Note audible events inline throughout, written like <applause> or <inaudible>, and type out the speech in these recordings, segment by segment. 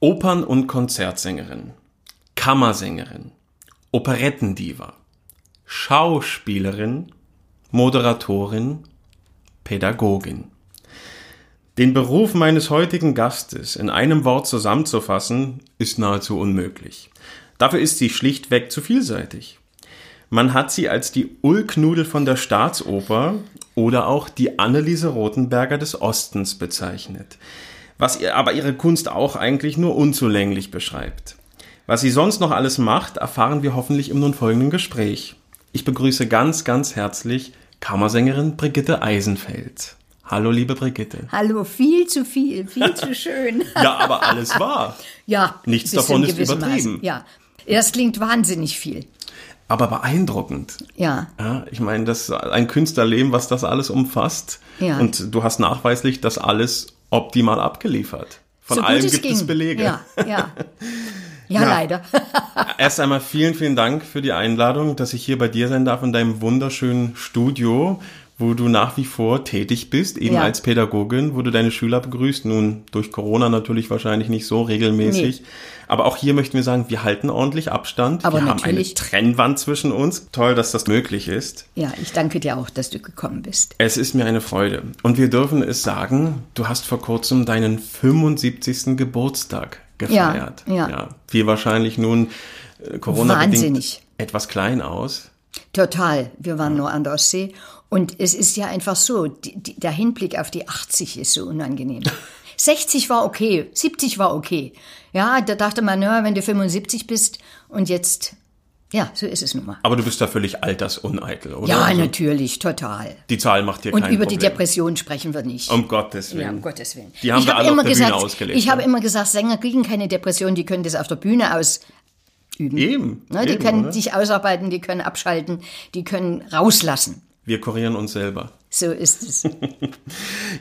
Opern- und Konzertsängerin, Kammersängerin, Operettendiva, Schauspielerin, Moderatorin, Pädagogin. Den Beruf meines heutigen Gastes in einem Wort zusammenzufassen, ist nahezu unmöglich. Dafür ist sie schlichtweg zu vielseitig. Man hat sie als die Ulknudel von der Staatsoper oder auch die Anneliese Rothenberger des Ostens bezeichnet, was ihr aber ihre Kunst auch eigentlich nur unzulänglich beschreibt. Was sie sonst noch alles macht, erfahren wir hoffentlich im nun folgenden Gespräch. Ich begrüße ganz, ganz herzlich Kammersängerin Brigitte Eisenfeld. Hallo, liebe Brigitte. Hallo, viel zu viel, viel zu <laughs> schön. Ja, aber alles wahr. Ja, Nichts davon ist übertrieben. Maße. Ja, das klingt wahnsinnig viel. Aber beeindruckend. Ja, Ja, ich meine, das ein Künstlerleben, was das alles umfasst. Ja. Und du hast nachweislich das alles optimal abgeliefert. Von so allem gibt ging. es Belege. Ja, ja. <laughs> Ja, leider. <laughs> Erst einmal vielen, vielen Dank für die Einladung, dass ich hier bei dir sein darf in deinem wunderschönen Studio, wo du nach wie vor tätig bist, eben Ja. als Pädagogin, wo du deine Schüler begrüßt. Nun durch Corona natürlich wahrscheinlich nicht so regelmäßig. Nee. Aber auch hier möchten wir sagen, wir halten ordentlich Abstand. Aber wir haben eine natürlich. Trennwand zwischen uns. Toll, dass das möglich ist. Ja, ich danke dir auch, dass du gekommen bist. Es ist mir eine Freude. Und wir dürfen es sagen, du hast vor kurzem deinen 75. Geburtstag gefeiert. Ja, ja. Wie wahrscheinlich nun äh, Corona-bedingt Wahnsinnig. etwas klein aus. Total. Wir waren nur an der Ostsee. Und es ist ja einfach so, die, die, der Hinblick auf die 80 ist so unangenehm. <laughs> 60 war okay, 70 war okay. Ja, da dachte man, na, wenn du 75 bist und jetzt, ja, so ist es nun mal. Aber du bist da völlig altersuneitel, oder? Ja, Also, natürlich, total. Die Zahl macht dir Und über die. Depression sprechen wir nicht. Um Gottes Willen. Ja, um Gottes Willen. Die haben ich wir hab alle immer auf der gesagt, Bühne ausgelebt. Ich habe ne? immer gesagt, Sänger kriegen keine Depression, die können das auf der Bühne ausüben. Eben. Ne, die eben, können oder? sich ausarbeiten, die können abschalten, die können rauslassen. Wir kurieren uns selber. So ist es. <laughs>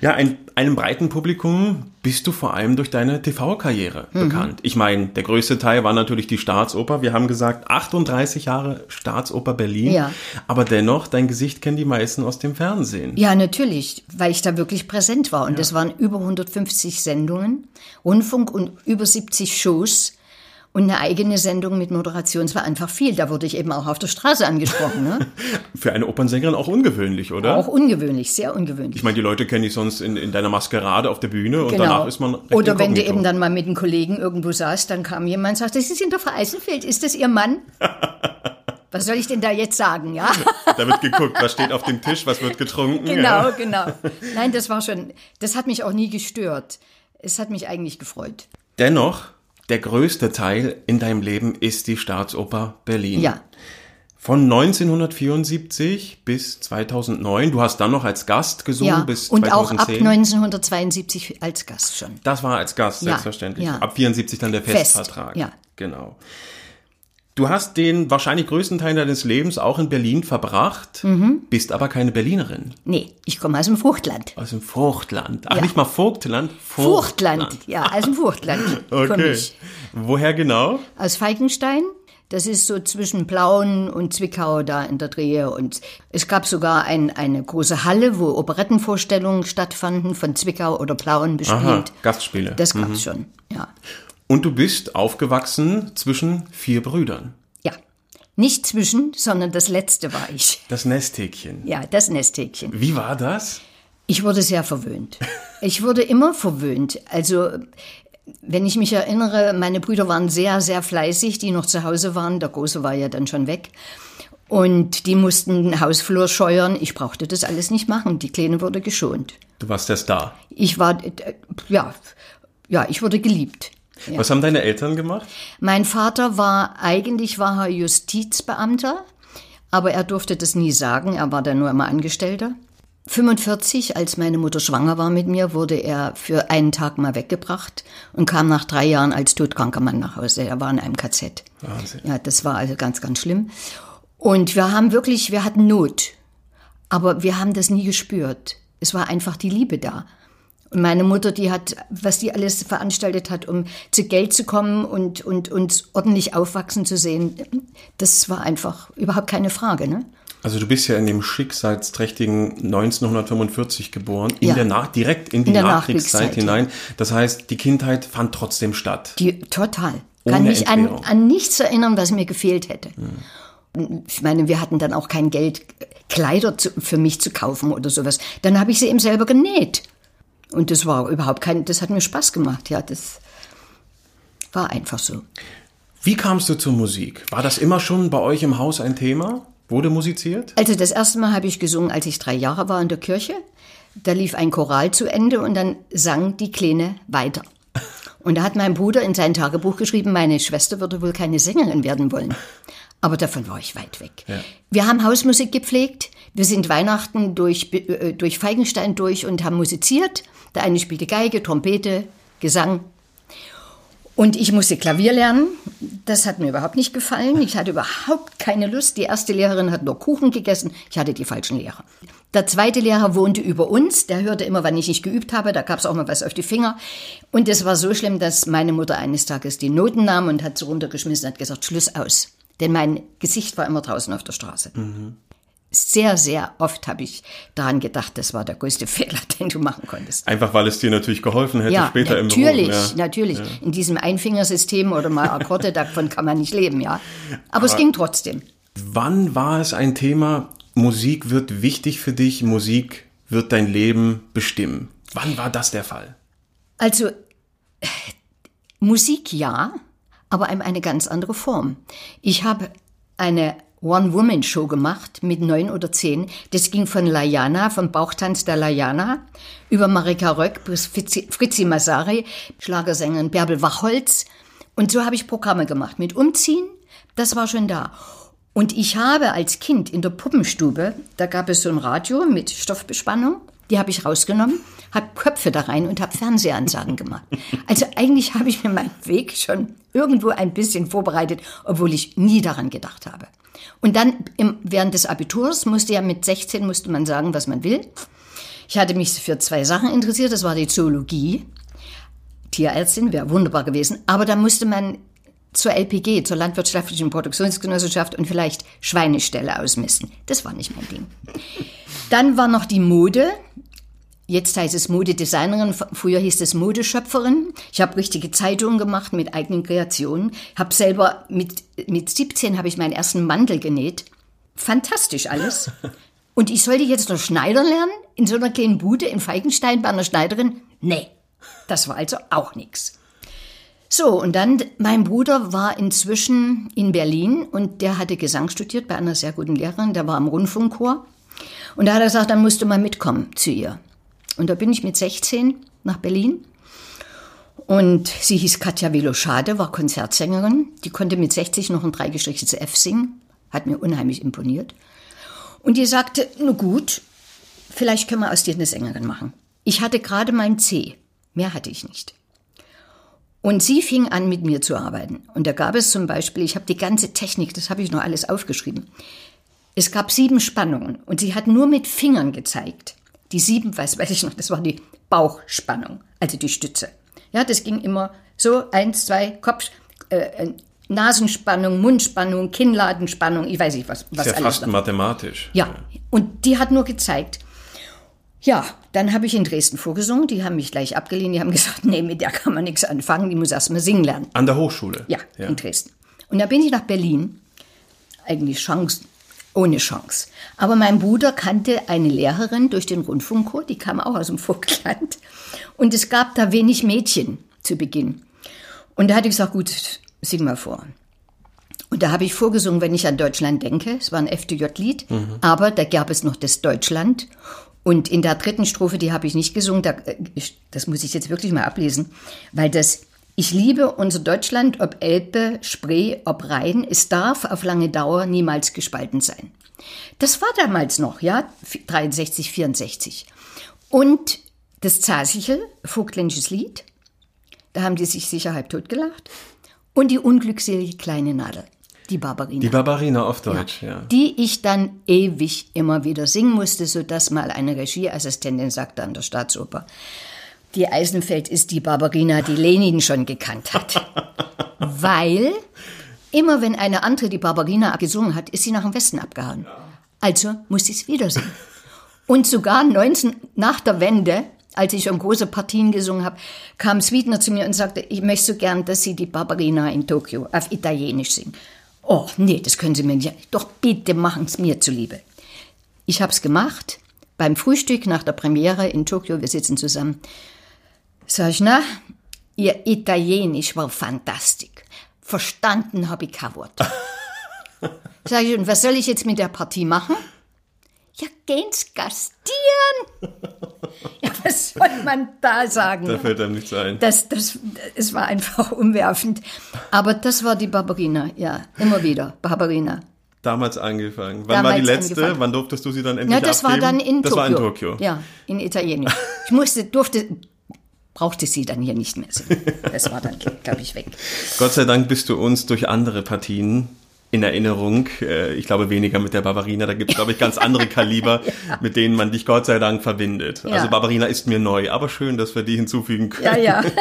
Ja, ein, einem breiten Publikum bist du vor allem durch deine TV-Karriere Mhm. bekannt. Ich meine, der größte Teil war natürlich die Staatsoper. Wir haben gesagt, 38 Jahre Staatsoper Berlin. Ja. Aber dennoch, dein Gesicht kennen die meisten aus dem Fernsehen. Ja, natürlich, weil ich da wirklich präsent war. Und es waren über 150 Sendungen, Rundfunk und über 70 Shows und eine eigene Sendung mit Moderation. Es war einfach viel. Da wurde ich eben auch auf der Straße angesprochen. Ne? <laughs> Für eine Opernsängerin auch ungewöhnlich, oder? Auch ungewöhnlich, sehr ungewöhnlich. Ich meine, die Leute kennen dich sonst in, in deiner Maskerade auf der Bühne und Genau. danach ist man Oder wenn du eben dann mal mit einem Kollegen irgendwo saß, dann kam jemand und sagte, Sie sind doch Frau Eisenfeld, ist das Ihr Mann? <laughs> Was soll ich denn da jetzt sagen, ja? Da wird geguckt, was steht auf dem Tisch, was wird getrunken. Genau, Ja. genau. Nein, das war schon, das hat mich auch nie gestört. Es hat mich eigentlich gefreut. Dennoch, der größte Teil in deinem Leben ist die Staatsoper Berlin. Ja, Von 1974 bis 2009. Du hast dann noch als Gast gesungen ja. bis Und auch 2010. ab 1972 als Gast schon. Das war als Gast, Ja, selbstverständlich. ja. Ab 74 dann der Fest, Festvertrag. ja. Genau. Du hast den wahrscheinlich größten Teil deines Lebens auch in Berlin verbracht, Mhm. bist aber keine Berlinerin. Nee, ich komme aus dem Fruchtland. Aus dem Vogtland. Ach, Ja. nicht mal Vogtland, Fruchtland, ja, aus dem Fruchtland <laughs> Okay. Woher genau? Aus Falkenstein. Das ist so zwischen Plauen und Zwickau da in der Drehe. Und es gab sogar ein, eine große Halle, wo Operettenvorstellungen stattfanden, von Zwickau oder Plauen bespielt. Aha, Gastspiele. Das gab's schon, ja. Und du bist aufgewachsen zwischen vier Brüdern. Ja. Nicht zwischen, sondern das letzte war ich. Das Nesthäkchen. Ja, das Nesthäkchen. Wie war das? Ich wurde sehr verwöhnt. Ich wurde immer verwöhnt. Also, wenn ich mich erinnere, meine Brüder waren sehr, sehr fleißig, die noch zu Hause waren. Der Große war ja dann schon weg. Und die mussten den Hausflur scheuern. Ich brauchte das alles nicht machen. Die Kleine wurde geschont. Du warst der Star. Ich war, ja, ja, ich wurde geliebt. Ja. Was haben deine Eltern gemacht? Mein Vater war, eigentlich war er Justizbeamter, aber er durfte das nie sagen. Er war dann nur immer Angestellter. 45, als meine Mutter schwanger war mit mir, wurde er für einen Tag mal weggebracht und kam nach drei Jahren als todkranker Mann nach Hause. Er war in einem KZ. Wahnsinn. Ja, das war also ganz, ganz schlimm. Und wir haben wirklich, wir hatten Not. Aber wir haben das nie gespürt. Es war einfach die Liebe da. Und meine Mutter, die hat, was die alles veranstaltet hat, um zu Geld zu kommen und, und uns ordentlich aufwachsen zu sehen, das war einfach überhaupt keine Frage. Ne? Also du bist ja in dem schicksalsträchtigen 1945 geboren, in Ja. der Nach direkt in die In Nachkriegszeit Nachkriegszeit, hinein. Das heißt, die Kindheit fand trotzdem statt. Die, total. Ohne Kann mich an, an nichts erinnern, was mir gefehlt hätte. Und Ich meine, wir hatten dann auch kein Geld, Kleider zu, für mich zu kaufen oder sowas. Dann habe ich sie eben selber genäht. Und das war überhaupt kein, das hat mir Spaß gemacht. Ja, das war einfach so. Wie kamst du zur Musik? War das immer schon bei euch im Haus ein Thema? Wurde musiziert? Also das erste Mal habe ich gesungen, als ich drei Jahre war in der Kirche. Da lief ein Choral zu Ende und dann sang die Kleine weiter. Und da hat mein Bruder in sein Tagebuch geschrieben, meine Schwester würde wohl keine Sängerin werden wollen. Aber davon war ich weit weg. Wir haben Hausmusik gepflegt. Wir sind Weihnachten durch, äh, durch Feigenstein durch und haben musiziert. Der eine spielte Geige, Trompete, Gesang. Und ich musste Klavier lernen. Das hat mir überhaupt nicht gefallen. Ich hatte überhaupt keine Lust. Die erste Lehrerin hat nur Kuchen gegessen. Ich hatte die falschen Lehrer. Der zweite Lehrer wohnte über uns. Der hörte immer, wann ich nicht geübt habe. Da gab es auch mal was auf die Finger. Und es war so schlimm, dass meine Mutter eines Tages die Noten nahm und hat sie runtergeschmissen und hat gesagt, Schluss aus. Denn mein Gesicht war immer draußen auf der Straße. Sehr, sehr oft habe ich daran gedacht, das war der größte <laughs> Fehler, den du machen konntest. Einfach weil es dir natürlich geholfen hätte Ja, später natürlich, im Beruf. Ja. natürlich. In diesem Einfingersystem oder mal Akkorde, <laughs> davon kann man nicht leben, ja. Aber, es ging trotzdem. Wann war es ein Thema, Musik wird wichtig für dich, Musik wird dein Leben bestimmen? Wann war das der Fall? Also Musik ja, aber in eine ganz andere Form. Ich habe eine One-Woman-Show gemacht mit neun oder zehn. Das ging von Layana, vom Bauchtanz der Layana, über Marika Röck bis Fritzi, Fritzi Masari, Schlagersängerin Bärbel Wachholz. Und so habe ich Programme gemacht mit Umziehen. Das war schon da. Und ich habe als Kind in der Puppenstube, da gab es so ein Radio mit Stoffbespannung, die habe ich rausgenommen, habe Köpfe da rein und habe Fernsehansagen gemacht. Also eigentlich habe ich mir meinen Weg schon irgendwo ein bisschen vorbereitet, obwohl ich nie daran gedacht habe. Und dann im, während des Abiturs musste ja mit 16 musste man sagen, was man will. Ich hatte mich für zwei Sachen interessiert, das war die Zoologie. Tierärztin wäre wunderbar gewesen, aber da musste man zur LPG, zur Landwirtschaftlichen Produktionsgenossenschaft und vielleicht Schweineställe ausmisten. Das war nicht mein Ding. Dann war noch die Mode. Jetzt heißt es Modedesignerin, früher hieß es Modeschöpferin. Ich habe richtige Zeitungen gemacht mit eigenen Kreationen. Habe selber mit, mit 17 habe ich meinen ersten Mantel genäht. Fantastisch alles. Und ich sollte jetzt noch Schneider lernen in so einer kleinen Bude in Feigenstein bei einer Schneiderin? Nee, das war also auch nichts. So, und dann, mein Bruder war inzwischen in Berlin und der hatte Gesang studiert bei einer sehr guten Lehrerin, der war im Rundfunkchor. Und da hat er gesagt, dann musst du mal mitkommen zu ihr. Und da bin ich mit 16 nach Berlin. Und sie hieß Katja Veloschade, war Konzertsängerin. Die konnte mit 60 noch ein dreigestrichenes F singen. Hat mir unheimlich imponiert. Und die sagte, na gut, vielleicht können wir aus dir eine Sängerin machen. Ich hatte gerade mein C. Mehr hatte ich nicht. Und sie fing an, mit mir zu arbeiten. Und da gab es zum Beispiel, ich habe die ganze Technik, das habe ich noch alles aufgeschrieben. Es gab sieben Spannungen und sie hat nur mit Fingern gezeigt. Die sieben, weiß, weiß ich noch, das war die Bauchspannung, also die Stütze. Ja, das ging immer so, eins, zwei, Kopf, äh, Nasenspannung, Mundspannung, Kinnladenspannung, ich weiß nicht, was, was Ist ja alles. fast noch. mathematisch. Ja, und die hat nur gezeigt. Ja, dann habe ich in Dresden vorgesungen. Die haben mich gleich abgelehnt. Die haben <laughs> gesagt, nee, mit der kann man nichts anfangen. Die muss erst mal singen lernen. An der Hochschule? Ja, in Dresden. Und da bin ich nach Berlin. Eigentlich Chance, ohne Chance. Aber mein Bruder kannte eine Lehrerin durch den Rundfunkchor, die kam auch aus dem Vogtland. Und es gab da wenig Mädchen zu Beginn. Und da hatte ich gesagt, gut, sing mal vor. Und da habe ich vorgesungen, wenn ich an Deutschland denke. Es war ein FDJ-Lied, aber da gab es noch das Deutschland. Und in der dritten Strophe, die habe ich nicht gesungen, da, äh, ich- das muss ich jetzt wirklich mal ablesen, weil das, ich liebe unser Deutschland, ob Elbe, Spree, ob Rhein, es darf auf lange Dauer niemals gespalten sein. Das war damals noch, ja, 63, 64. Und das Zasichel, vogtländisches Lied, da haben die sich sicher halb totgelacht. Und die unglückselige kleine Nadel, die Barbarina. Die Barbarina auf Deutsch, ja. die ich dann ewig immer wieder singen musste, sodass mal eine Regieassistentin sagte an der Staatsoper, die Eisenfeld ist die Barbarina, die Lenin schon gekannt hat. <laughs> Weil immer wenn eine andere die Barbarina gesungen hat, ist sie nach dem Westen abgehauen. Also muss sie es wieder singen. Und sogar 19 nach der Wende, als ich schon große Partien gesungen habe, kam Sweetner zu mir und sagte, ich möchte so gern, dass Sie die Barbarina in Tokio auf Italienisch singen. Oh, nee, das können Sie mir nicht. Doch bitte machen es mir zuliebe. Ich habe es gemacht. Beim Frühstück nach der Premiere in Tokio, wir sitzen zusammen. Sag ich, na, Ihr Italienisch war fantastisch. Verstanden habe ich kein Wort. <laughs> Sag ich, und was soll ich jetzt mit der Partie machen? Ja, gehen's gastieren. <laughs> Ja, was soll man da sagen? Da fällt einem nichts ein. Das, das, es war einfach <laughs> umwerfend. Aber das war die Barbarina, ja, immer wieder, Barbarina. Damals angefangen. Wann war die Damals letzte? angefangen. Wann durftest du sie dann endlich Ja, das war abgeben? dann in das Tokio. war in Tokio. Ja, in Italienisch. Ich musste, durfte, brauchte sie dann hier nicht mehr singen. Das war dann, glaube ich, weg. Gott sei Dank bist du uns durch andere Partien in Erinnerung. Äh, Ich glaube weniger mit der Barbarina. Da gibt es, glaube ich, ganz andere <laughs> Kaliber, mit denen man dich Gott sei Dank verbindet. Ja. Also Barbarina ist mir neu, aber schön, dass wir die hinzufügen können. Ja, ja. <laughs>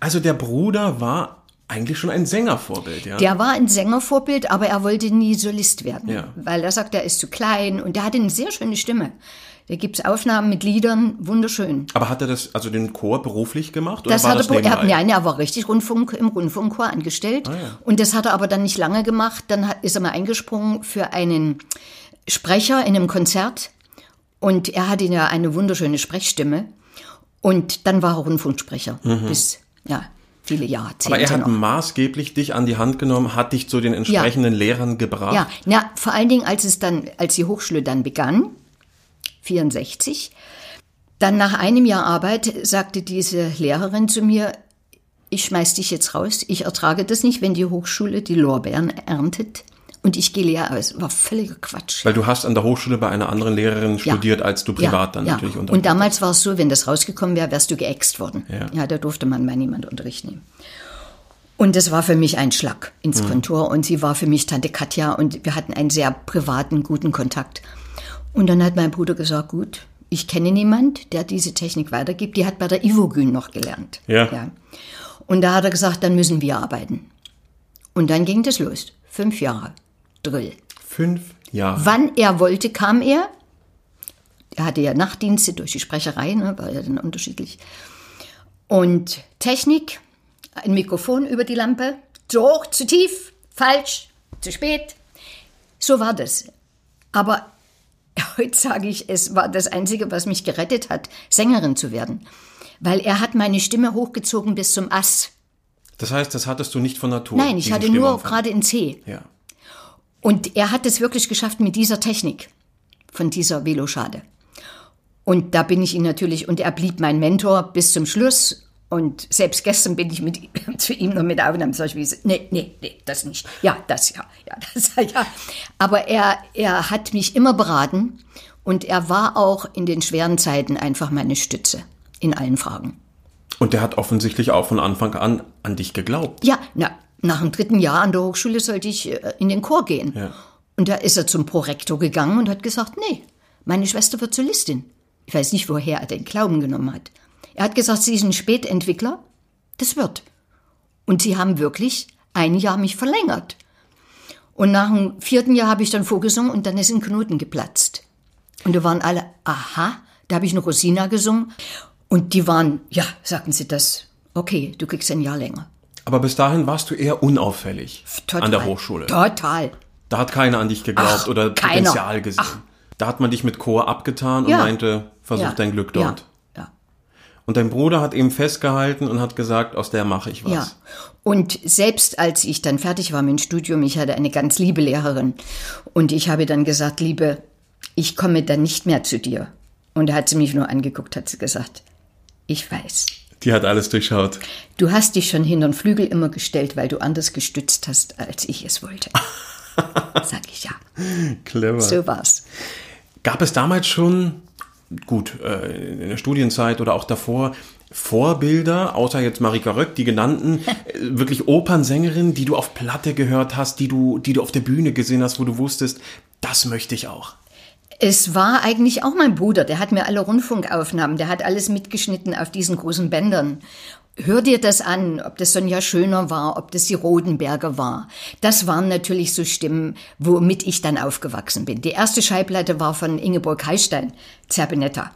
Also der Bruder war eigentlich schon ein Sängervorbild, ja? Der war ein Sängervorbild, aber er wollte nie Solist werden. Ja. Weil er sagt, er ist zu klein und er hatte eine sehr schöne Stimme. Da gibt es Aufnahmen mit Liedern, wunderschön. aber hat er das, also den Chor beruflich gemacht? Oder Das war hat das er, er, nebenbei? nein, er war richtig Rundfunk, im Rundfunkchor angestellt. Ah, ja. Und das hat er aber dann nicht lange gemacht. Dann hat, ist er mal eingesprungen für einen Sprecher in einem Konzert. Und er hatte ja eine wunderschöne Sprechstimme. Und dann war er Rundfunksprecher bis, ja, viele Jahrzehnte Mhm. Aber er hat noch. maßgeblich dich an die Hand genommen, hat dich zu den entsprechenden Lehrern gebracht. Ja, na, vor allen Dingen, als es dann, als die Hochschule dann begann, 64, dann nach einem Jahr Arbeit sagte diese Lehrerin zu mir, ich schmeiß dich jetzt raus, ich ertrage das nicht, wenn die Hochschule die Lorbeeren erntet und ich gehe leer aus. War völliger Quatsch. Weil du hast an der Hochschule bei einer anderen Lehrerin studiert, als du privat dann ja. natürlich Und unterrichtet damals war es so, wenn das rausgekommen wäre, wärst du geäxt worden. Ja. ja, da durfte man mal niemand Unterricht nehmen. Und das war für mich ein Schlag ins Kontor und sie war für mich Tante Katja und wir hatten einen sehr privaten, guten Kontakt. Und dann hat mein Bruder gesagt, gut, ich kenne niemand, der diese Technik weitergibt. Die hat bei der Ivogyn noch gelernt. Ja. Und da hat er gesagt, dann müssen wir arbeiten. Und dann ging das los. Fünf Jahre Drill. Fünf Jahre. Wann er wollte, kam er. Er hatte ja Nachtdienste durch die Sprecherei, ne, war ja dann unterschiedlich. Und Technik, ein Mikrofon über die Lampe, zu hoch, zu tief, falsch, zu spät. So war das. Aber <laughs> heute sage ich, es war das Einzige, was mich gerettet hat, Sängerin zu werden. Weil er hat meine Stimme hochgezogen bis zum Ass. Das heißt, das hattest du nicht von Natur. Nein, ich hatte nur gerade in C. Ja. Und er hat es wirklich geschafft mit dieser Technik, von dieser Veloschade. Und da bin ich ihn natürlich, und er blieb mein Mentor bis zum Schluss. Und selbst gestern bin ich mit, ihm- <laughs> zu ihm noch mit Aufnahmen, ich, wie, nee, nee, nee, das nicht. Ja, das ja, ja, <laughs> das ja. Aber er, er hat mich immer beraten und er war auch in den schweren Zeiten einfach meine Stütze in allen Fragen. Und der hat offensichtlich auch von Anfang an an dich geglaubt. Ja, na, nach dem dritten Jahr an der Hochschule sollte ich äh, in den Chor gehen. Ja. Und da ist er zum Prorektor gegangen und hat gesagt, nee, meine Schwester wird Solistin. Ich weiß nicht, woher er den Glauben genommen hat. Er hat gesagt, sie ein Spätentwickler. Das wird. Und sie haben wirklich ein Jahr mich verlängert. Und nach dem vierten Jahr habe ich dann vorgesungen und dann ist ein Knoten geplatzt. Und da waren alle, aha, da habe ich noch Rosina gesungen. Und die waren, ja, sagten sie das, okay, du kriegst ein Jahr länger. Aber bis dahin warst du eher unauffällig Total. an der Hochschule. Total. Da hat keiner an dich geglaubt Ach, oder keiner. Potenzial gesehen. Ach. Da hat man dich mit Chor abgetan und Ja. meinte, versuch ja. dein Glück dort. Ja. Und dein Bruder hat eben festgehalten und hat gesagt, aus der mache ich was. Ja. Und selbst als ich dann fertig war mit dem Studium, ich hatte eine ganz liebe Lehrerin. Und ich habe dann gesagt, Liebe, ich komme dann nicht mehr zu dir. Und da hat sie mich nur angeguckt, hat sie gesagt, ich weiß. Die hat alles durchschaut. Du hast dich schon hinter den Flügel immer gestellt, weil du anders gestützt hast, als ich es wollte. <laughs> Sag ich ja. Clever. So war's. Gab es damals schon, gut, äh, in der Studienzeit oder auch davor, Vorbilder, außer jetzt Marika Röck, die genannten, <laughs> äh, wirklich Opernsängerinnen, die du auf Platte gehört hast, die du, die du auf der Bühne gesehen hast, wo du wusstest, das möchte ich auch. Es war eigentlich auch mein Bruder, der hat mir alle Rundfunkaufnahmen, der hat alles mitgeschnitten auf diesen großen Bändern. Hör dir das an, ob das Sonja Schöner war, ob das die Rodenberger war. Das waren natürlich so Stimmen, womit ich dann aufgewachsen bin. Die erste Schallplatte war von Ingeborg Heistein, Zerbinetta.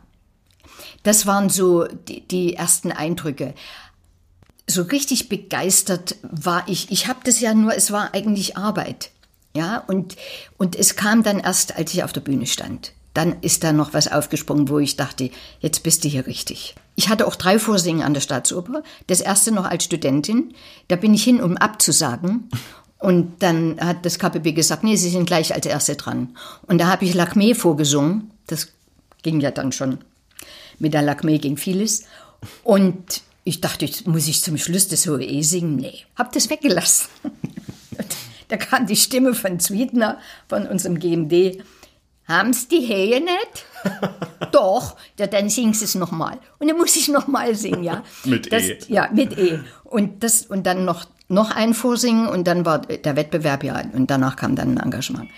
Das waren so die, die ersten Eindrücke. So richtig begeistert war ich. Ich habe das ja nur, es war eigentlich Arbeit. Ja, und, und es kam dann erst, als ich auf der Bühne stand. Dann ist da noch was aufgesprungen, wo ich dachte, jetzt bist du hier richtig. Ich hatte auch drei Vorsingen an der Staatsoper. Das erste noch als Studentin. Da bin ich hin, um abzusagen. Und dann hat das KPB gesagt, nee, Sie sind gleich als Erste dran. Und da habe ich Lacme vorgesungen. Das ging ja dann schon. Mit der Lacme ging vieles. Und ich dachte, jetzt muss ich zum Schluss das hohe singen. Nee, hab das weggelassen. <laughs> da kam die Stimme von Zwiedner, von unserem GMD. Haben's die Hehe nicht? <laughs> Doch, ja, dann singst es nochmal. Und dann muss ich nochmal singen, ja. <laughs> Mit das, E. Ja, mit E. Und, das, und dann noch, noch ein Vorsingen und dann war der Wettbewerb, ja, und danach kam dann ein Engagement.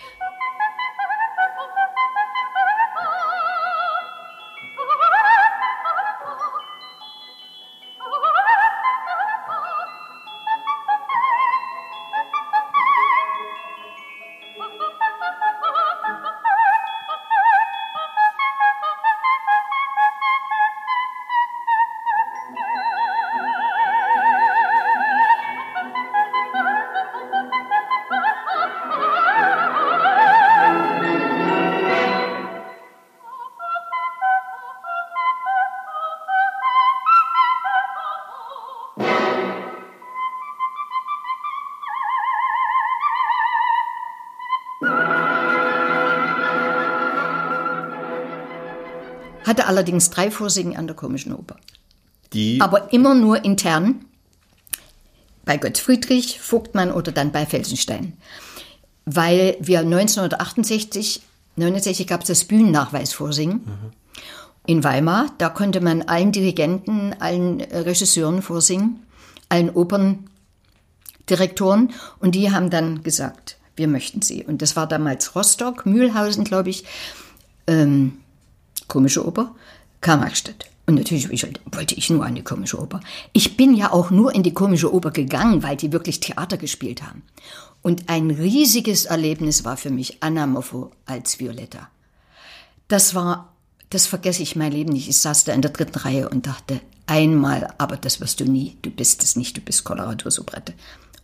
Allerdings drei Vorsingen an der Komischen Oper. Die, Aber immer nur intern. Bei Götz Friedrich, Vogtmann oder dann bei Felsenstein. Weil wir 1968, 69 gab es das Bühnennachweisvorsingen. In Weimar, da konnte man allen Dirigenten, allen Regisseuren vorsingen, allen Operndirektoren. Und die haben dann gesagt, wir möchten sie. Und das war damals Rostock, Mühlhausen, glaube ich, ähm, komische Oper, Karl-Marx-Stadt. Und natürlich wollte ich nur an die komische Oper. Ich bin ja auch nur in die komische Oper gegangen, weil die wirklich Theater gespielt haben. Und ein riesiges Erlebnis war für mich Anna Moffo als Violetta. Das war, das vergesse ich mein Leben nicht. Ich saß da in der dritten Reihe und dachte, einmal, aber das wirst du nie. Du bist es nicht, du bist Coloratur-Soubrette.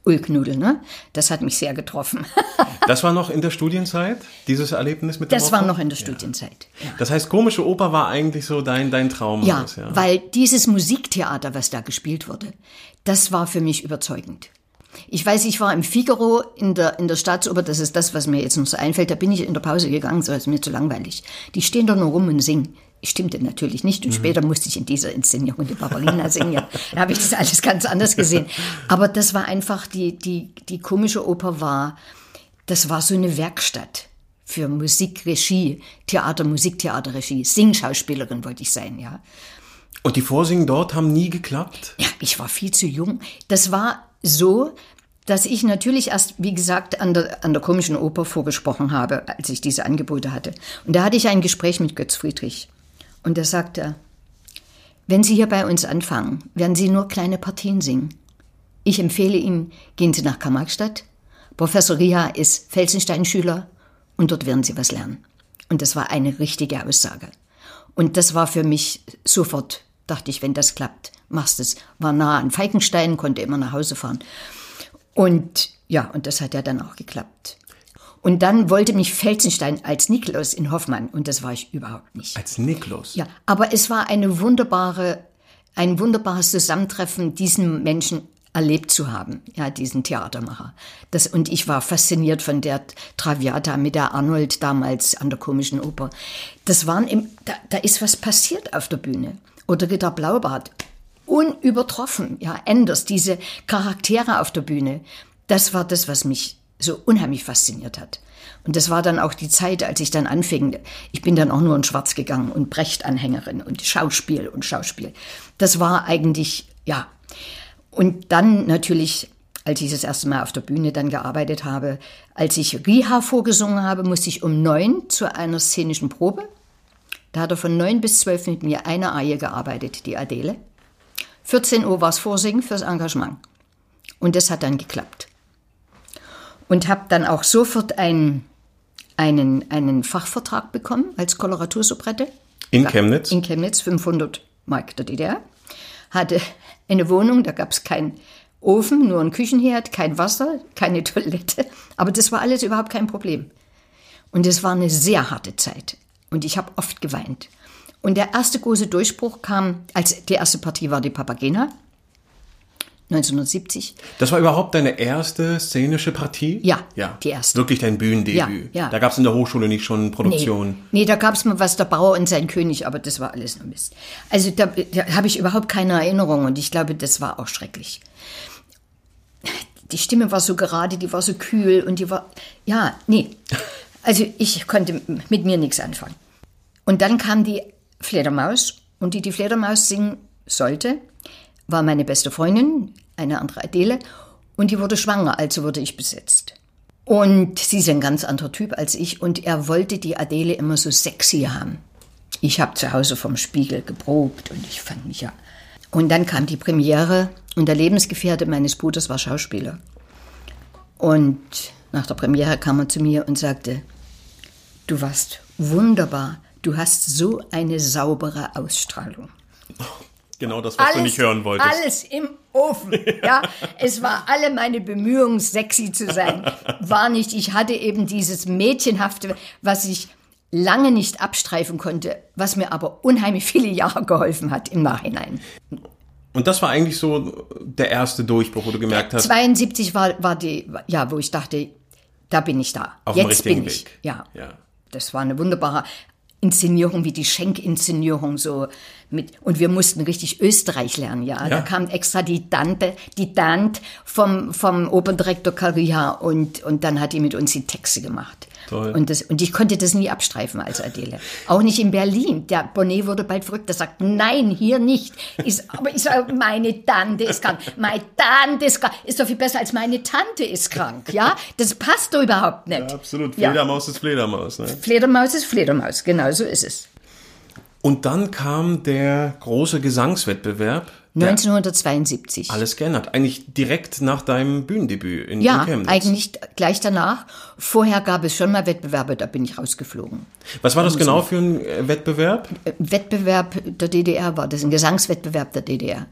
Ulknudel, ne? Das hat mich sehr getroffen. <laughs> das war noch in der Studienzeit, dieses Erlebnis mit der Das war Oper? noch in der Studienzeit. Ja. Das heißt, komische Oper war eigentlich so dein, dein Traum. Ja, weil dieses Musiktheater, was da gespielt wurde, das war für mich überzeugend. Ich weiß, ich war im Figaro in der, in der Staatsoper, das ist das, was mir jetzt noch so einfällt, da bin ich in der Pause gegangen, so ist mir zu langweilig. Die stehen da nur rum und singen. Stimmte natürlich nicht. Und Mhm. später musste ich in dieser Inszenierung die Barbarina singen. Ja, <laughs> Da habe ich das alles ganz anders gesehen. Aber das war einfach, die, die, die komische Oper war, das war so eine Werkstatt für Musikregie, Theater, Musiktheaterregie. Singschauspielerin wollte ich sein, ja. Und die Vorsingen dort haben nie geklappt? Ja, ich war viel zu jung. Das war so, dass ich natürlich erst, wie gesagt, an der, an der komischen Oper vorgesprochen habe, als ich diese Angebote hatte. Und da hatte ich ein Gespräch mit Götz Friedrich. Und er sagte, wenn Sie hier bei uns anfangen, werden Sie nur kleine Partien singen. Ich empfehle Ihnen, gehen Sie nach Karl-Marx-Stadt. Professor Ria ist Felsenstein-Schüler und dort werden Sie was lernen. Und das war eine richtige Aussage. Und das war für mich sofort, dachte ich, wenn das klappt, machst es. War nah an Falkenstein, konnte immer nach Hause fahren. Und ja, und das hat ja dann auch geklappt. Und dann wollte mich Felsenstein als Nikolaus in Hoffmann und das war ich überhaupt nicht. Als Niklas? Ja, aber es war eine wunderbare, ein wunderbares Zusammentreffen, diesen Menschen erlebt zu haben, ja, diesen Theatermacher. Das, und ich war fasziniert von der Traviata mit der Arnold damals an der komischen Oper. Das waren im, da, da ist was passiert auf der Bühne. Oder Ritter Blaubart. Unübertroffen, ja, Enders, diese Charaktere auf der Bühne. Das war das, was mich so unheimlich fasziniert hat. Und das war dann auch die Zeit, als ich dann anfing. Ich bin dann auch nur in Schwarz gegangen und Brecht-Anhängerin und Schauspiel und Schauspiel. Das war eigentlich, ja. Und dann natürlich als ich das erste Mal auf der Bühne dann gearbeitet habe. Als ich Riha vorgesungen habe, musste ich um neun zu einer szenischen Probe. Da hat er von neun bis zwölf mit mir eine Aie gearbeitet, die Adele. 14 Uhr war es Vorsingen fürs Engagement. Und das hat dann geklappt. Und habe dann auch sofort einen, einen, einen Fachvertrag bekommen als Koloratursoubrette. In Chemnitz? In Chemnitz, 500 Mark der DDR. Hatte eine Wohnung, da gab es keinen Ofen, nur ein Küchenherd, kein Wasser, keine <laughs> Toilette. Aber das war alles überhaupt kein Problem. Und es war eine sehr harte Zeit. Und ich habe oft geweint. Und der erste große Durchbruch kam, als die erste Partie war die Papagena, 1970. Das war überhaupt deine erste szenische Partie? Ja, die erste. Wirklich dein Bühnendebüt. Ja, ja. Da gab es in der Hochschule nicht schon Produktion. Nee, nee da gab es mal was, der Bauer und sein König, aber das war alles nur Mist. Also da, da habe ich überhaupt keine Erinnerung und ich glaube, das war auch schrecklich. Die Stimme war so gerade, die war so kühl und die war, ja, nee. <laughs> Also ich konnte mit mir nichts anfangen. Und dann kam die Fledermaus und die die Fledermaus singen sollte, war meine beste Freundin, eine andere Adele, und die wurde schwanger, also wurde ich besetzt. Und sie ist ein ganz anderer Typ als ich und er wollte die Adele immer so sexy haben. Ich habe zu Hause vom Spiegel geprobt und ich fand mich ja. Und dann kam die Premiere und der Lebensgefährte meines Bruders war Schauspieler. Und nach der Premiere kam er zu mir und sagte, du warst wunderbar, du hast so eine saubere Ausstrahlung. Genau das, was du nicht hören wolltest. Alles im Ofen. Ja, <laughs> es war alle meine Bemühungen, sexy zu sein. War nicht. Ich hatte eben dieses Mädchenhafte, was ich lange nicht abstreifen konnte, was mir aber unheimlich viele Jahre geholfen hat im Nachhinein. Und das war eigentlich so der erste Durchbruch, wo du gemerkt hast. 72 war, war die, ja, wo ich dachte, da bin ich da. Auf dem Jetzt richtigen bin ich. Weg. Ja. Ja. Das war eine wunderbare Inszenierung, wie die Schenkinszenierung so mit, und wir mussten richtig Österreich lernen, ja. Da Ja. kam extra die Tante, die Tante vom, vom Operndirektor Kariha und, und dann hat die mit uns die Texte gemacht. Toll. Und, das, und ich konnte das nie abstreifen als Adele. Auch nicht in Berlin. Der Bonnet wurde bald verrückt. Der sagt, nein, hier nicht. Ist, aber ich sage, meine Tante ist krank. Meine Tante ist krank. Ist doch viel besser als meine Tante ist krank. Ja, das passt doch überhaupt nicht. Absolut. Ja. Fledermaus ist Fledermaus. Ne? Fledermaus ist Fledermaus. Genau so ist es. Und dann kam der große Gesangswettbewerb. Der 1972. alles geändert. Eigentlich direkt nach deinem Bühnendebüt in, ja, in Chemnitz. eigentlich gleich danach. Vorher gab es schon mal Wettbewerbe, da bin ich rausgeflogen. Was war das genau für ein äh, Wettbewerb? Wettbewerb der DDR war das, ein Gesangswettbewerb der DDR.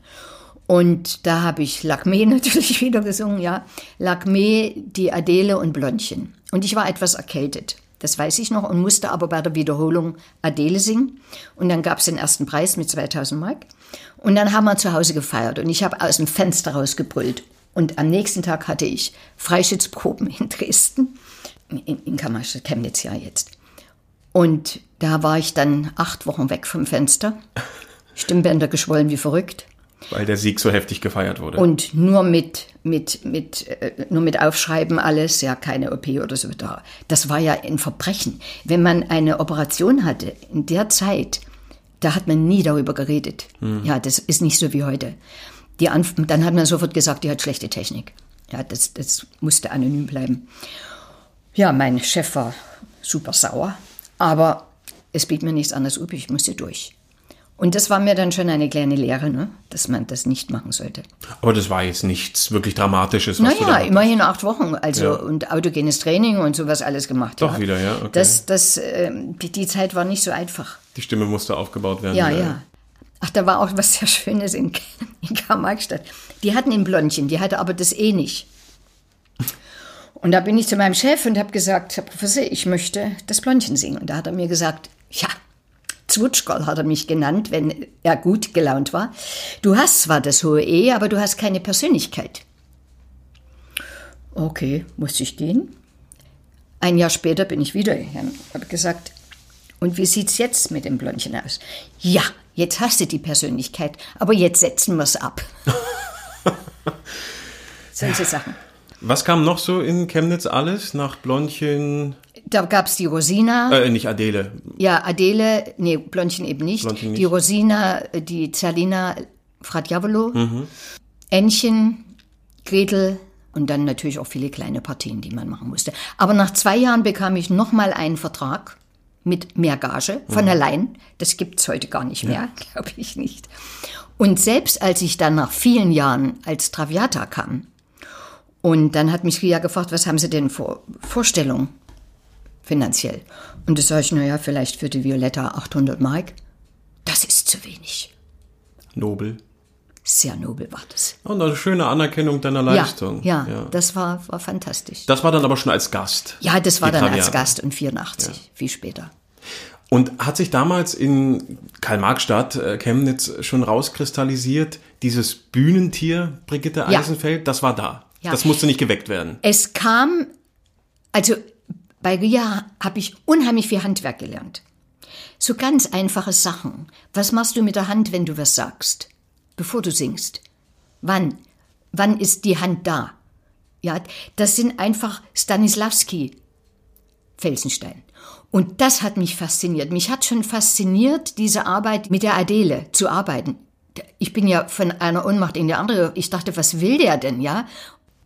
Und da habe ich Lakme <laughs> natürlich wieder gesungen, ja. Lakme, die Adele und Blondchen. Und ich war etwas erkältet. Das weiß ich noch und musste aber bei der Wiederholung Adele singen. Und dann gab es den ersten Preis mit 2000 Mark. Und dann haben wir zu Hause gefeiert und ich habe aus dem Fenster rausgebrüllt. Und am nächsten Tag hatte ich Freischützproben in Dresden, in, in Chemnitz ja jetzt. Und da war ich dann acht Wochen weg vom Fenster. Stimmbänder geschwollen wie verrückt. Weil der Sieg so heftig gefeiert wurde. Und nur mit, mit, mit, äh, nur mit Aufschreiben alles, ja, keine OP oder so. Da- Das war ja ein Verbrechen. Wenn man eine Operation hatte, in der Zeit, da hat man nie darüber geredet. Ja, das ist nicht so wie heute. Die Anf dann hat man sofort gesagt, die hat schlechte Technik. Ja, das, das musste anonym bleiben. Ja, mein Chef war super sauer, aber es blieb mir nichts anderes übrig, ich musste durch. Und das war mir dann schon eine kleine Lehre, ne? dass man das nicht machen sollte. Aber das war jetzt nichts wirklich Dramatisches, was Naja, immerhin acht Wochen, also Ja. und autogenes Training und sowas alles gemacht. Doch ja. wieder, ja, okay. Das, das, ähm, die, die Zeit war nicht so einfach. Die Stimme musste aufgebaut werden. Ja, äh, ja. Ach, da war auch was sehr Schönes in, <laughs> in Karl-Marx-Stadt. Die hatten ein Blondchen, die hatte aber das eh nicht. Und da bin ich zu meinem Chef und habe gesagt, Herr Professor, ich möchte das Blondchen singen. Und da hat er mir gesagt, ja, Zwutschgol hat er mich genannt, wenn er gut gelaunt war. Du hast zwar das hohe E, aber du hast keine Persönlichkeit. Okay, musste ich gehen. Ein Jahr später bin ich wieder her und habe gesagt, und wie sieht's jetzt mit dem Blondchen aus? Ja, jetzt hast du die Persönlichkeit, aber jetzt setzen wir's ab. <laughs> Solche Sachen. Was kam noch so in Chemnitz alles nach Blondchen? Da gab's die Rosina, Äh, nicht Adele. ja, Adele, nee, Blondchen eben nicht, Blondchen nicht. die Rosina, die Zerlina Fratjavolo, Ännchen, Gretel, Und dann natürlich auch viele kleine Partien, die man machen musste. Aber nach zwei Jahren bekam ich nochmal einen Vertrag mit mehr Gage von allein. Das gibt's heute gar nicht mehr, <laughs> glaube ich nicht. Und selbst als ich dann nach vielen Jahren als Traviata kam, und dann hat mich Ria gefragt, was haben Sie denn vor Vorstellungen finanziell? Und das sage ich, naja, vielleicht für die Violetta 800 Mark. Das ist zu wenig. Nobel. Sehr nobel war das. Und eine schöne Anerkennung deiner Leistung. Ja, ja, das war, war fantastisch. Das war dann aber schon als Gast. Ja, das war dann als Traviata. Gast und 84, viel später. Und hat sich damals in Karl-Marx-Stadt, äh, Chemnitz, schon rauskristallisiert, dieses Bühnentier Brigitte Ja. Eisenfeld, das war da. Ja. Das musste nicht geweckt werden. Es kam, also bei Ria habe ich unheimlich viel Handwerk gelernt. So ganz einfache Sachen. Was machst du mit der Hand, wenn du was sagst? Bevor du singst. Wann? Wann ist die Hand da? Ja, das sind einfach Stanislavski Felsenstein. Und das hat mich fasziniert. Mich hat schon fasziniert, diese Arbeit mit der Adele zu arbeiten. Ich bin ja von einer Ohnmacht in die andere. Ich dachte, was will der denn, ja?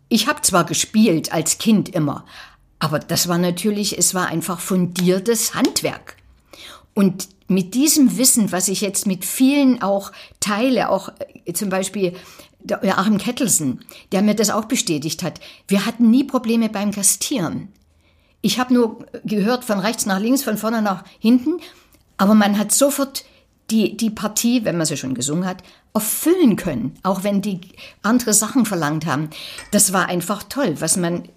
Ich habe zwar gespielt als Kind immer, aber das war natürlich, es war einfach fundiertes Handwerk. Und mit diesem Wissen, was ich jetzt mit vielen auch teile, auch äh, zum Beispiel der Joachim Kettelsen, der mir das auch bestätigt hat, wir hatten nie Probleme beim Gastieren. Ich habe nur gehört von rechts nach links, von vorne nach hinten, aber man hat sofort die, die Partie, wenn man sie schon gesungen hat, erfüllen können, auch wenn die andere Sachen verlangt haben. Das war einfach toll, was man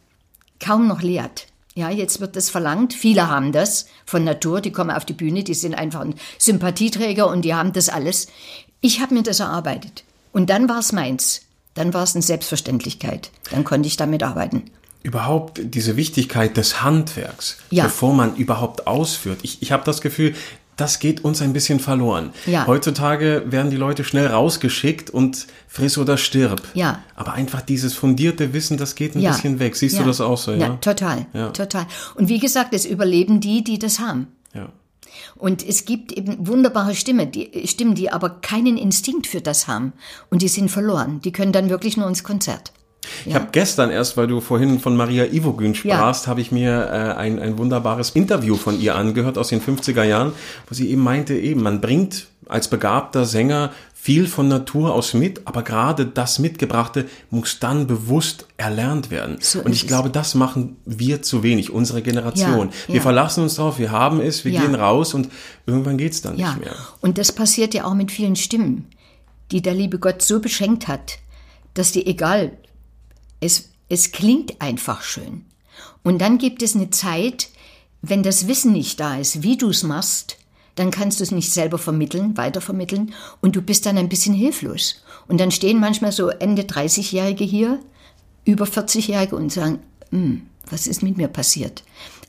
kaum noch lehrt. Ja, jetzt wird das verlangt. Viele haben das von Natur, die kommen auf die Bühne, die sind einfach ein Sympathieträger und die haben das alles. Ich habe mir das erarbeitet. Und dann war es meins. Dann war es eine Selbstverständlichkeit. Dann konnte ich damit arbeiten. Überhaupt diese Wichtigkeit des Handwerks, Ja. bevor man überhaupt ausführt. Ich, ich habe das Gefühl, das geht uns ein bisschen verloren. Ja. Heutzutage werden die Leute schnell rausgeschickt und friss oder stirb. Ja. Aber einfach dieses fundierte Wissen, das geht ein Ja. bisschen weg. Siehst ja. du das auch so? Ja, Ja, total. Total. Und wie gesagt, es überleben die, die das haben. ja. Und es gibt eben wunderbare Stimme, die, Stimmen, die aber keinen Instinkt für das haben. Und die sind verloren. Die können dann wirklich nur ins Konzert. Ich habe gestern erst, weil du vorhin von Maria Ivogün sprachst, habe ich mir äh, ein, ein wunderbares Interview von ihr angehört aus den 50er Jahren, wo sie eben meinte, eben, man bringt als begabter Sänger viel von Natur aus mit, aber gerade das Mitgebrachte muss dann bewusst erlernt werden. So Und ich glaube, das machen wir zu wenig, unsere Generation. Ja, wir ja. verlassen uns drauf, wir haben es, wir Ja. gehen raus und irgendwann geht's dann Ja, nicht mehr. und das passiert ja auch mit vielen Stimmen, die der liebe Gott so beschenkt hat, dass die egal, es, es klingt einfach schön. Und dann gibt es eine Zeit, wenn das Wissen nicht da ist, wie du es machst, dann kannst du es nicht selber vermitteln, weitervermitteln und du bist dann ein bisschen hilflos. Und dann stehen manchmal so Ende 30-Jährige hier, über 40-Jährige und sagen, "Hm, was ist mit mir passiert?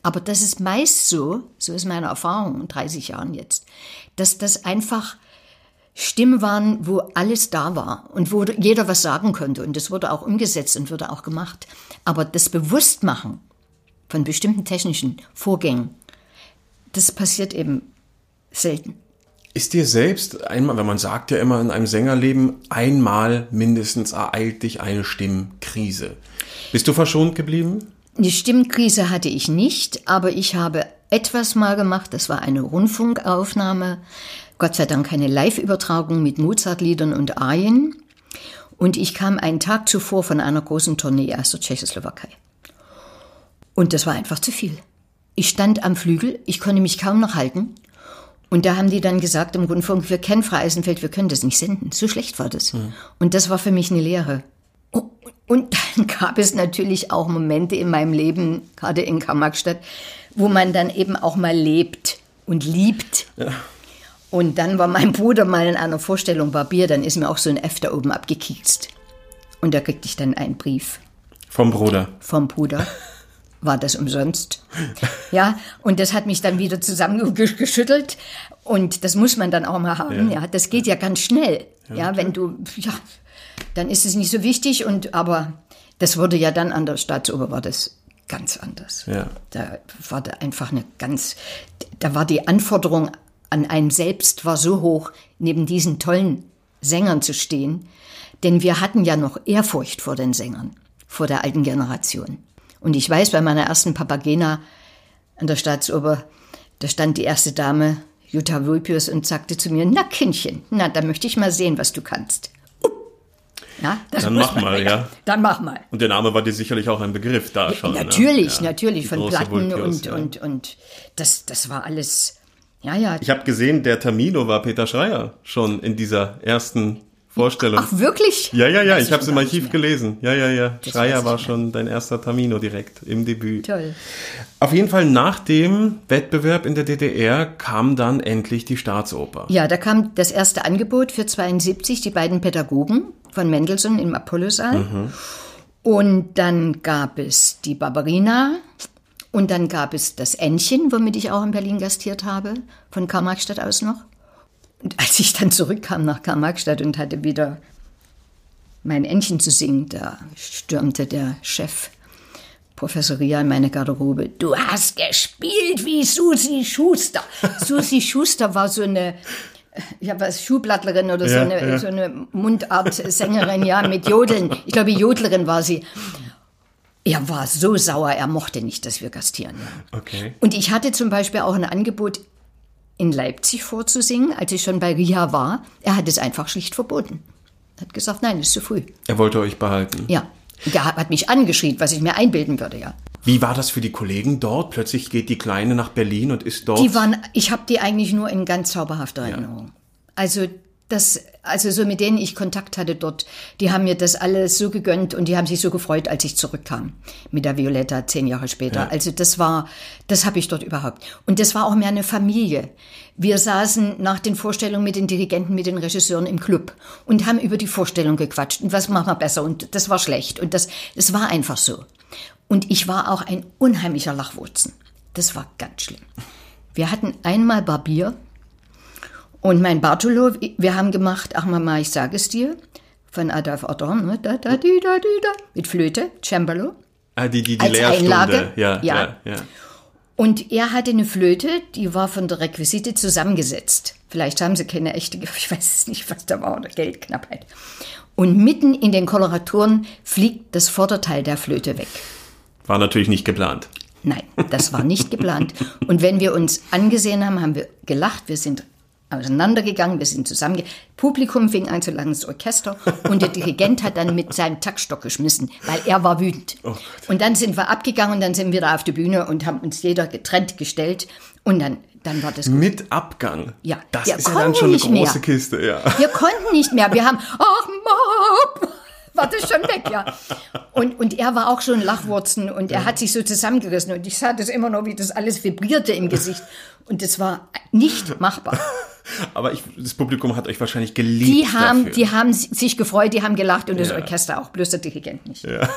Aber das ist meist so, so ist meine Erfahrung in 30 Jahren jetzt, dass das einfach Stimmen waren, wo alles da war und wo jeder was sagen konnte. Und das wurde auch umgesetzt und wurde auch gemacht. Aber das Bewusstmachen von bestimmten technischen Vorgängen, das passiert eben selten. Ist dir selbst einmal, wenn man sagt ja immer in einem Sängerleben, einmal mindestens ereilt dich eine Stimmkrise. Bist du verschont geblieben? Die Stimmkrise hatte ich nicht, aber ich habe etwas mal gemacht. Das war eine Rundfunkaufnahme. Gott sei Dank keine Live-Übertragung mit Mozart-Liedern und Arien. Und ich kam einen Tag zuvor von einer großen Tournee aus der Tschechoslowakei. Und das war einfach zu viel. Ich stand am Flügel, ich konnte mich kaum noch halten. Und da haben die dann gesagt im Rundfunk, wir kennen Frau Eisenfeld, wir können das nicht senden. So schlecht war das. Und das war für mich eine Lehre. Und dann <laughs> gab es natürlich auch Momente in meinem Leben, gerade in Karl-Marx-Stadt, wo man dann eben auch mal lebt und liebt. Und dann war mein Bruder mal in einer Vorstellung Barbier, dann ist mir auch so ein F da oben abgekiekst. Und da kriegte ich dann einen Brief Vom Bruder. vom Bruder. War das umsonst? Ja, und das hat mich dann wieder zusammengeschüttelt. Und das muss man dann auch mal haben. Ja, das geht ja ganz schnell. Ja, wenn du, ja, dann ist es nicht so wichtig. Und aber das wurde ja dann an der Staatsoper war das ganz anders. Ja. Da war da einfach eine ganz, da war die Anforderung an einen selbst war so hoch, neben diesen tollen Sängern zu stehen. Denn wir hatten ja noch Ehrfurcht vor den Sängern. vor der alten Generation. Und ich weiß, bei meiner ersten Papagena an der Staatsoper, da stand die erste Dame, Jutta Vulpius, und sagte zu mir, na Kindchen, na, da möchte ich mal sehen, was du kannst. Ja, das Dann mach man- mal, ja. Dann mach mal. Und der Name war dir sicherlich auch ein Begriff da schon. natürlich, ne? Ja, natürlich, die von Platten Vulpius, und, und, und das, das war alles, ja, ja. Ich habe gesehen, der Tamino war Peter Schreier schon in dieser ersten Vorstellung. Ach, wirklich? ja, ja, ja, Weiß ich habe es im Archiv gelesen. Ja, ja, ja. Das Schreier war schon dein erster Tamino direkt im Debüt. Toll. Auf jeden Fall nach dem Wettbewerb in der DDR kam dann endlich die Staatsoper. Ja, da kam das erste Angebot für 72, die beiden Pädagogen von Mendelssohn im Apollosaal. Und dann gab es die Barbarina und dann gab es das Entchen, womit ich auch in Berlin gastiert habe, von Karl-Marx-Stadt aus noch. Und als ich dann zurückkam nach Karl-Marx-Stadt und hatte wieder mein Entchen zu singen, da stürmte der Chef Professor Ria in meine Garderobe. Du hast gespielt wie Susi Schuster. <laughs> Susi Schuster war so eine, ja, was, Schuhblattlerin oder so, Ja, eine, ja. so eine Mundart-Sängerin, ja, mit Jodeln. Ich glaube, Jodlerin war sie. Er war so sauer, er mochte nicht, dass wir gastieren. Ja. Okay. Und ich hatte zum Beispiel auch ein Angebot, in Leipzig vorzusingen, als ich schon bei Ria war. Er hat es einfach schlicht verboten. Er hat gesagt, nein, ist zu früh. Er wollte euch behalten. Ja. Der hat mich angeschrien, was ich mir einbilden würde, ja. Wie war das für die Kollegen dort? Plötzlich geht die Kleine nach Berlin und ist dort. Die waren, ich habe die eigentlich nur in ganz zauberhafter Erinnerung. Also das, also so mit denen ich Kontakt hatte dort, die haben mir das alles so gegönnt und die haben sich so gefreut, als ich zurückkam mit der Violetta zehn Jahre später. Also das war, das habe ich dort überhaupt. Und das war auch mehr eine Familie. Wir saßen nach den Vorstellungen mit den Dirigenten, mit den Regisseuren im Club und haben über die Vorstellung gequatscht und was machen wir besser und das war schlecht und das, das war einfach so. Und ich war auch ein unheimlicher Lachwurzen. Das war ganz schlimm. Wir hatten einmal Barbier und mein Bartolo, wir haben gemacht, ach Mama, ich sage es dir, von Adolf Ottern, ne? da, da, di, da, di, da, mit Flöte, Cembalo. ah, die, die, die als Lehrstunde. Einlage? Ja, ja, Ja. ja. Und er hatte eine Flöte, die war von der Requisite zusammengesetzt. Vielleicht haben sie keine echte, <laughs> ich weiß es nicht, was da war, oder Geldknappheit. Und mitten in den Koloraturen fliegt das Vorderteil der Flöte weg. War natürlich nicht geplant. Nein, das war nicht geplant. <laughs> Und wenn wir uns angesehen haben, haben wir gelacht, wir sind auseinandergegangen, wir sind zusammen. Publikum fing an zu lachen, das Orchester. Und der Dirigent hat dann mit seinem Taktstock geschmissen, weil er war wütend. und dann sind wir abgegangen und dann sind wir da auf die Bühne und haben uns jeder getrennt gestellt. Und dann, dann war das gut. Mit Abgang. Ja, Das wir ist ja dann schon eine nicht mehr. große Kiste, ja. Wir konnten nicht mehr. Wir haben, ach, Mom, war das schon weg, ja. Und, und er war auch schon Lachwurzen und er hat sich so zusammengerissen und ich sah das immer noch, wie das alles vibrierte im Gesicht. Und das war nicht machbar. Aber ich, das Publikum hat euch wahrscheinlich geliebt. Die haben, dafür. die haben sich gefreut, die haben gelacht und das Ja. Orchester auch, bloß der Dirigent nicht. ja.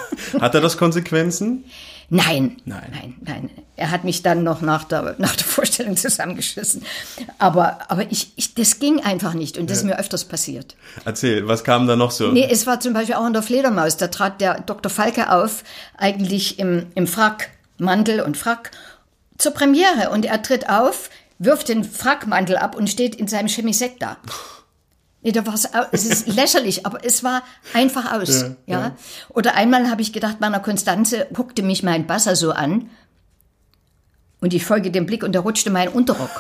Hat er das Konsequenzen? Nein, Nein. nein, nein. Er hat mich dann noch nach der, <laughs> nach der Vorstellung zusammengeschissen. Aber, aber ich, ich, das ging einfach nicht und das ist mir öfters passiert. Erzähl, was kam da noch so? Nee, es war zum Beispiel auch in der Fledermaus. Da trat der Dr. Falke auf, eigentlich im, im Frack, Mantel und Frack, zur Premiere. Und er tritt auf, wirft den Frackmantel ab und steht in seinem Chemisett da. Nee, da war's, au- es ist <laughs> lächerlich, aber es war einfach aus. Ja, Ja, ja. Oder einmal habe ich gedacht, meiner Konstanze guckte mich mein Basser so an und ich folge dem Blick und da rutschte mein Unterrock.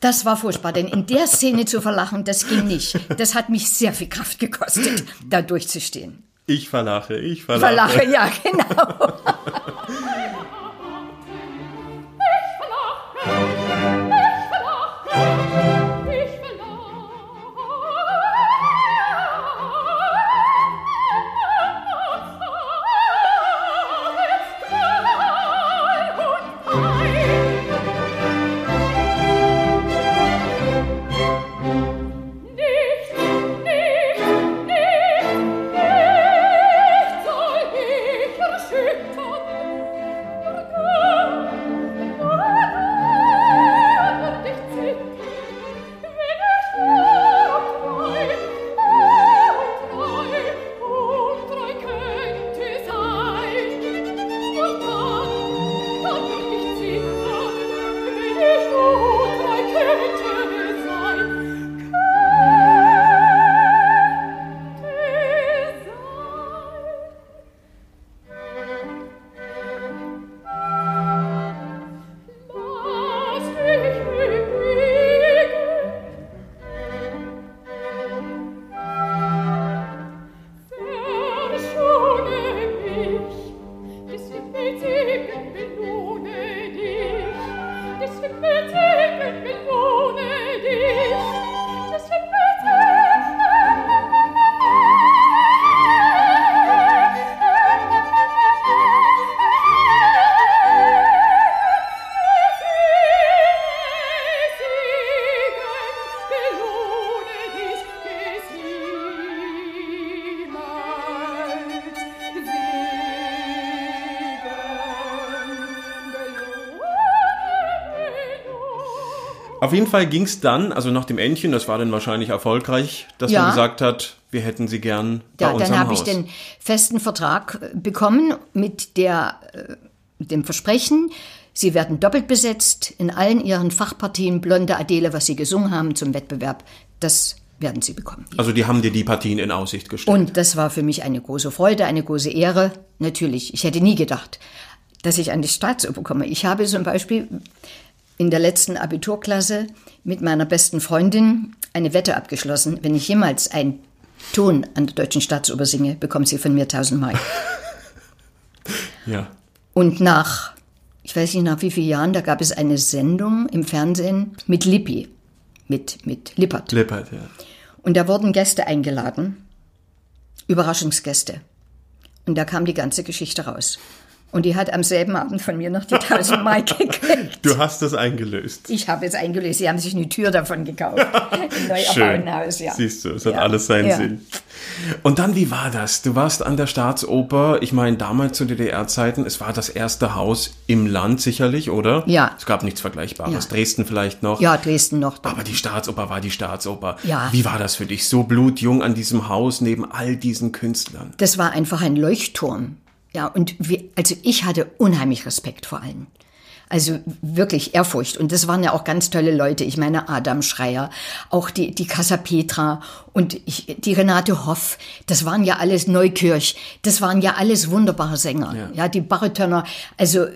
Das war furchtbar, denn in der Szene zu verlachen, das ging nicht. Das hat mich sehr viel Kraft gekostet, da durchzustehen. Ich verlache, ich verlache. Verlachen, ja, genau. <laughs> Auf jeden Fall ging es dann, also nach dem Entchen, das war dann wahrscheinlich erfolgreich, dass Ja. man gesagt hat, wir hätten sie gern bei Ja, uns dann am habe ich den festen Vertrag äh, bekommen mit der, äh, dem Versprechen, Sie werden doppelt besetzt in allen Ihren Fachpartien Blonde Adele, was Sie gesungen haben zum Wettbewerb. Das werden Sie bekommen. also die haben dir die Partien in Aussicht gestellt. Und das war für mich eine große Freude, eine große Ehre. Natürlich, ich hätte nie gedacht, dass ich an die Staatsoper komme. Ich habe zum Beispiel in der letzten Abiturklasse mit meiner besten Freundin eine Wette abgeschlossen. Wenn ich jemals einen Ton an der Deutschen Staatsoper singe, bekommt sie von mir 1000 Mark. <laughs> ja. Und nach, ich weiß nicht nach wie vielen Jahren, da gab es eine Sendung im Fernsehen mit Lippi, mit, mit Lippert. Lippert, ja. Und da wurden Gäste eingeladen, Überraschungsgäste. Und da kam die ganze Geschichte raus. Und die hat am selben Abend von mir noch die 1000 Mark <laughs> gekriegt. Du hast das eingelöst. Ich habe es eingelöst. Sie haben sich eine Tür davon gekauft. <laughs> Im neu erbauten Haus, ja. Siehst du, es hat Ja. alles seinen Ja. Sinn. Und dann, wie war das? Du warst an der Staatsoper, ich meine, damals zu DDR-Zeiten, es war das erste Haus im Land sicherlich, oder? Ja. Es gab nichts Vergleichbares. Ja. Dresden vielleicht noch. Ja, Dresden noch. Aber die Staatsoper war die Staatsoper. Ja. Wie war das für dich? So blutjung an diesem Haus neben all diesen Künstlern. Das war einfach ein Leuchtturm. Ja, und wir, also ich hatte unheimlich Respekt vor allen. Also wirklich Ehrfurcht. Und das waren ja auch ganz tolle Leute. Ich meine, Adam Schreier, auch die, die Casa Petra und ich, die Renate Hoff. Das waren ja alles Neukirch. Das waren ja alles wunderbare Sänger. Ja. Ja, die Baritöner. Also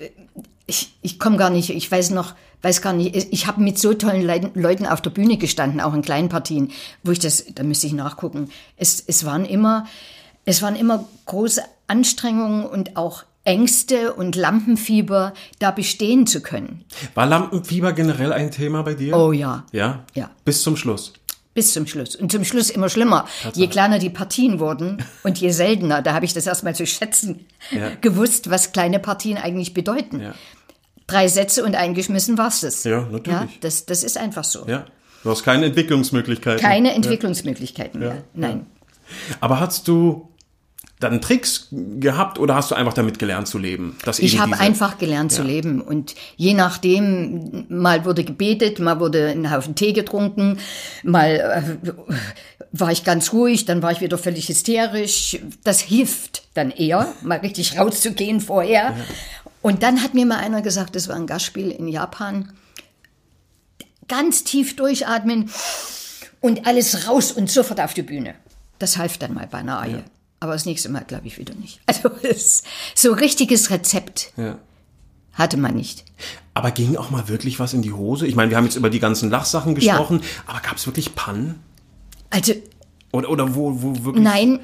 ich, ich komme gar nicht, ich weiß noch, weiß gar nicht, ich habe mit so tollen Leuten, Leuten auf der Bühne gestanden, auch in kleinen Partien, wo ich das, da müsste ich nachgucken. Es, es waren immer, es waren immer große Anstrengungen und auch Ängste und Lampenfieber, da bestehen zu können. War Lampenfieber generell ein Thema bei dir? Oh ja. Ja? Ja. Bis zum Schluss. Bis zum Schluss. Und zum Schluss immer schlimmer. Je kleiner die Partien wurden und je seltener, da habe ich das erstmal zu schätzen Ja. <laughs> gewusst, was kleine Partien eigentlich bedeuten. Ja. Drei Sätze und eingeschmissen war's das. Ja, natürlich. Ja, das, das ist einfach so. Ja. Du hast keine Entwicklungsmöglichkeiten. Keine Entwicklungsmöglichkeiten mehr. Nein. Aber hast du dann Tricks gehabt oder hast du einfach damit gelernt zu leben? Dass Ich habe einfach gelernt zu leben und je nachdem, mal wurde gebetet, mal wurde ein Haufen Tee getrunken, mal äh, war ich ganz ruhig, dann war ich wieder völlig hysterisch. Das hilft dann eher, mal richtig rauszugehen vorher. Und dann hat mir mal einer gesagt, das war ein Gastspiel in Japan, ganz tief durchatmen und alles raus und sofort auf die Bühne. Das half dann mal bei einer Eie. Aber das nächste Mal glaube ich wieder nicht. <laughs> Also es, so richtiges Rezept Ja. hatte man nicht. Aber ging auch mal wirklich was in die Hose? Ich meine, wir haben jetzt über die ganzen Lachsachen gesprochen, aber gab es wirklich Pannen? Also Oder, oder wo, wo wirklich? nein,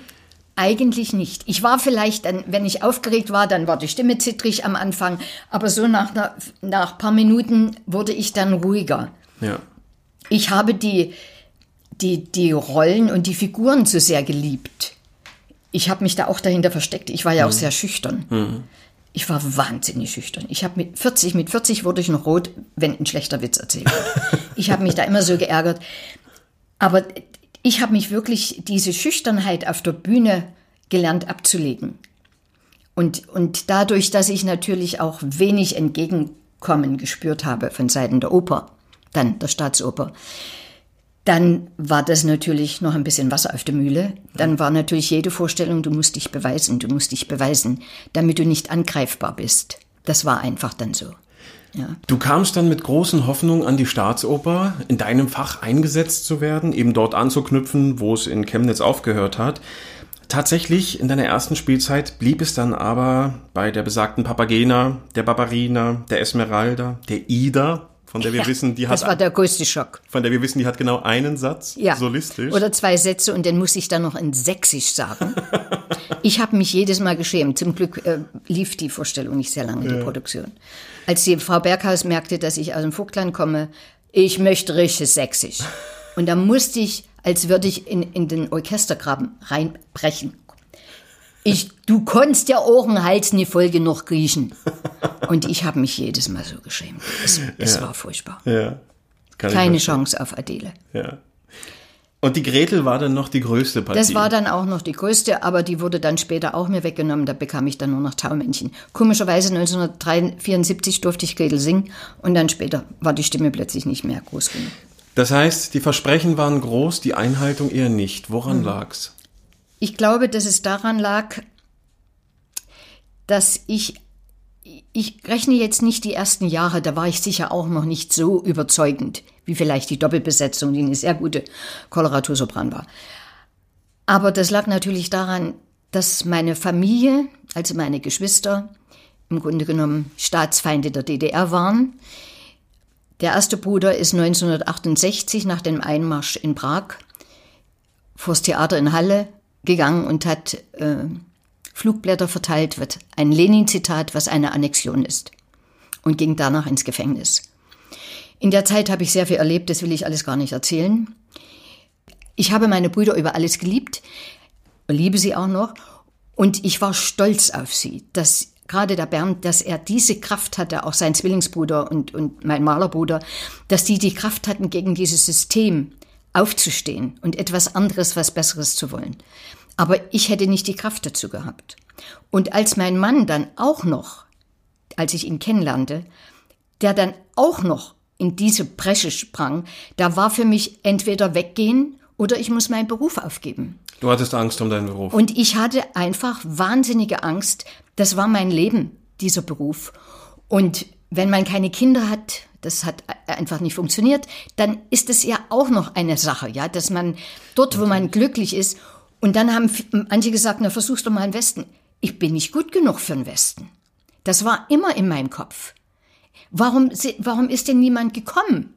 eigentlich nicht. Ich war vielleicht dann, wenn ich aufgeregt war, dann war die Stimme zittrig am Anfang. Aber so nach, einer, nach ein paar Minuten wurde ich dann ruhiger. Ja. Ich habe die, die, die Rollen und die Figuren zu sehr geliebt. Ich habe mich da auch dahinter versteckt. Ich war ja auch sehr schüchtern. Ich war wahnsinnig schüchtern. Ich habe mit 40, mit 40 wurde ich noch rot, wenn ein schlechter Witz erzählt wird. <laughs> Ich habe mich da immer so geärgert. Aber ich habe mich wirklich diese Schüchternheit auf der Bühne gelernt abzulegen. Und, und dadurch, dass ich natürlich auch wenig Entgegenkommen gespürt habe von Seiten der Oper, dann der Staatsoper, dann war das natürlich noch ein bisschen Wasser auf der Mühle. Dann war natürlich jede Vorstellung, du musst dich beweisen, du musst dich beweisen, damit du nicht angreifbar bist. Das war einfach dann so. Ja. Du kamst dann mit großen Hoffnungen an die Staatsoper, in deinem Fach eingesetzt zu werden, eben dort anzuknüpfen, wo es in Chemnitz aufgehört hat. Tatsächlich, in deiner ersten Spielzeit blieb es dann aber bei der besagten Papagena, der Barbarina, der Esmeralda, der Ida, von der wir Ja, wissen, die das war hat, der größte Schock. von der wir wissen, die hat genau einen Satz, Ja. solistisch. Oder zwei Sätze und den muss ich dann noch in Sächsisch sagen. <laughs> ich habe mich jedes Mal geschämt. Zum Glück äh, lief die Vorstellung nicht sehr lange, die Produktion. Als die Frau Berghaus merkte, dass ich aus dem Vogtland komme, ich möchte richtig Sächsisch. Und da musste ich, als würde ich in, in den Orchestergraben reinbrechen. Ich, du konntest ja auch einen Hals nie voll genug riechen. Und ich habe mich jedes Mal so geschämt. Es, es war furchtbar. ja. Keine. Chance auf Adele. Ja. Und die Gretel war dann noch die größte Partie. Das war dann auch noch die größte, aber die wurde dann später auch mir weggenommen. Da bekam ich dann nur noch Taumännchen. Komischerweise 1974 durfte ich Gretel singen und dann später war die Stimme plötzlich nicht mehr groß genug. Das heißt, die Versprechen waren groß, die Einhaltung eher nicht. Woran Mhm. lag's? Ich glaube, dass es daran lag, dass ich, ich rechne jetzt nicht die ersten Jahre, da war ich sicher auch noch nicht so überzeugend, wie vielleicht die Doppelbesetzung, die eine sehr gute Koloratursopran war. Aber das lag natürlich daran, dass meine Familie, also meine Geschwister, im Grunde genommen Staatsfeinde der DDR waren. Der erste Bruder ist 1968 nach dem Einmarsch in Prag vors Theater in Halle gegangen und hat äh, Flugblätter verteilt, wird ein Lenin-Zitat, was eine Annexion ist, und ging danach ins Gefängnis. In der Zeit habe ich sehr viel erlebt, das will ich alles gar nicht erzählen. Ich habe meine Brüder über alles geliebt, liebe sie auch noch, und ich war stolz auf sie, dass gerade der Bernd, dass er diese Kraft hatte, auch sein Zwillingsbruder und, und mein Malerbruder, dass die die Kraft hatten, gegen dieses System aufzustehen und etwas anderes, was Besseres zu wollen. Aber ich hätte nicht die Kraft dazu gehabt. Und als mein Mann dann auch noch, als ich ihn kennenlernte, der dann auch noch in diese Bresche sprang, da war für mich entweder weggehen oder ich muss meinen Beruf aufgeben. Du hattest Angst um deinen Beruf. Und ich hatte einfach wahnsinnige Angst. Das war mein Leben, dieser Beruf. Und wenn man keine Kinder hat, das hat einfach nicht funktioniert, dann ist es ja auch noch eine Sache, ja, dass man dort, wo man glücklich ist, und dann haben manche gesagt, na versuch's doch mal im Westen. Ich bin nicht gut genug für den Westen. Das war immer in meinem Kopf. Warum, warum ist denn niemand gekommen?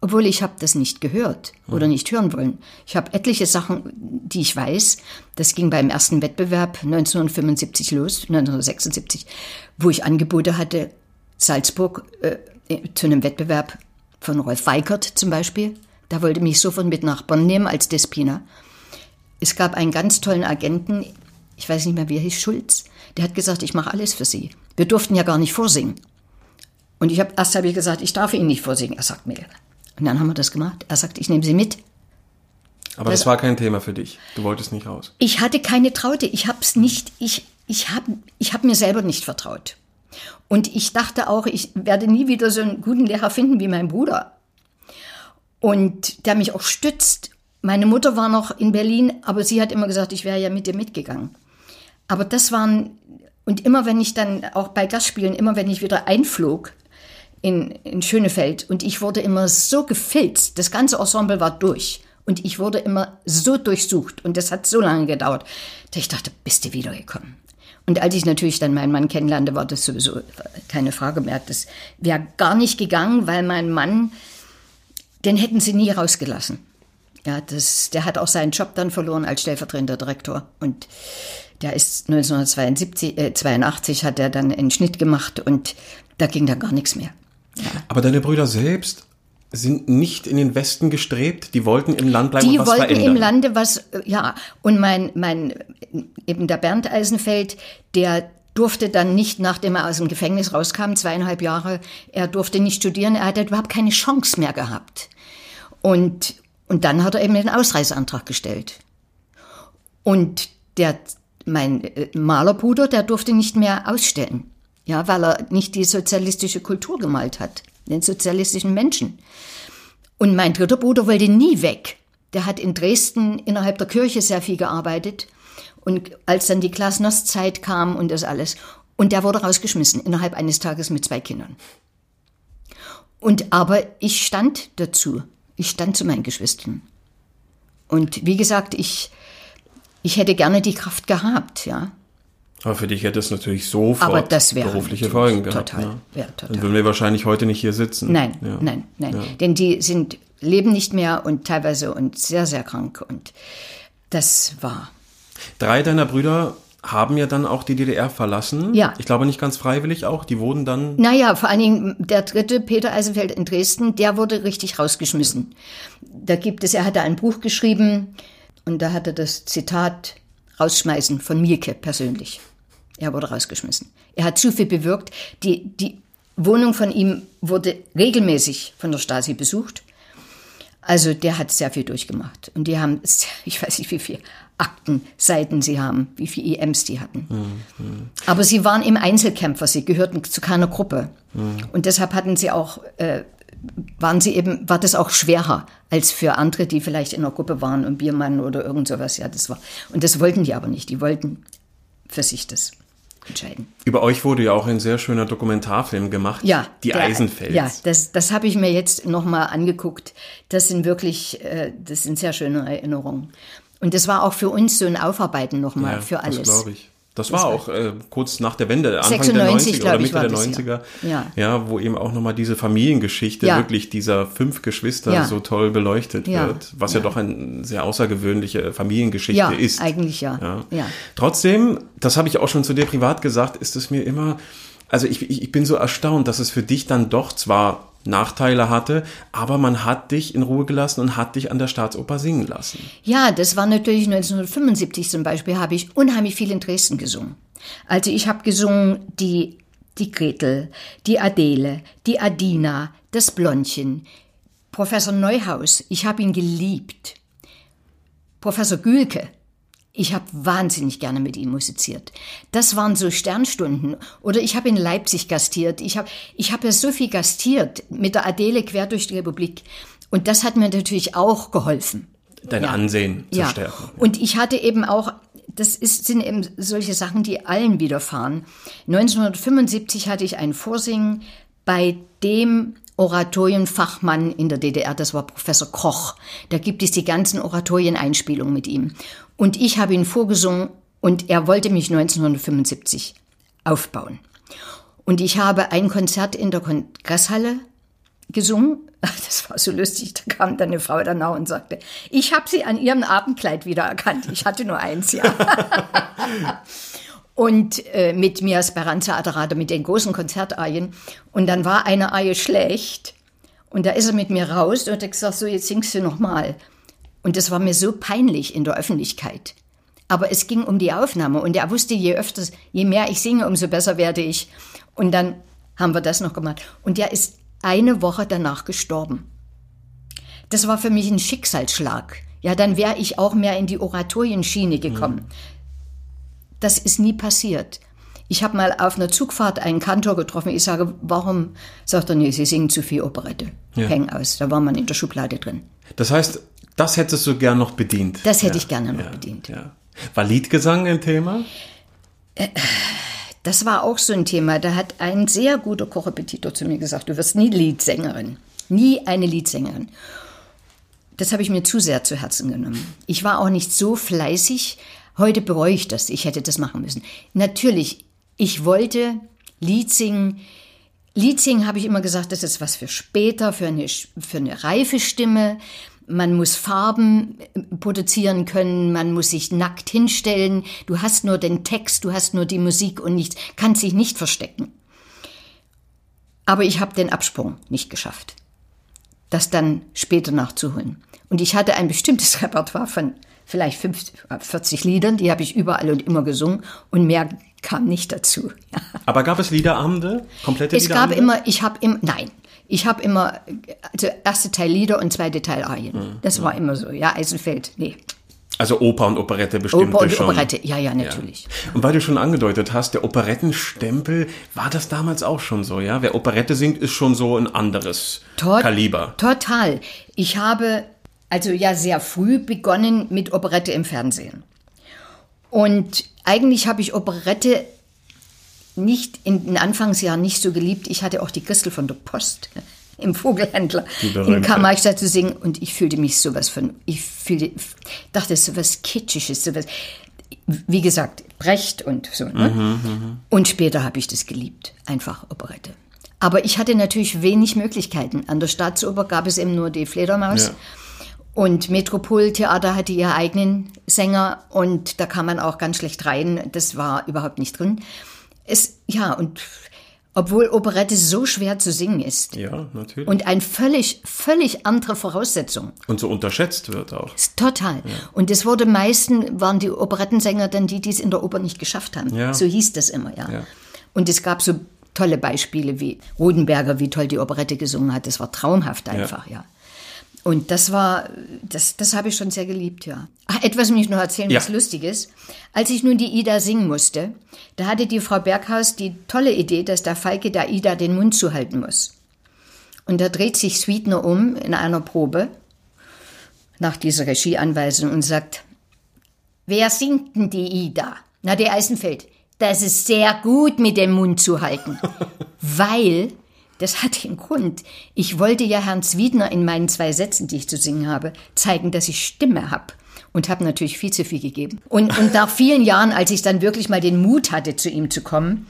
Obwohl ich habe das nicht gehört oder nicht hören wollen. Ich habe etliche Sachen, die ich weiß. Das ging beim ersten Wettbewerb 1975 los, 1976, wo ich Angebote hatte, Salzburg äh, zu einem Wettbewerb von Rolf Weikert zum Beispiel. Da wollte mich sofort mit nach Bonn nehmen als Despina. Es gab einen ganz tollen Agenten, ich weiß nicht mehr, wie er hieß, Schulz. Der hat gesagt, ich mache alles für Sie. Wir durften ja gar nicht vorsingen. Und ich habe erst habe ich gesagt, ich darf Ihnen nicht vorsingen. Er sagt mir. Und dann haben wir das gemacht. Er sagt, ich nehme Sie mit. Aber das, das war kein Thema für dich. Du wolltest nicht raus. Ich hatte keine Traute. Ich habe es nicht. Ich ich habe ich hab mir selber nicht vertraut. Und ich dachte auch, ich werde nie wieder so einen guten Lehrer finden wie mein Bruder. Und der mich auch stützt. Meine Mutter war noch in Berlin, aber sie hat immer gesagt, ich wäre ja mit dir mitgegangen. Aber das waren, und immer wenn ich dann auch bei Gastspielen, immer wenn ich wieder einflog in, in Schönefeld und ich wurde immer so gefilzt, das ganze Ensemble war durch. Und ich wurde immer so durchsucht und das hat so lange gedauert, dass ich dachte, bist du wiedergekommen? Und als ich natürlich dann meinen Mann kennenlernte, war das sowieso keine Frage mehr. Das wäre gar nicht gegangen, weil mein Mann, den hätten sie nie rausgelassen. Ja, das, der hat auch seinen Job dann verloren als stellvertretender Direktor. Und der ist 1982 äh, 82 hat er dann einen Schnitt gemacht und da ging dann gar nichts mehr. Ja. Aber deine Brüder selbst sind nicht in den Westen gestrebt, die wollten im Land bleiben die und was wollten verändern. im Lande was, ja, und mein, mein, eben der Bernd Eisenfeld, der durfte dann nicht, nachdem er aus dem Gefängnis rauskam, zweieinhalb Jahre, er durfte nicht studieren, er hatte überhaupt keine Chance mehr gehabt. Und, und dann hat er eben den Ausreiseantrag gestellt. Und der, mein Malerbruder, der durfte nicht mehr ausstellen. Ja, weil er nicht die sozialistische Kultur gemalt hat, den sozialistischen Menschen. Und mein dritter Bruder wollte nie weg. Der hat in Dresden innerhalb der Kirche sehr viel gearbeitet. Und als dann die Glasnost-Zeit kam und das alles, und der wurde rausgeschmissen innerhalb eines Tages mit zwei Kindern. Und aber ich stand dazu. Ich stand zu meinen Geschwistern. Und wie gesagt, ich, ich hätte gerne die Kraft gehabt, ja. Aber für dich hätte es natürlich sofort berufliche Folgen gehabt. total, ne? ja, total. Dann würden wir wahrscheinlich heute nicht hier sitzen. Nein, Ja. nein, nein. Ja. Denn die sind, leben nicht mehr und teilweise und sehr, sehr krank. Und das war. Drei deiner Brüder haben ja dann auch die DDR verlassen. Ja. Ich glaube nicht ganz freiwillig auch. Die wurden dann. Naja, vor allen Dingen der dritte, Peter Eisenfeld in Dresden, der wurde richtig rausgeschmissen. Da gibt es, er hatte ein Buch geschrieben und da hatte das Zitat rausschmeißen von Mielke persönlich. Er wurde rausgeschmissen. Er hat zu viel bewirkt. Die, die Wohnung von ihm wurde regelmäßig von der Stasi besucht. Also der hat sehr viel durchgemacht. Und die haben, <laughs> ich weiß nicht, wie viele Aktenseiten sie haben, wie viele EMs die hatten. Aber sie waren im Einzelkämpfer, sie gehörten zu keiner Gruppe. Und deshalb hatten sie auch, äh, waren sie eben, war das auch schwerer als für andere, die vielleicht in einer Gruppe waren und Biermann oder irgend sowas. Ja, das war. Und das wollten die aber nicht. Die wollten für sich das entscheiden. Über euch wurde ja auch ein sehr schöner Dokumentarfilm gemacht. Ja, Die der- Eisenfels. Ja, das, das habe ich mir jetzt nochmal angeguckt. Das sind wirklich, äh, das sind sehr schöne Erinnerungen. Und das war auch für uns so ein Aufarbeiten nochmal Ja, für alles. Das glaube ich. Das war auch äh, kurz nach der Wende, Anfang 96, der 90er oder Mitte der das, 90er. ja. ja, wo eben auch nochmal diese Familiengeschichte Ja. wirklich dieser fünf Geschwister Ja. so toll beleuchtet wird, was ja, doch eine sehr außergewöhnliche Familiengeschichte Ja, ist. eigentlich ja. Ja. Trotzdem, das habe ich auch schon zu dir privat gesagt, ist es mir immer, also ich, ich bin so erstaunt, dass es für dich dann doch zwar Nachteile hatte, aber man hat dich in Ruhe gelassen und hat dich an der Staatsoper singen lassen. Ja, das war natürlich 1975 zum Beispiel, habe ich unheimlich viel in Dresden gesungen. Also ich habe gesungen die, die Gretel, die Adele, die Adina, das Blondchen, Professor Neuhaus, ich habe ihn geliebt. Professor Gülke, ich habe wahnsinnig gerne mit ihm musiziert. Das waren so Sternstunden. Oder ich habe in Leipzig gastiert. Ich habe ich hab ja so viel gastiert mit der Adele quer durch die Republik. Und das hat mir natürlich auch geholfen. Dein Ja. Ansehen zu Ja. stärken. Und ich hatte eben auch, das ist, sind eben solche Sachen, die allen widerfahren. 1975 hatte ich ein Vorsingen bei dem Oratorienfachmann in der DDR, das war Professor Koch. Da gibt es die ganzen Oratorieneinspielungen mit ihm. Und ich habe ihn vorgesungen und er wollte mich 1975 aufbauen. Und ich habe ein Konzert in der Kongresshalle gesungen. <laughs> Das war so lustig. Da kam dann eine Frau danach und sagte, ich habe sie an ihrem Abendkleid wiedererkannt. Ich hatte nur eins, ja. <laughs> und äh, mit Mia Speranza Adorata, mit den großen Konzertarien. Und dann war eine Arie schlecht. Und da ist er mit mir raus und hat gesagt, so, jetzt singst du nochmal. Und das war mir so peinlich in der Öffentlichkeit. Aber es ging um die Aufnahme und er wusste, je öfter, je mehr ich singe, umso besser werde ich. Und dann haben wir das noch gemacht. Und der ist eine Woche danach gestorben. Das war für mich ein Schicksalsschlag. Ja, dann wäre ich auch mehr in die Oratorienschiene gekommen. Das ist nie passiert. Ich habe mal auf einer Zugfahrt einen Kantor getroffen. Ich sage, warum? Sagt er, nee, Sie singen zu viel Operette. Ja. Häng aus. Da war man in der Schublade drin. Das heißt, das hättest du gern noch bedient. Das hätte ich gerne noch bedient. Ja. War Liedgesang ein Thema? Das war auch so ein Thema. Da hat ein sehr guter Korrepetitor zu mir gesagt, du wirst nie Liedsängerin. Nie eine Liedsängerin. Das habe ich mir zu sehr zu Herzen genommen. Ich war auch nicht so fleißig. Heute bereue ich das. Ich hätte das machen müssen. Natürlich, ich wollte Lied singen. Lied singen habe ich immer gesagt, das ist was für später, für eine, für eine reife Stimme. Man muss Farben äh, produzieren können, man muss sich nackt hinstellen. Du hast nur den Text, du hast nur die Musik und nichts, kannst dich nicht verstecken. Aber ich habe den Absprung nicht geschafft, das dann später nachzuholen. Und ich hatte ein bestimmtes <laughs> Repertoire von vielleicht 50, 40 Liedern, die habe ich überall und immer gesungen und mehr kam nicht dazu. Ja. Aber gab es Liederabende? Komplette Es gab Liederabende? immer, ich habe immer, nein, ich habe immer, also erste Teil Lieder und zweite Teil Arien. Das war immer so, ja, Eisenfeld, nee. Also Oper und Operette bestimmt Oper und schon. Operette, ja, ja, natürlich. Und weil du schon angedeutet hast, der Operettenstempel, war das damals auch schon so, ja? Wer Operette singt, ist schon so ein anderes Tot- Kaliber. Total. Ich habe also ja sehr früh begonnen mit Operette im Fernsehen. Und eigentlich habe ich Operette nicht in den Anfangsjahren nicht so geliebt. Ich hatte auch die Christel von der Post im Vogelhändler in berühmte. Karl-Marx zu singen und ich fühlte mich sowas von, ich fühlte, dachte, es ist sowas Kitschiges, sowas, wie gesagt, Brecht und so. Ne? Und später habe ich das geliebt, einfach Operette. Aber ich hatte natürlich wenig Möglichkeiten. An der Staatsoper gab es eben nur die Fledermaus. Ja. Und Metropoltheater hatte ihre eigenen Sänger und da kam man auch ganz schlecht rein. Das war überhaupt nicht drin. Es, ja, und obwohl Operette so schwer zu singen ist Ja, natürlich. Und, und ein völlig, völlig andere Voraussetzung. so unterschätzt wird auch. Total. Und es wurde meisten, waren die Operettensänger dann die, die es in der Oper nicht geschafft haben. Ja. So hieß das immer, ja. Ja. Und es gab so tolle Beispiele wie Rodenberger, wie toll die Operette gesungen hat. Das war traumhaft einfach, ja. Und das war, das, das habe ich schon sehr geliebt, ja. Ach, etwas muss ich noch erzählen, Ja. was lustig ist. Als ich nun die Ida singen musste, da hatte die Frau Berghaus die tolle Idee, dass der Falke der Ida den Mund zuhalten muss. Und da dreht sich Sweetner um in einer Probe nach dieser Regieanweisung und sagt, wer singt denn die Ida? Na, der Eisenfeld. Das ist sehr gut mit dem Mund zu halten. <laughs> Weil, das hat den Grund, ich wollte ja Herrn Zwiedner in meinen zwei Sätzen, die ich zu singen habe, zeigen, dass ich Stimme habe. Und habe natürlich viel zu viel gegeben. Und, und nach vielen Jahren, als ich dann wirklich mal den Mut hatte, zu ihm zu kommen,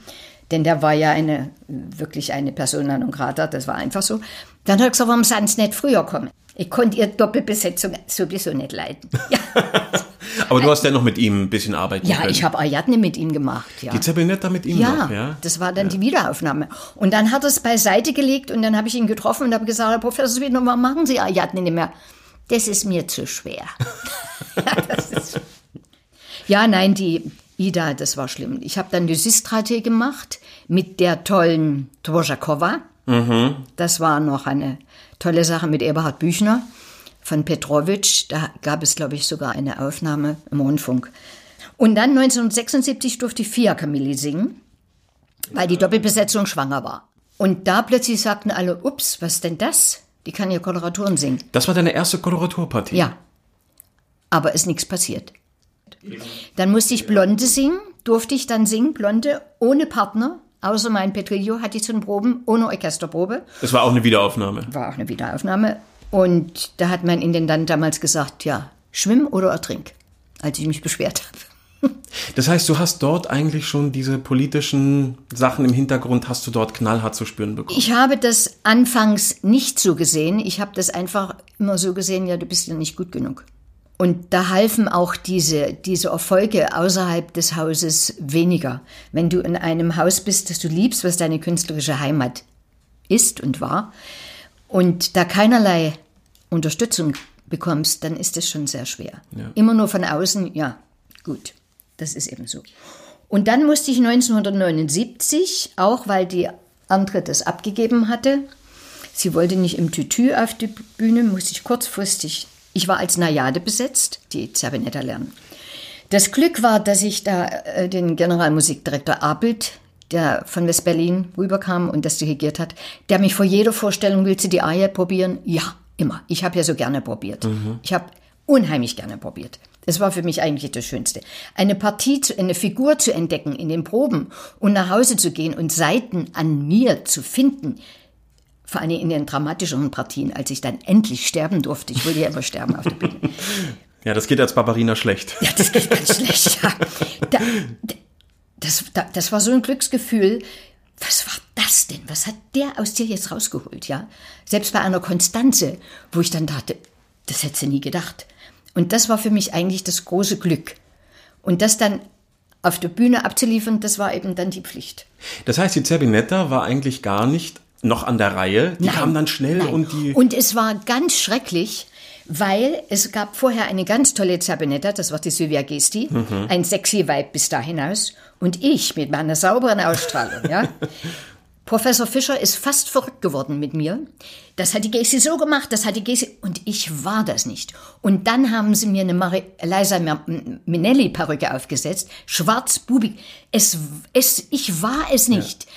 denn der war ja eine, wirklich eine Persona non grata, das war einfach so, dann hat er gesagt, warum sind Sie nicht früher kommen? Ich konnte Ihre Doppelbesetzung sowieso nicht leiden. <laughs> Ja, Aber du hast dennoch mit ihm ein bisschen arbeiten ja können. ich habe Ariadne mit ihm gemacht. Ja. Die Zerbinetta mit ihm Ja, noch, ja? das war dann die Wiederaufnahme. Und dann hat er es beiseite gelegt und dann habe ich ihn getroffen und habe gesagt, Herr Professor Sweden, warum machen Sie Ariadne nicht mehr? Das ist mir zu schwer. <laughs> <laughs> ja, ist ja, nein, die Ida, das war schlimm. Ich habe dann Lysistrate gemacht mit der tollen Dvořáková. Das war noch eine tolle Sache mit Eberhard Büchner von Petrovic. Da gab es, glaube ich, sogar eine Aufnahme im Rundfunk. Und dann 1976 durfte ich Fia Camilli singen, weil die Doppelbesetzung schwanger war. Und da plötzlich sagten alle, ups, was denn das? Die kann ja Koloraturen singen. Das war deine erste Koloraturpartie. Ja. Aber ist nichts passiert. Dann musste ich Blonde singen, durfte ich dann singen, Blonde, ohne Partner, außer mein Petrillo hatte ich zu den Proben, ohne Orchesterprobe. Das war auch eine Wiederaufnahme. War auch eine Wiederaufnahme. Und da hat mein Intendant damals gesagt, ja, schwimm oder ertrink, als ich mich beschwert habe. <laughs> Das heißt, du hast dort eigentlich schon diese politischen Sachen im Hintergrund, hast du dort knallhart zu spüren bekommen. Ich habe das anfangs nicht so gesehen. Ich habe das einfach immer so gesehen, ja, du bist ja nicht gut genug. Und da halfen auch diese, diese Erfolge außerhalb des Hauses weniger. Wenn du in einem Haus bist, das du liebst, was deine künstlerische Heimat ist und war, und da keinerlei Unterstützung bekommst, dann ist es schon sehr schwer. Immer nur von außen, ja, gut, das ist eben so. Und dann musste ich 1979, auch weil die andere das abgegeben hatte, sie wollte nicht im Tütü auf die Bühne, musste ich kurzfristig, ich war als Najade besetzt, die Zerbinetta lernen. Das Glück war, dass ich da äh, den Generalmusikdirektor Abelt, der von West-Berlin rüberkam und das dirigiert hat, der mich vor jeder Vorstellung, willst du die Arie probieren? Ja, immer. Ich habe ja so gerne probiert. Ich habe unheimlich gerne probiert. Das war für mich eigentlich das Schönste. Eine Partie, zu, eine Figur zu entdecken in den Proben und nach Hause zu gehen und Seiten an mir zu finden, vor allem in den dramatischeren Partien, als ich dann endlich sterben durfte. Ich wollte ja immer sterben auf der Bühne. <laughs> Ja, das geht als Barbarina schlecht. Ja, das geht ganz schlecht. Ja. Da, das, da, das war so ein Glücksgefühl. Was war das denn? Was hat der aus dir jetzt rausgeholt? Ja, selbst bei einer Konstanze, wo ich dann dachte, das hätte sie nie gedacht. Und das war für mich eigentlich das große Glück. Und das dann auf der Bühne abzuliefern, das war eben dann die Pflicht. Das heißt, die Zerbinetta war eigentlich gar nicht noch an der Reihe. Die Nein, kam dann schnell nein. und die. Und es war ganz schrecklich, weil es gab vorher eine ganz tolle Zerbinetta, das war die Sylvia Gesti, Mhm. ein sexy Vibe bis dahin aus. Und ich mit meiner sauberen Ausstrahlung, ja. <laughs> Professor Fischer ist fast verrückt geworden mit mir. Das hat die Gesi so gemacht, das hat die Gesi. Und ich war das nicht. Und dann haben sie mir eine Mari Eliza Minnelli-Perücke aufgesetzt, schwarz-bubig. Es, es, ich war es nicht.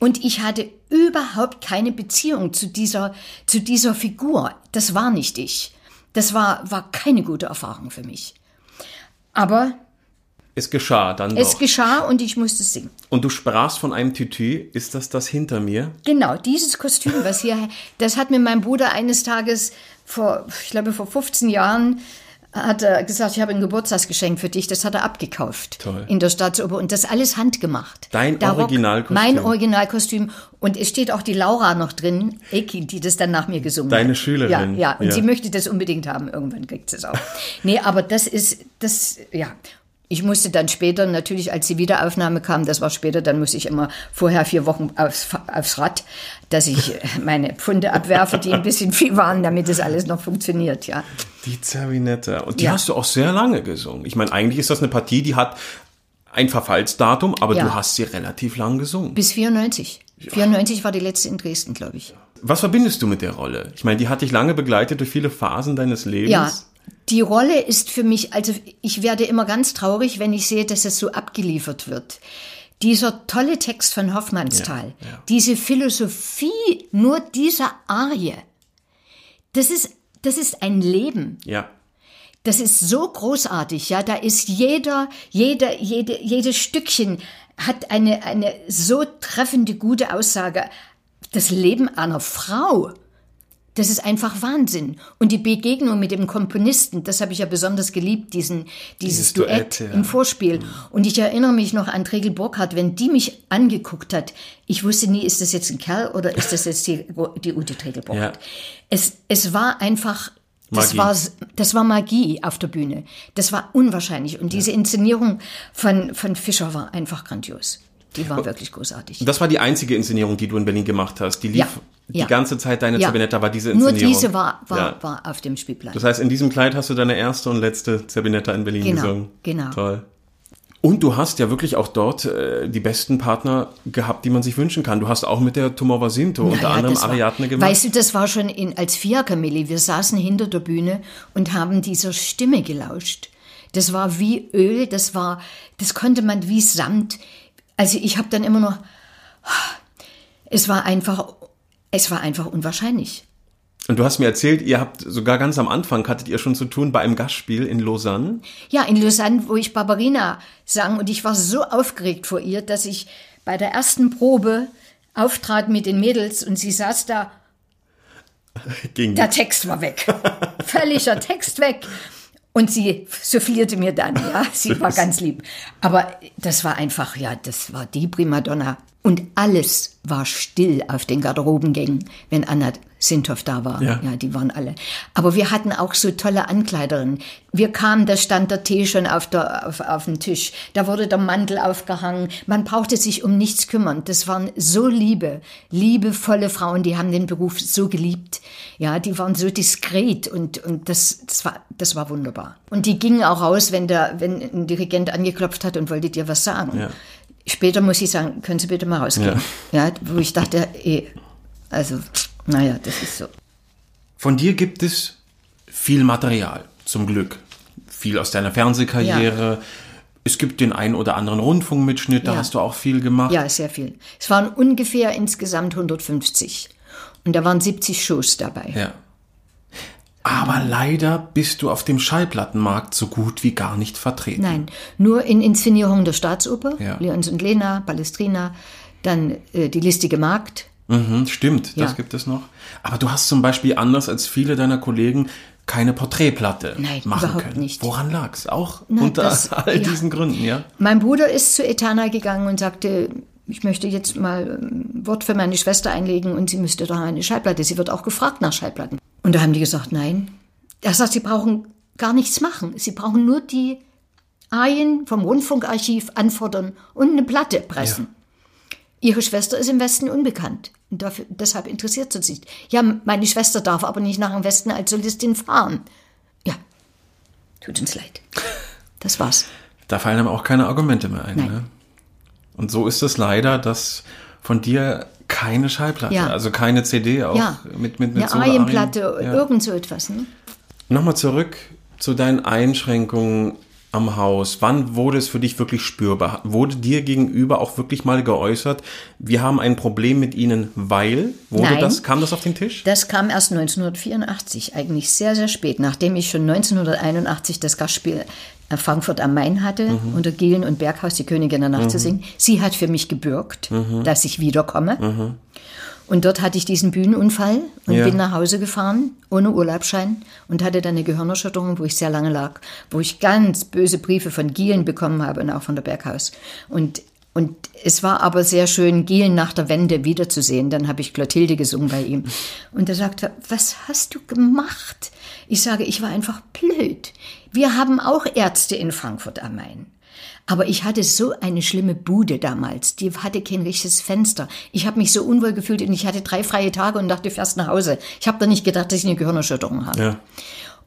Und ich hatte überhaupt keine Beziehung zu dieser, zu dieser Figur. Das war nicht ich. Das war, war keine gute Erfahrung für mich. Aber es geschah dann es doch. geschah und ich musste singen. Und du sprachst von einem Tütü. Ist das das hinter mir? Genau, dieses Kostüm, was hier, das hat mir mein Bruder eines Tages vor, ich glaube vor 15 Jahren, hat er gesagt, ich habe ein Geburtstagsgeschenk für dich, das hat er abgekauft. Toll. In der Staatsoper und das alles handgemacht. Dein Der Rock, Originalkostüm. Mein Originalkostüm und es steht auch die Laura noch drin, Eki, die das dann nach mir gesungen Deine hat. Schülerin. Ja, ja, und Ja. sie möchte das unbedingt haben, irgendwann kriegt sie es auch. <laughs> nee, aber das ist, das, ja. Ich musste dann später, natürlich als die Wiederaufnahme kam, das war später, dann musste ich immer vorher vier Wochen aufs, aufs Rad, dass ich meine Pfunde abwerfe, die ein bisschen viel waren, damit das alles noch funktioniert, ja. Die Zerbinetta. Und die Ja. hast du auch sehr lange gesungen. Ich meine, eigentlich ist das eine Partie, die hat ein Verfallsdatum, aber Ja. du hast sie relativ lang gesungen. Bis 94. 94 war die letzte in Dresden, glaube ich. Was verbindest du mit der Rolle? Ich meine, die hat dich lange begleitet durch viele Phasen deines Lebens. Ja, die Rolle ist für mich, also ich werde immer ganz traurig, wenn ich sehe, dass es so abgeliefert wird. Dieser tolle Text von Hoffmannsthal, Ja, ja. diese Philosophie nur dieser Arie, das ist, das ist ein Leben. Ja. Das ist so großartig, ja. Da ist jeder, jeder, jede, jedes Stückchen hat eine, eine so treffende, gute Aussage. Das Leben einer Frau. Das ist einfach Wahnsinn. Und die Begegnung mit dem Komponisten, das habe ich ja besonders geliebt, diesen, dieses, Dieses Duett, Duett, ja. im Vorspiel. Und ich erinnere mich noch an Tregel Burkhardt, wenn die mich angeguckt hat, ich wusste nie, ist das jetzt ein Kerl oder ist das jetzt die, die Ute Tregel Burkhardt. Ja. Es, es war einfach, das Magie. war, das war Magie auf der Bühne. Das war unwahrscheinlich. Und diese Inszenierung von, von Fischer war einfach grandios. Die war wirklich großartig. Das war die einzige Inszenierung, die du in Berlin gemacht hast. Die lief Ja, die ja. ganze Zeit deine Ja. Zerbinetta war diese Nur Inszenierung. diese war, war, Ja. war auf dem Spielplan. Das heißt, in diesem Kleid hast du deine erste und letzte Zerbinetta in Berlin Genau, gesungen. genau. Toll. Und du hast ja wirklich auch dort äh, die besten Partner gehabt, die man sich wünschen kann. Du hast auch mit der Tomova Sinto unter Ja, anderem Ariadne gemacht. Weißt du, das war schon in, als Fiakermilli. Wir saßen hinter der Bühne und haben dieser Stimme gelauscht. Das war wie Öl, das war, das konnte man wie Samt. Also ich habe dann immer noch, es war einfach, es war einfach unwahrscheinlich. und du hast mir erzählt, ihr habt sogar ganz am Anfang hattet ihr schon zu tun bei einem Gastspiel in Lausanne. Ja, in Lausanne, wo ich Barbarina sang und ich war so aufgeregt vor ihr, dass ich bei der ersten Probe auftrat mit den Mädels und sie saß da Ging Der Text war weg. Völliger <laughs> Text weg. Und sie soufflierte mir dann, ja, <laughs> sie war ganz lieb. Aber das war einfach, ja, das war die Primadonna. Und alles war still auf den Garderobengängen, wenn Anna Sinthoff da war. Ja. ja, die waren alle. Aber wir hatten auch so tolle Ankleiderinnen. Wir kamen, da stand der Tee schon auf, der, auf, auf dem Tisch. Da wurde der Mantel aufgehangen. Man brauchte sich um nichts kümmern. Das waren so liebe, liebevolle Frauen, die haben den Beruf so geliebt. Ja, die waren so diskret und, und das, das, war, das war wunderbar. Und die gingen auch raus, wenn, der, wenn ein Dirigent angeklopft hat und wollte dir was sagen. Ja. Später muss ich sagen, können Sie bitte mal rausgehen. Ja, wo ich dachte, eh, also, naja, das ist so. Von dir gibt es viel Material, zum Glück. Viel aus deiner Fernsehkarriere. Es gibt den einen oder anderen Rundfunkmitschnitt, da Ja. hast du auch viel gemacht. Ja, sehr viel. Es waren ungefähr insgesamt 150. Und da waren 70 Shows dabei. Ja. Aber leider bist du auf dem Schallplattenmarkt so gut wie gar nicht vertreten. Nein, nur in Inszenierungen der Staatsoper, Ja. Leons und Lena, Palestrina, dann äh, die listige Magd. Mhm, stimmt, das Ja. gibt es noch. Aber du hast zum Beispiel anders als viele deiner Kollegen keine Porträtplatte Nein, machen überhaupt können. nicht. Woran lag's? Auch Na, unter das- <laughs> all ja. diesen Gründen, ja? Mein Bruder ist zu Etana gegangen und sagte, ich möchte jetzt mal ein Wort für meine Schwester einlegen und sie müsste doch eine Schallplatte. Sie wird auch gefragt nach Schallplatten. Und da haben die gesagt, nein. Er sagt, sie brauchen gar nichts machen. Sie brauchen nur die Arien vom Rundfunkarchiv anfordern und eine Platte pressen. Ihre Schwester ist im Westen unbekannt. Und dafür, deshalb interessiert sie sich. Ja, meine Schwester darf aber nicht nach dem Westen als Solistin fahren. Ja, tut uns leid. Das war's. Da fallen einem auch keine Argumente mehr ein. Ne? Und so ist es leider, dass von dir keine Schallplatte, Ja. also keine CD auch Ja, mit, mit, mit eine. Arienplatte, Ja. irgend so etwas. Ne? Nochmal zurück zu deinen Einschränkungen am Haus. Wann wurde es für dich wirklich spürbar? Wurde dir gegenüber auch wirklich mal geäußert, wir haben ein Problem mit ihnen, weil? Wurde Nein. das, kam das auf den Tisch? Das kam erst 1984, eigentlich sehr, sehr spät, nachdem ich schon 1981 das Gastspiel äh, Frankfurt am Main hatte, Mhm. unter Gielen und Berghaus die Königin der Nacht zu singen. Sie hat für mich gebürgt, Mhm. dass ich wiederkomme. Und dort hatte ich diesen Bühnenunfall und Ja. bin nach Hause gefahren, ohne Urlaubsschein und hatte dann eine Gehirnerschütterung, wo ich sehr lange lag, wo ich ganz böse Briefe von Gielen bekommen habe und auch von der Berghaus. Und und es war aber sehr schön, Gielen nach der Wende wiederzusehen. Dann habe ich Clotilde gesungen bei ihm. Und er sagte, was hast du gemacht? Ich sage, ich war einfach blöd. Wir haben auch Ärzte in Frankfurt am Main. Aber ich hatte so eine schlimme Bude damals. Die hatte kein richtiges Fenster. Ich habe mich so unwohl gefühlt und ich hatte drei freie Tage und dachte, du fährst nach Hause. Ich habe da nicht gedacht, dass ich eine Gehirnerschütterung habe. Ja.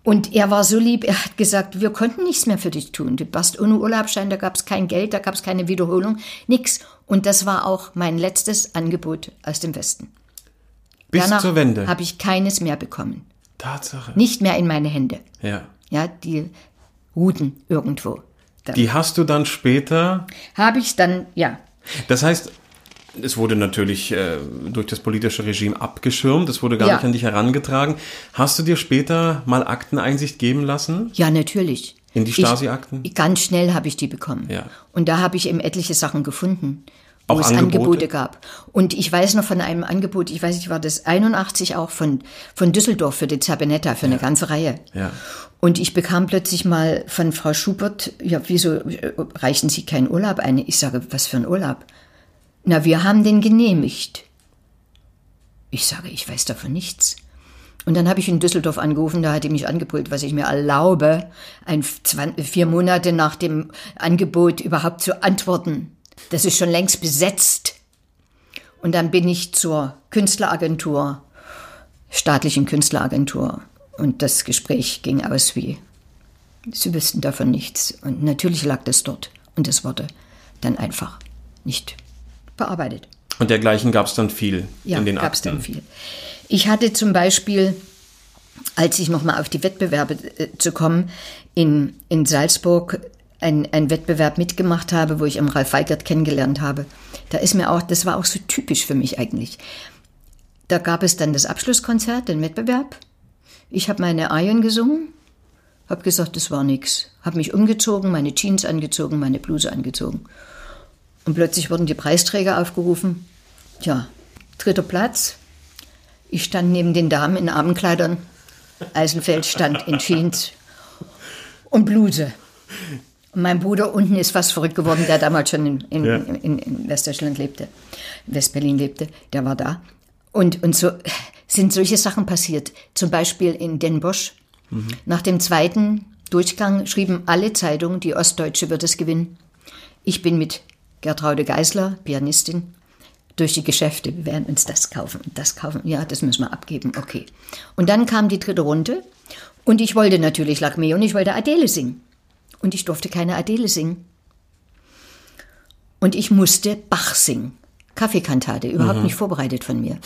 Und er war so lieb, er hat gesagt, wir konnten nichts mehr für dich tun. Du warst ohne Urlaubsschein, da gab es kein Geld, da gab es keine Wiederholung, nix. Und das war auch mein letztes Angebot aus dem Westen. Bis Danach zur Wende. habe ich keines mehr bekommen. Tatsache. Nicht mehr in meine Hände. Ja. Ja, die ruhten irgendwo. Da Die hast du dann später habe ich dann, ja, Das heißt, es wurde natürlich äh, durch das politische Regime abgeschirmt, es wurde gar Ja. nicht an dich herangetragen. Hast du dir später mal Akteneinsicht geben lassen? ja, natürlich. In die Stasi-Akten? Ganz schnell habe ich die bekommen. Ja. Und da habe ich eben etliche Sachen gefunden, wo Auch es Angebote? Angebote gab. Und ich weiß noch von einem Angebot, ich weiß nicht, war das 81 auch von, von Düsseldorf für die Zabinetta, für eine ganze Reihe. Ja. Und ich bekam plötzlich mal von Frau Schubert, ja, wieso reichen Sie keinen Urlaub ein? Ich sage, was für ein Urlaub? Na, wir haben den genehmigt. Ich sage, ich weiß davon nichts. Und dann habe ich in Düsseldorf angerufen, da hat die mich angebrüllt, was ich mir erlaube, ein, zwan- vier Monate nach dem Angebot überhaupt zu antworten. Das ist schon längst besetzt. Und dann bin ich zur Künstleragentur, staatlichen Künstleragentur. Und das Gespräch ging aus wie, sie wüssten davon nichts. Und natürlich lag das dort. Und es wurde dann einfach nicht bearbeitet. Und dergleichen gab es dann viel Ja, in den gab es Akten. dann viel. Ich hatte zum Beispiel, als ich nochmal auf die Wettbewerbe äh, zu kommen, in, in Salzburg ein, ein Wettbewerb mitgemacht habe, wo ich am Ralf Weigert kennengelernt habe. Da ist mir auch, das war auch so typisch für mich eigentlich. Da gab es dann das Abschlusskonzert, den Wettbewerb. Ich habe meine Arien gesungen, habe gesagt, das war nix. Habe mich umgezogen, meine Jeans angezogen, meine Bluse angezogen. Und plötzlich wurden die Preisträger aufgerufen. Tja, dritter Platz. Ich stand neben den Damen in Abendkleidern. Eisenfeld stand in Jeans und Bluse. Mein Bruder unten ist fast verrückt geworden, der damals schon in, in, Ja. in, in Westdeutschland lebte, Westberlin lebte, der war da. Und, und so sind solche Sachen passiert. Zum Beispiel in Den Bosch. Nach dem zweiten Durchgang schrieben alle Zeitungen, die Ostdeutsche wird es gewinnen. Ich bin mit Gertraude Geisler, Pianistin, durch die Geschäfte. Wir werden uns das kaufen und das kaufen. Ja, das müssen wir abgeben. Okay. Und dann kam die dritte Runde und ich wollte natürlich Lachme und ich wollte Adele singen. Und ich durfte keine Adele singen. Und ich musste Bach singen. Kaffeekantate, überhaupt nicht vorbereitet von mir.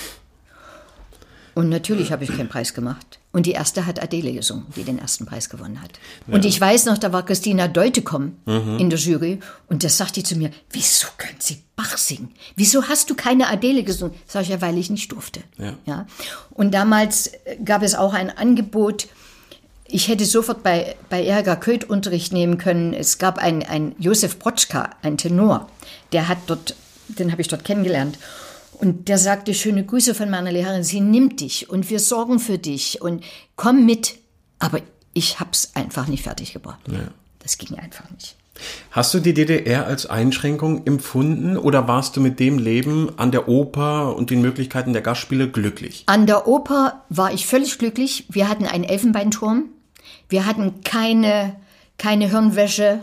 Und natürlich habe ich keinen Preis gemacht. Und die erste hat Adele gesungen, die den ersten Preis gewonnen hat. Und ich weiß noch, da war Christina Deutekom in der Jury und da sagt die zu mir, wieso können Sie Bach singen? Wieso hast du keine Adele gesungen? Sag ich ja, weil ich nicht durfte. Ja. Und damals gab es auch ein Angebot, ich hätte sofort bei, bei Erga Köth Unterricht nehmen können. Es gab einen, einen Josef Brotschka, ein Tenor, der hat dort, den habe ich dort kennengelernt. Und der sagte, schöne Grüße von meiner Lehrerin, sie nimmt dich und wir sorgen für dich und komm mit. Aber ich hab's einfach nicht fertig gebracht. Das ging einfach nicht. Hast du die DDR als Einschränkung empfunden oder warst du mit dem Leben an der Oper und den Möglichkeiten der Gastspiele glücklich? An der Oper war ich völlig glücklich. Wir hatten einen Elfenbeinturm. Wir hatten keine, keine Hirnwäsche,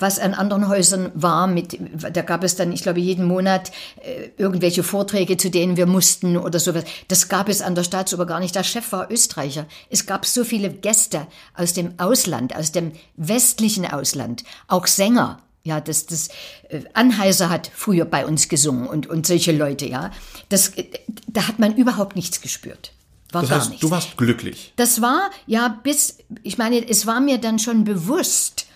was an anderen Häusern war. Mit, da gab es dann, ich glaube, jeden Monat äh, irgendwelche Vorträge, zu denen wir mussten oder sowas. Das gab es an der Staatsoper gar nicht. Der Chef war Österreicher. Es gab so viele Gäste aus dem Ausland, aus dem westlichen Ausland, auch Sänger. Ja, das, das äh, Anheiser hat früher bei uns gesungen und, und solche Leute, ja. Das, äh, da hat man überhaupt nichts gespürt. War Das heißt, du warst glücklich. Das war, ja, bis, ich meine, es war mir dann schon bewusst,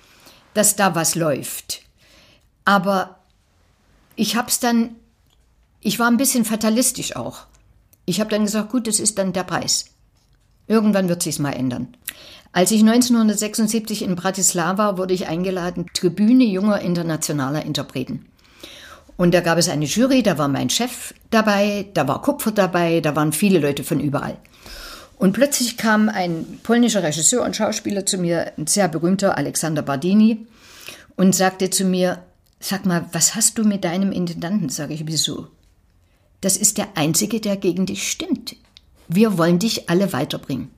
dass da was läuft. Aber ich hab's dann, ich war ein bisschen fatalistisch auch. Ich habe dann gesagt, gut, das ist dann der Preis. Irgendwann wird sich's mal ändern. Als ich 1976 in Bratislava wurde ich eingeladen, Tribüne junger internationaler Interpreten. Und da gab es eine Jury, da war mein Chef dabei, da war Kupfer dabei, da waren viele Leute von überall. Und plötzlich kam ein polnischer Regisseur und Schauspieler zu mir, ein sehr berühmter Alexander Bardini, und sagte zu mir, sag mal, was hast du mit deinem Intendanten? Sage ich, wieso? Das ist der Einzige, der gegen dich stimmt. Wir wollen dich alle weiterbringen.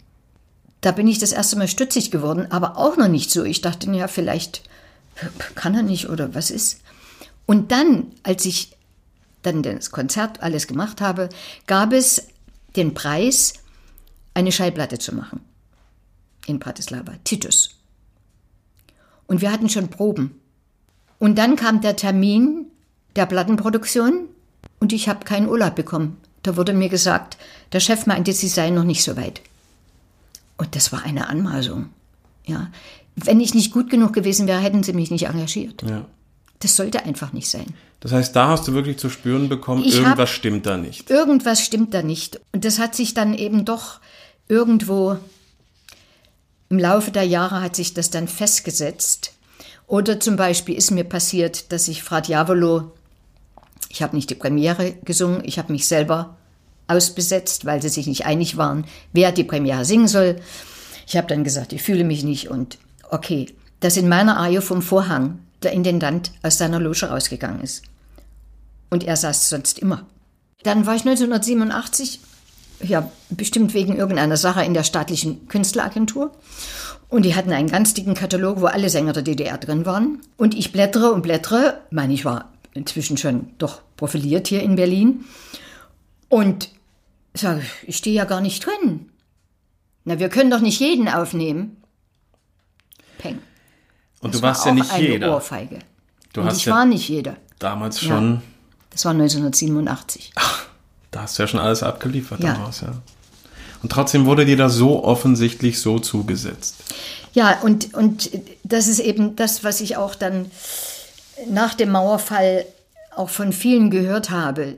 Da bin ich das erste Mal stutzig geworden, aber auch noch nicht so. Ich dachte, ja, vielleicht kann er nicht oder was ist. Und dann, als ich dann das Konzert alles gemacht habe, gab es den Preis, eine Schallplatte zu machen. In Bratislava, Titus. Und wir hatten schon Proben. Und dann kam der Termin der Plattenproduktion und ich habe keinen Urlaub bekommen. Da wurde mir gesagt, der Chef meinte, sie seien noch nicht so weit. Und das war eine Anmaßung. Ja. Wenn ich nicht gut genug gewesen wäre, hätten sie mich nicht engagiert. Ja. Das sollte einfach nicht sein. Das heißt, da hast du wirklich zu spüren bekommen, Ich hab- irgendwas stimmt da nicht. Irgendwas stimmt da nicht. Und das hat sich dann eben doch irgendwo im Laufe der Jahre hat sich das dann festgesetzt. Oder zum Beispiel ist mir passiert, dass ich Fra Diavolo, ich habe nicht die Premiere gesungen, ich habe mich selber ausbesetzt, weil sie sich nicht einig waren, wer die Premiere singen soll. Ich habe dann gesagt, ich fühle mich nicht und okay, dass in meiner Arie vom Vorhang der Intendant aus seiner Loge rausgegangen ist. Und er saß sonst immer. Dann war ich 1987, ja, bestimmt wegen irgendeiner Sache in der staatlichen Künstleragentur. Und die hatten einen ganz dicken Katalog, wo alle Sänger der DDR drin waren. Und ich blättere und blättere. Meine, ich war inzwischen schon doch profiliert hier in Berlin. Und sage, ich stehe ja gar nicht drin. Na, wir können doch nicht jeden aufnehmen. Und Das du warst war ja nicht eine jeder. Ohrfeige. Du und hast ich ja war nicht jeder. damals Ja. schon, Das war 1987. da hast du ja schon alles abgeliefert Ja. daraus, ja. Und trotzdem wurde dir da so offensichtlich so zugesetzt. Ja, und, und das ist eben das, was ich auch dann nach dem Mauerfall auch von vielen gehört habe.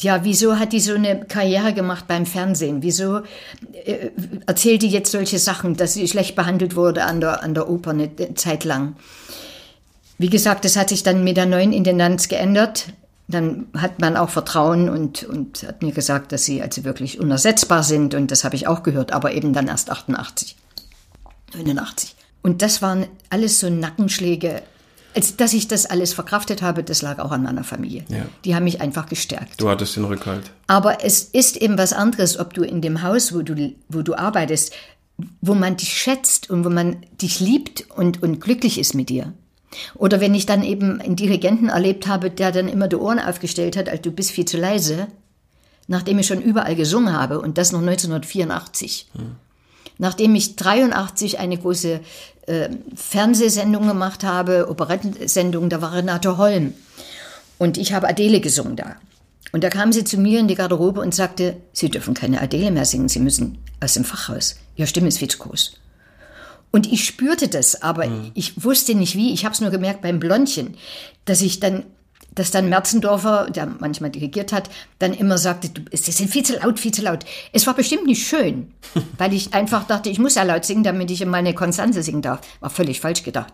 Ja, wieso hat die so eine Karriere gemacht beim Fernsehen? Wieso äh, erzählt die jetzt solche Sachen, dass sie schlecht behandelt wurde an der, an der Oper eine Zeit lang? Wie gesagt, das hat sich dann mit der neuen Intendanz geändert. Dann hat man auch Vertrauen und, und hat mir gesagt, dass sie also wirklich unersetzbar sind. Und das habe ich auch gehört, aber eben dann erst 88. 89. Und das waren alles so Nackenschläge. Als dass ich das alles verkraftet habe, das lag auch an meiner Familie. Ja. Die haben mich einfach gestärkt. Du hattest den Rückhalt. Aber es ist eben was anderes, ob du in dem Haus, wo du, wo du arbeitest, wo man dich schätzt und wo man dich liebt und, und glücklich ist mit dir. Oder wenn ich dann eben einen Dirigenten erlebt habe, der dann immer die Ohren aufgestellt hat, als du bist viel zu leise, nachdem ich schon überall gesungen habe und das noch 1984. Nachdem ich 83 eine große äh, Fernsehsendung gemacht habe, Operettensendung, da war Renate Holm. Und ich habe Adele gesungen da. Und da kam sie zu mir in die Garderobe und sagte, Sie dürfen keine Adele mehr singen, Sie müssen aus dem Fachhaus. Ihre Stimme ist viel zu groß. Und ich spürte das, aber ich wusste nicht wie. Ich habe es nur gemerkt beim Blondchen, dass ich dann, dass dann Merzendorfer, der manchmal dirigiert hat, dann immer sagte, du, es sind viel zu laut, viel zu laut. Es war bestimmt nicht schön, <laughs> weil ich einfach dachte, ich muss ja laut singen, damit ich in meine Konstanze singen darf. War völlig falsch gedacht.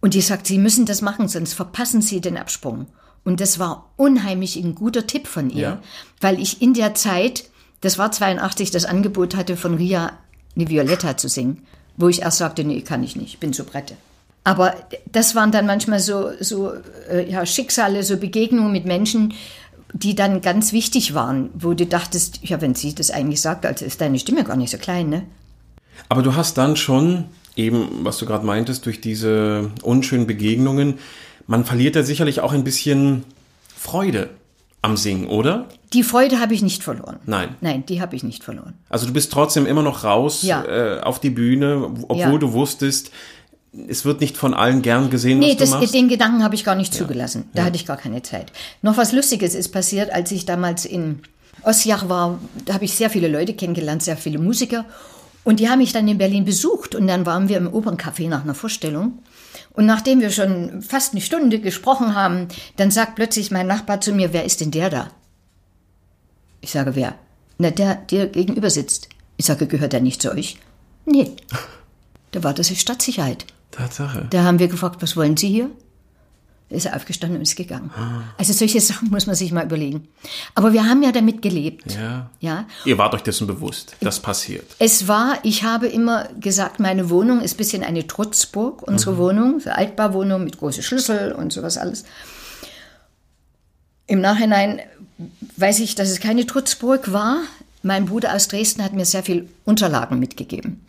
Und die sagt, Sie müssen das machen, sonst verpassen Sie den Absprung. Und das war unheimlich ein guter Tipp von ihr, Ja. weil ich in der Zeit, das war 82, das Angebot hatte von Ria eine Violetta zu singen, wo ich erst sagte, nee, kann ich nicht, ich bin so Brette. Aber das waren dann manchmal so, so äh, ja, Schicksale, so Begegnungen mit Menschen, die dann ganz wichtig waren, wo du dachtest, ja, wenn sie das eigentlich sagt, also ist deine Stimme gar nicht so klein, ne? Aber du hast dann schon, eben, was du gerade meintest, durch diese unschönen Begegnungen, man verliert ja sicherlich auch ein bisschen Freude am Singen, oder? Die Freude habe ich nicht verloren. Nein. Nein, die habe ich nicht verloren. Also du bist trotzdem immer noch raus Ja. äh, auf die Bühne, obwohl Ja. du wusstest, es wird nicht von allen gern gesehen, Nee, was du das, machst. den Gedanken habe ich gar nicht zugelassen. Da hatte ich gar keine Zeit. Noch was Lustiges ist passiert, als ich damals in Osjach war. Da habe ich sehr viele Leute kennengelernt, sehr viele Musiker. Und die haben mich dann in Berlin besucht. Und dann waren wir im Operncafé nach einer Vorstellung. Und nachdem wir schon fast eine Stunde gesprochen haben, dann sagt plötzlich mein Nachbar zu mir, wer ist denn der da? Ich sage, wer? Na, der dir gegenüber sitzt. Ich sage, gehört der nicht zu euch? Nee. <laughs> Da war das die Stadtsicherheit. Tatsache. Da haben wir gefragt, was wollen Sie hier? Da ist er aufgestanden und ist gegangen. Also solche Sachen muss man sich mal überlegen. Aber wir haben ja damit gelebt. Ja. Ja. Ihr wart euch dessen bewusst, das passiert. Es war, ich habe immer gesagt, meine Wohnung ist ein bisschen eine Trutzburg, unsere Wohnung, so eine Altbauwohnung mit großen Schlüssel und sowas alles. Im Nachhinein weiß ich, dass es keine Trutzburg war. Mein Bruder aus Dresden hat mir sehr viel Unterlagen mitgegeben.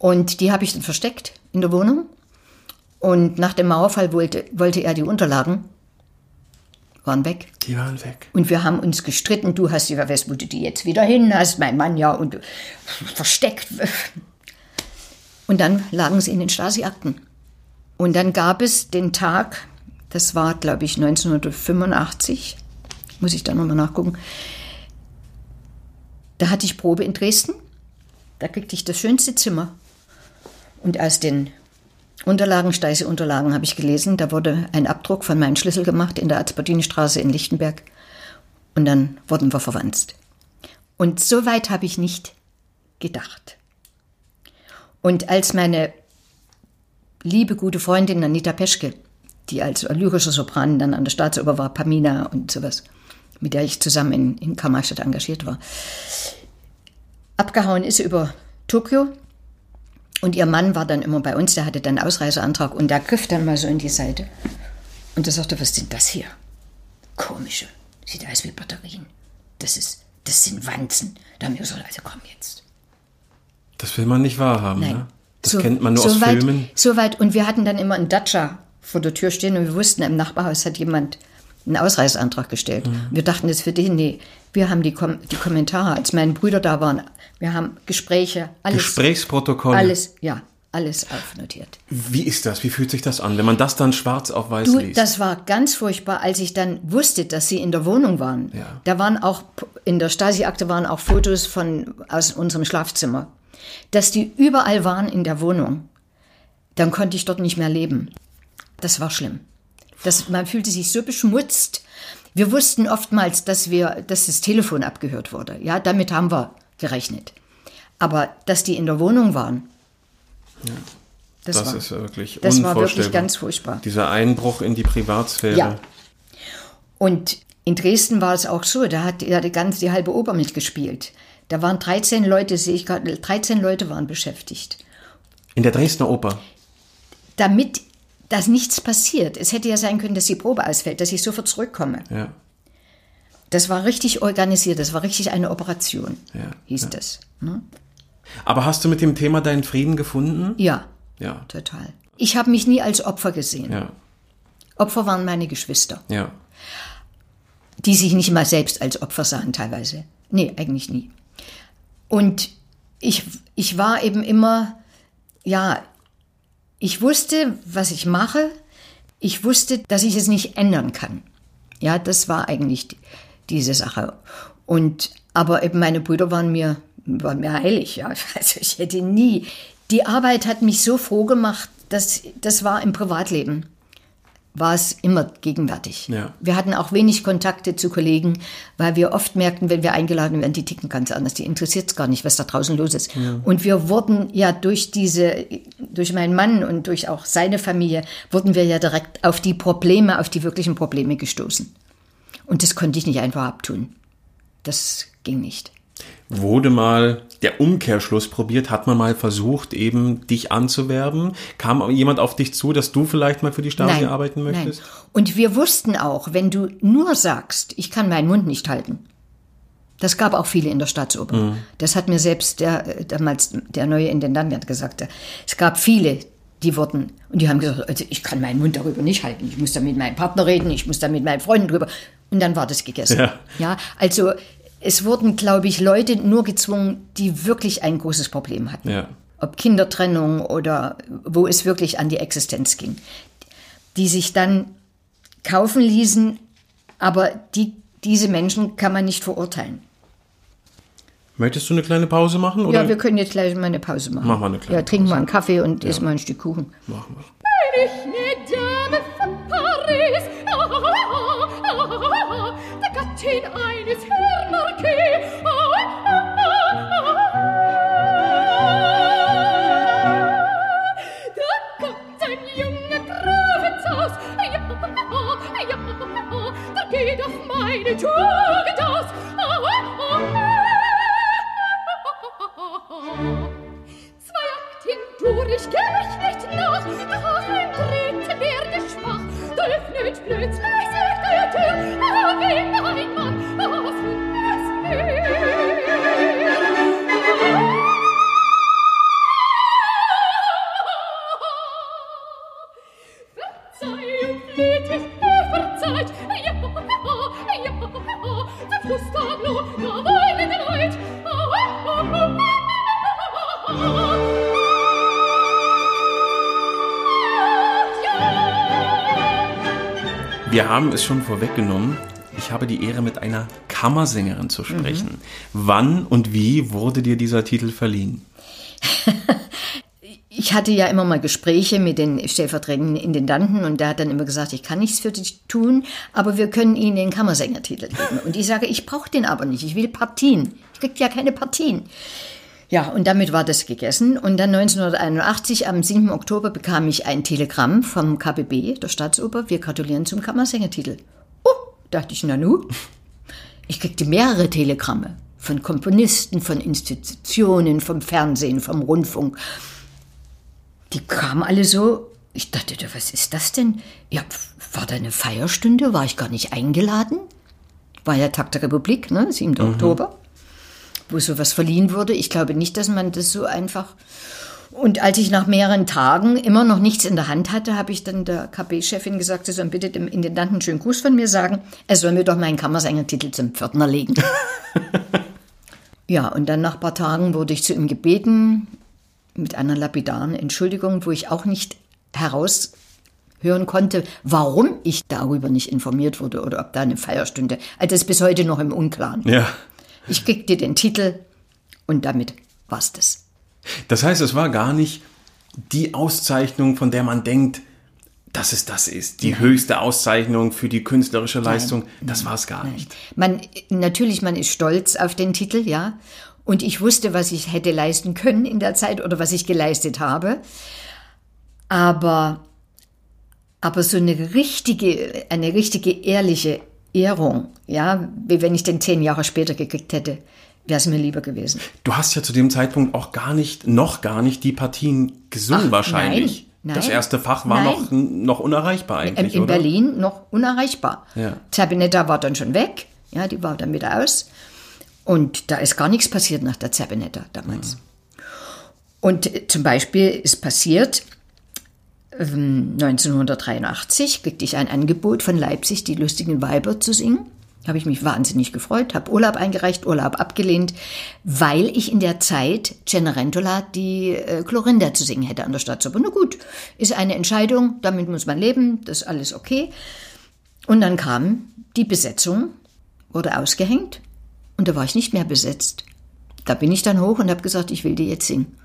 Und die habe ich dann versteckt in der Wohnung. Und nach dem Mauerfall wollte, wollte er die Unterlagen, waren weg. Die waren weg. Und wir haben uns gestritten. Du hast, wer weiß, wo du die jetzt wieder hin hast, mein Mann ja, und versteckt. Und dann lagen sie in den Stasi-Akten. Und dann gab es den Tag, das war, glaube ich, 1985, Muss ich da nochmal nachgucken. Da hatte ich Probe in Dresden. Da kriegte ich das schönste Zimmer. Und aus den Unterlagen, Steiße-Unterlagen habe ich gelesen, da wurde ein Abdruck von meinem Schlüssel gemacht in der Albertinstraße in Lichtenberg. Und dann wurden wir verwandt. Und so weit habe ich nicht gedacht. Und als meine liebe gute Freundin Anita Peschke, die als lyrische Sopran dann an der Staatsoper war, Pamina und sowas, mit der ich zusammen in, in Kammerstadt engagiert war, abgehauen ist über Tokio. Und ihr Mann war dann immer bei uns, der hatte dann einen Ausreiseantrag und der griff dann mal so in die Seite. Und er sagte, was sind das hier? Komische. Sieht aus wie Batterien. Das ist, das sind Wanzen. Da haben wir gesagt, also komm jetzt. Das will man nicht wahrhaben, Nein. ne? Das So- kennt man nur so aus weit, Filmen. So weit. Und wir hatten dann immer einen Dacia vor der Tür stehen und wir wussten, im Nachbarhaus hat jemand einen Ausreiseantrag gestellt. Mhm. Wir dachten das für den, nee, wir haben die, Kom die Kommentare, als meine Brüder da waren, wir haben Gespräche, alles, Gesprächsprotokolle. alles, ja, alles aufnotiert. Wie ist das? Wie fühlt sich das an, wenn man das dann schwarz auf weiß Du, liest? das war ganz furchtbar, als ich dann wusste, dass sie in der Wohnung waren. Ja. Da waren auch, in der Stasi-Akte waren auch Fotos von, aus unserem Schlafzimmer. Dass die überall waren in der Wohnung, dann konnte ich dort nicht mehr leben. Das war schlimm. Das, man fühlte sich so beschmutzt. Wir wussten oftmals, dass wir, dass das Telefon abgehört wurde. Ja, damit haben wir gerechnet. Aber dass die in der Wohnung waren, das, das war, ist wirklich das war wirklich ganz furchtbar. Dieser Einbruch in die Privatsphäre. Ja. Und in Dresden war es auch so, da hat ja die ganz die halbe Oper mitgespielt. Da waren 13 Leute, sehe ich gerade, 13 Leute waren beschäftigt. In der Dresdner Oper. Damit dass nichts passiert. Es hätte ja sein können, dass die Probe ausfällt, dass ich sofort zurückkomme. Ja. Das war richtig organisiert, das war richtig eine Operation, Ja, hieß ja. das. Ne? Aber hast du mit dem Thema deinen Frieden gefunden? Ja, Ja. total. Ich habe mich nie als Opfer gesehen. Ja. Opfer waren meine Geschwister, Ja. die sich nicht mal selbst als Opfer sahen teilweise. Nee, eigentlich nie. Und ich, ich war eben immer, ja, ich wusste, was ich mache. Ich wusste, dass ich es nicht ändern kann. Ja, das war eigentlich die, diese Sache. Und, aber eben meine Brüder waren mir, waren mir heilig. Ja. <laughs> Also ich hätte nie, die Arbeit hat mich so froh gemacht, dass das war im Privatleben war es immer gegenwärtig. Ja. Wir hatten auch wenig Kontakte zu Kollegen, weil wir oft merkten, wenn wir eingeladen werden, die ticken ganz anders. Die interessiert es gar nicht, was da draußen los ist. Und wir wurden ja durch diese, durch meinen Mann und durch auch seine Familie, wurden wir ja direkt auf die Probleme, auf die wirklichen Probleme gestoßen. Und das konnte ich nicht einfach abtun. Das ging nicht. Wurde mal der Umkehrschluss probiert? Hat man mal versucht, eben dich anzuwerben? Kam jemand auf dich zu, dass du vielleicht mal für die Stasi arbeiten möchtest? Nein. Und wir wussten auch, wenn du nur sagst, ich kann meinen Mund nicht halten. Das gab auch viele in der Staatsoper. Mhm. Das hat mir selbst der, äh, damals der neue Intendant gesagt. Es gab viele, die wurden, und die haben gesagt, also ich kann meinen Mund darüber nicht halten. Ich muss da mit meinem Partner reden, ich muss da mit meinen Freunden drüber. Und dann war das gegessen. Ja. ja also es wurden, glaube ich, Leute nur gezwungen, die wirklich ein großes Problem hatten Ja. ob Kindertrennung oder wo es wirklich an die Existenz ging, die sich dann kaufen ließen, aber die, diese Menschen kann man nicht verurteilen. Möchtest du eine kleine Pause machen? Oder? Ja, wir können jetzt gleich mal eine Pause machen. Machen wir eine kleine Ja, trinken Pause. mal einen Kaffee und essen mal ein Stück Kuchen. Machen wir. Akt hindurch gleich nicht nach, doch ein dritten werde schwach. Da öffnet plötzlich Wir haben es schon vorweggenommen. ich habe die Ehre, mit einer Kammersängerin zu sprechen. Wann und wie wurde dir dieser Titel verliehen? <laughs> Ich hatte ja immer mal Gespräche mit den stellvertretenden Intendanten und der hat dann immer gesagt, ich kann nichts für dich tun, aber wir können Ihnen den Kammersängertitel geben. Und ich sage, ich brauche den aber nicht, ich will Partien. Ich krieg ja keine Partien. Ja, und damit war das gegessen. Und dann 1981, am 7. Oktober, bekam ich ein Telegramm vom KBB, der Staatsoper. Wir gratulieren zum Kammersängertitel. Oh, dachte ich, na nu. Ich kriegte mehrere Telegramme von Komponisten, von Institutionen, vom Fernsehen, vom Rundfunk. Die kamen alle so. Ich dachte, was ist das denn? Ja, war da eine Feierstunde? War ich gar nicht eingeladen? War ja Tag der Republik, ne? 7. Oktober wo sowas verliehen wurde. Ich glaube nicht, dass man das so einfach. Und als ich nach mehreren Tagen immer noch nichts in der Hand hatte, habe ich dann der KB-Chefin gesagt, sie soll bitte dem Intendanten einen schönen Gruß von mir sagen. Er soll mir doch meinen Kammersängertitel zum Pförtner legen. <laughs> ja, und dann nach ein paar Tagen wurde ich zu ihm gebeten, mit einer lapidaren Entschuldigung, wo ich auch nicht heraushören konnte, warum ich darüber nicht informiert wurde oder ob da eine Feierstunde. Also das ist bis heute noch im Unklaren. Ja. Ich kriegte den Titel und damit war's das. Das heißt, es war gar nicht die Auszeichnung, von der man denkt, dass es das ist. Die höchste Auszeichnung für die künstlerische Leistung. Das war es gar nicht. Man, natürlich, man ist stolz auf den Titel, ja. Und ich wusste, was ich hätte leisten können in der Zeit oder was ich geleistet habe. Aber, aber so eine richtige, eine richtige ehrliche Ehrung, ja, wie wenn ich den zehn Jahre später gekriegt hätte, wäre es mir lieber gewesen. Du hast ja zu dem Zeitpunkt auch gar nicht, noch gar nicht die Partien gesungen Ach, wahrscheinlich. nein, das nein, erste Fach war nein. noch, noch unerreichbar eigentlich, in oder? Berlin noch unerreichbar. Ja. Zerbinetta war dann schon weg, ja, die war dann wieder aus. Und da ist gar nichts passiert nach der Zerbinetta damals. Und äh, zum Beispiel ist passiert, 1983 kriegte ich ein Angebot von Leipzig, die lustigen Weiber zu singen. Habe ich mich wahnsinnig gefreut, habe Urlaub eingereicht, Urlaub abgelehnt, weil ich in der Zeit Cenerentola die äh, Clorinda zu singen hätte an der Staatsoper. Na gut, ist eine Entscheidung, damit muss man leben, das ist alles okay. Und dann kam die Besetzung, wurde ausgehängt und da war ich nicht mehr besetzt. Da bin ich dann hoch und habe gesagt, ich will die jetzt singen.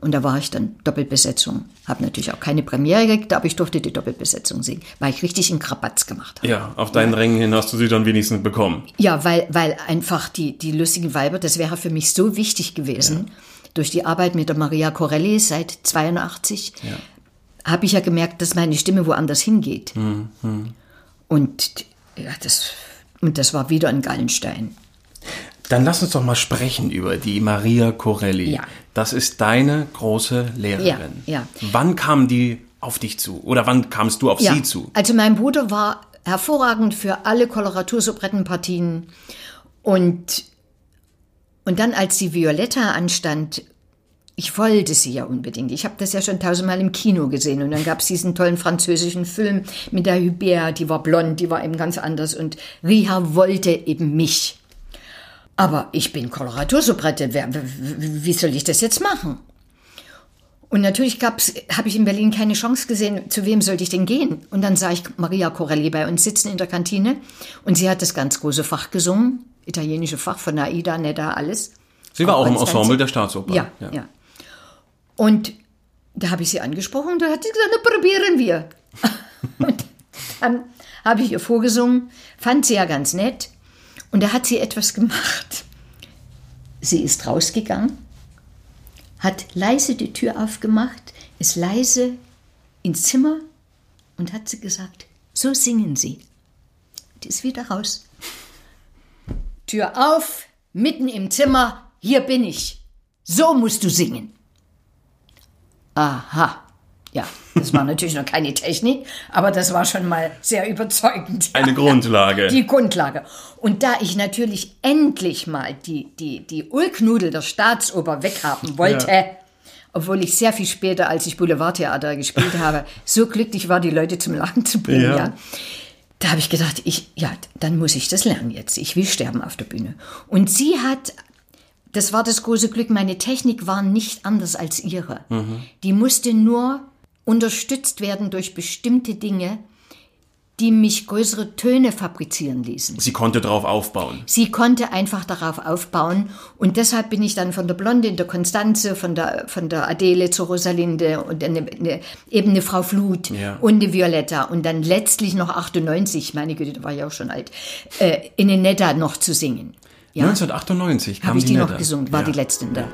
Und da war ich dann Doppelbesetzung. Habe natürlich auch keine Premiere gekriegt, aber ich durfte die Doppelbesetzung singen, weil ich richtig einen Krabatz gemacht habe. Ja, auf deinen Rängen hin hast du sie dann wenigstens bekommen. Ja, weil, weil einfach die, die lustigen Weiber, das wäre für mich so wichtig gewesen. Durch die Arbeit mit der Maria Corelli seit 82 habe ich ja gemerkt, dass meine Stimme woanders hingeht. Und ja, das, und das war wieder ein Gallenstein. Dann lass uns doch mal sprechen über die Maria Corelli. Ja. Das ist deine große Lehrerin. Ja, ja. Wann kam die auf dich zu? Oder wann kamst du auf sie zu? Also mein Bruder war hervorragend für alle Koloratursoprettenpartien und und dann als die Violetta anstand, ich wollte sie ja unbedingt. Ich habe das ja schon tausendmal im Kino gesehen und dann gab es diesen tollen französischen Film mit der Hubert, die war blond, die war eben ganz anders und Riha wollte eben mich. Aber ich bin w- wie soll ich das jetzt machen? Und natürlich habe ich in Berlin keine Chance gesehen, zu wem sollte ich denn gehen? Und dann sah ich Maria Corelli bei uns sitzen in der Kantine und sie hat das ganz große Fach gesungen, italienische Fach von Aida, Neda, alles. Sie war auch im Konstanze. Ensemble der Staatsoper. Ja, ja. Und da habe ich sie angesprochen und da hat sie gesagt, na, probieren wir. <laughs> und dann habe ich ihr vorgesungen, fand sie ja ganz nett und da hat sie etwas gemacht. Sie ist rausgegangen, hat leise die Tür aufgemacht, ist leise ins Zimmer und hat sie gesagt, so singen Sie. Die ist wieder raus. Tür auf, mitten im Zimmer, hier bin ich. So musst du singen. Aha. Ja, das war natürlich noch keine Technik, aber das war schon mal sehr überzeugend. Eine Grundlage. Die Grundlage. Und da ich natürlich endlich mal die, die, die Ulknudel der Staatsoper weghaben wollte, Ja. obwohl ich sehr viel später, als ich Boulevardtheater gespielt habe, so glücklich war, die Leute zum Lachen zu bringen, Ja. ja. Da habe ich gedacht, ich, ja, dann muss ich das lernen jetzt. Ich will sterben auf der Bühne. Und sie hat, das war das große Glück, meine Technik war nicht anders als ihre. Die musste nur unterstützt werden durch bestimmte Dinge, die mich größere Töne fabrizieren ließen. Sie konnte darauf aufbauen. Sie konnte einfach darauf aufbauen und deshalb bin ich dann von der Blonde in der Konstanze, von der, von der Adele zur Rosalinde und eine, eine, eben eine Frau Flut Ja. und eine Violetta und dann letztlich noch 98, meine Güte, da war ich auch schon alt, äh, in Netta noch zu singen. Ja, 1998 kam habe ich die noch Netta. gesungen, war ja. die letzte da. Und,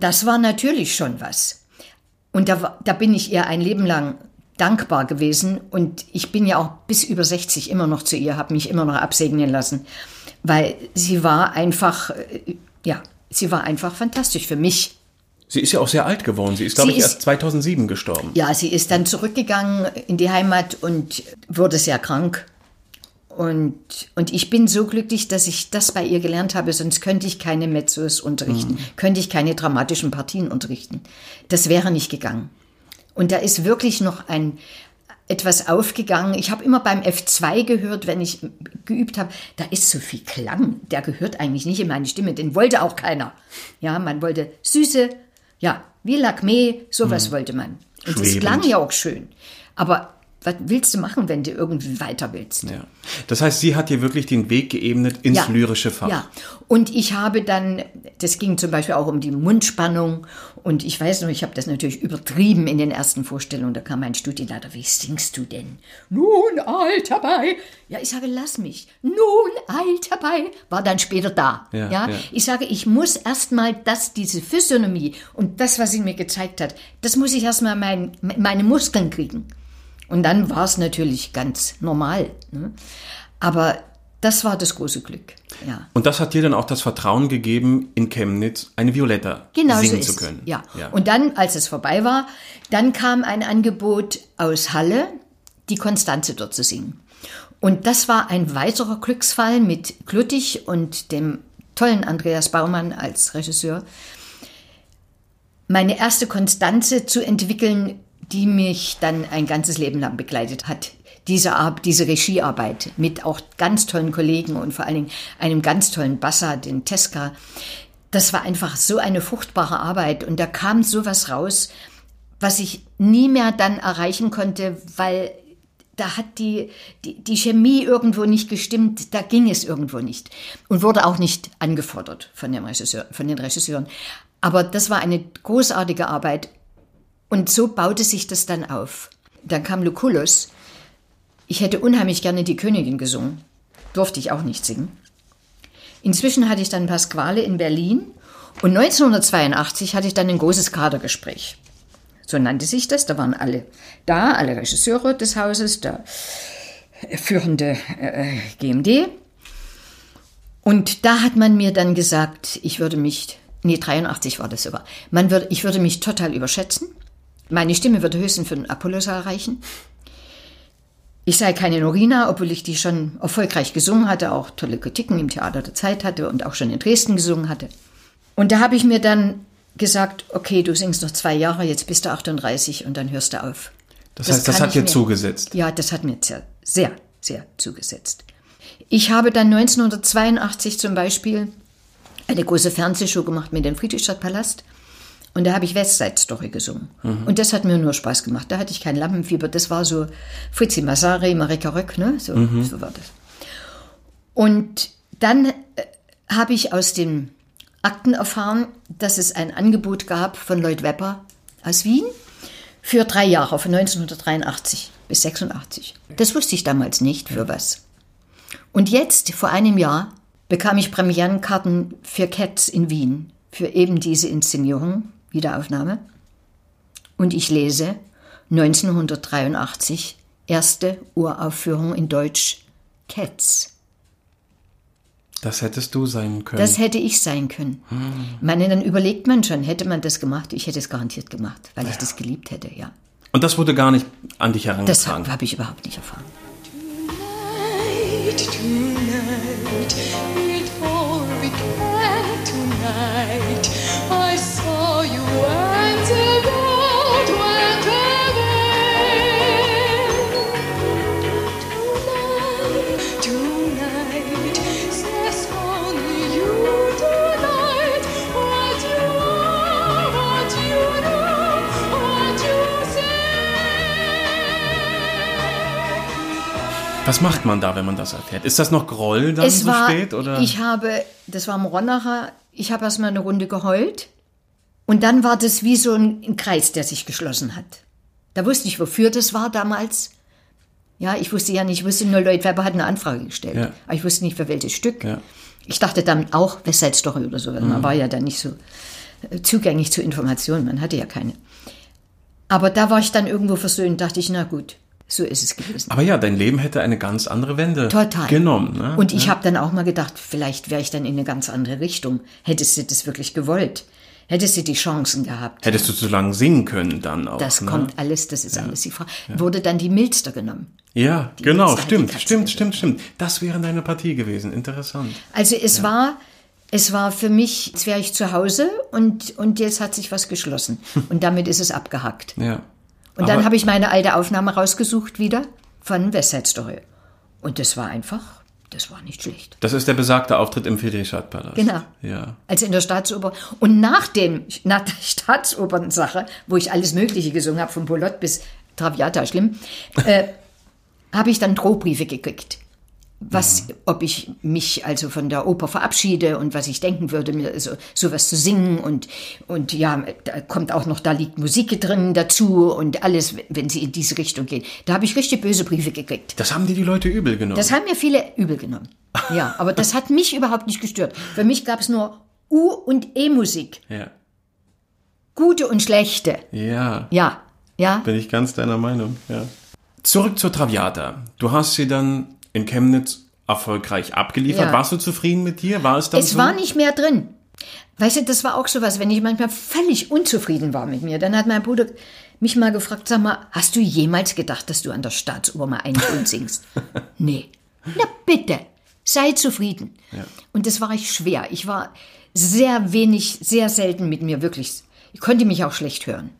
das war natürlich schon was. Und da, da bin ich ihr ein Leben lang dankbar gewesen. Und ich bin ja auch bis über 60 immer noch zu ihr, habe mich immer noch absegnen lassen. Weil sie war einfach, äh, ja, sie war einfach fantastisch für mich. Sie ist ja auch sehr alt geworden. Sie ist, glaube Sie ich, ist- erst 2007 gestorben. Ja, sie ist dann zurückgegangen in die Heimat und wurde sehr krank. Und, und ich bin so glücklich, dass ich das bei ihr gelernt habe, sonst könnte ich keine Mezzos unterrichten, könnte ich keine dramatischen Partien unterrichten. Das wäre nicht gegangen. Und da ist wirklich noch ein etwas aufgegangen. Ich habe immer beim F2 gehört, wenn ich geübt habe, da ist so viel Klang, der gehört eigentlich nicht in meine Stimme, den wollte auch keiner. Ja, man wollte süße, ja, wie Lacme, sowas wollte man. Und das Schwebend. klang ja auch schön. Aber was willst du machen, wenn du irgendwie weiter willst? Ja. Das heißt, sie hat dir wirklich den Weg geebnet ins lyrische Fach. Ja, und ich habe dann, das ging zum Beispiel auch um die Mundspannung und ich weiß noch, ich habe das natürlich übertrieben in den ersten Vorstellungen. Da kam mein Studienleiter, wie singst du denn? Nun, alter Bei. Ja, ich sage, lass mich. Nun, alter Bei. War dann später da. Ja, Ja, ja. Ich sage, ich muss erstmal das, diese Physiognomie und das, was sie mir gezeigt hat, das muss ich erstmal mein, meine Muskeln kriegen. Und dann war es natürlich ganz normal. Ne? Aber das war das große Glück. Ja. Und das hat dir dann auch das Vertrauen gegeben, in Chemnitz eine Violetta Genau so singen ist zu können. Ja. Und dann, als es vorbei war, dann kam ein Angebot aus Halle, die Konstanze dort zu singen. Und das war ein weiterer Glücksfall mit Gluttig und dem tollen Andreas Baumann als Regisseur. Meine erste Konstanze zu entwickeln, die mich dann ein ganzes Leben lang begleitet hat. Diese, Ar diese Regiearbeit mit auch ganz tollen Kollegen und vor allen Dingen einem ganz tollen Bassa, den Teska. Das war einfach so eine fruchtbare Arbeit und da kam sowas raus, was ich nie mehr dann erreichen konnte, weil da hat die, die, die Chemie irgendwo nicht gestimmt, da ging es irgendwo nicht. Und wurde auch nicht angefordert von, dem Regisseur, von den Regisseuren. Aber das war eine großartige Arbeit. Und so baute sich das dann auf. Dann kam Lucullus. Ich hätte unheimlich gerne die Königin gesungen. Durfte ich auch nicht singen. Inzwischen hatte ich dann Pasquale in Berlin. Und 1982 hatte ich dann ein großes Kadergespräch. So nannte sich das. Da waren alle da, alle Regisseure des Hauses, der führende äh, GMD. Und da hat man mir dann gesagt, ich würde mich, nee, 83 war das sogar, man würde, ich würde mich total überschätzen. Meine Stimme würde höchstens für den Apollo-Saal reichen. Ich sei keine Norina, obwohl ich die schon erfolgreich gesungen hatte, auch tolle Kritiken im Theater der Zeit hatte und auch schon in Dresden gesungen hatte. Und da habe ich mir dann gesagt, okay, du singst noch zwei Jahre, jetzt bist du 38 und dann hörst du auf. Das, heißt, das hat dir zugesetzt. Ja, das hat mir sehr, sehr, sehr zugesetzt. Ich habe dann 1982 zum Beispiel eine große Fernsehshow gemacht mit dem Friedrichstadtpalast. Und da habe ich Westside Story gesungen. Und das hat mir nur Spaß gemacht. Da hatte ich kein Lampenfieber. Das war so Fritzi Masari, Marika Röck, ne? So, so war das. Und dann äh, habe ich aus den Akten erfahren, dass es ein Angebot gab von Lloyd Webber aus Wien für drei Jahre, von 1983 bis 86. Das wusste ich damals nicht, für was. Und jetzt, vor einem Jahr, bekam ich Premierenkarten für Cats in Wien, für eben diese Inszenierung, Wiederaufnahme. Und ich lese 1983, erste Uraufführung in Deutsch Cats. Das hättest du sein können. Das hätte ich sein können. Ich meine, dann überlegt man schon, hätte man das gemacht? Ich hätte es garantiert gemacht, weil ich das geliebt hätte, ja. Und das wurde gar nicht an dich Das herangetragen. habe ich überhaupt nicht erfahren. Tonight, tonight, Was macht man da, wenn man das erfährt? Ist das noch Groll dann es so war, spät? Oder? ich habe, das war am Ronacher, ich habe erstmal eine Runde geheult und dann war das wie so ein, ein Kreis, der sich geschlossen hat. Da wusste ich, wofür das war damals. Ja, ich wusste ja nicht, ich wusste nur, Lloyd Webber hat eine Anfrage gestellt. Ja. Aber ich wusste nicht, für welches Stück. Ja. Mhm. Ich dachte dann auch West Side Story oder so. weil Man war ja dann nicht so äh, zugänglich zu Informationen, man hatte ja keine. Aber da war ich dann irgendwo versöhnt, dachte ich, na gut, so ist es gewesen. Aber ja, dein Leben hätte eine ganz andere Wende Total. genommen. Ne? Und ich habe dann auch mal gedacht, vielleicht wäre ich dann in eine ganz andere Richtung. Hättest du das wirklich gewollt? Hättest du die Chancen gehabt? Hättest du zu lang singen können dann auch. Das ne? kommt alles, das ist alles die Frage. Wurde dann die Milster genommen. Ja, genau, Milster die stimmt, stimmt, stimmt, stimmt. Das wäre deine Partie gewesen. Interessant. Also es war, es war für mich, jetzt wäre ich zu Hause und, und jetzt hat sich was geschlossen. <laughs> Und damit ist es abgehackt. Ja. Und dann habe ich meine alte Aufnahme rausgesucht wieder von West Side Story. Und das war einfach, das war nicht schlecht. Das ist der besagte Auftritt im Friedrichstadtpalast. Genau. Ja. Also in der Staatsoper. Und nach dem, nach der Staatsopernsache, wo ich alles Mögliche gesungen habe, von Polott bis Traviata, schlimm, äh, <laughs> habe ich dann Drohbriefe gekriegt. Was, ob ich mich also von der Oper verabschiede und was ich denken würde, mir so, sowas zu singen und, und ja, da kommt auch noch, da liegt Musik drin dazu und alles, wenn sie in diese Richtung gehen. Da habe ich richtig böse Briefe gekriegt. Das haben dir die Leute übel genommen. Das haben mir viele übel genommen. <laughs> Ja, aber das hat mich überhaupt nicht gestört. Für mich gab es nur U- und E-Musik. ja. Gute und schlechte. Ja. Ja, ja. Bin ich ganz deiner Meinung, ja. Zurück zur Traviata. Du hast sie dann in Chemnitz erfolgreich abgeliefert. Ja. Warst du zufrieden mit dir? War es dann Es so? war nicht mehr drin. Weißt du, das war auch sowas, wenn ich manchmal völlig unzufrieden war mit mir. Dann hat mein Bruder mich mal gefragt, sag mal, hast du jemals gedacht, dass du an der Staatsoper mal einen Ton <laughs> singst? nee. Na bitte, sei zufrieden. Und das war ich schwer. Ich war sehr wenig, sehr selten mit mir wirklich. Ich konnte mich auch schlecht hören.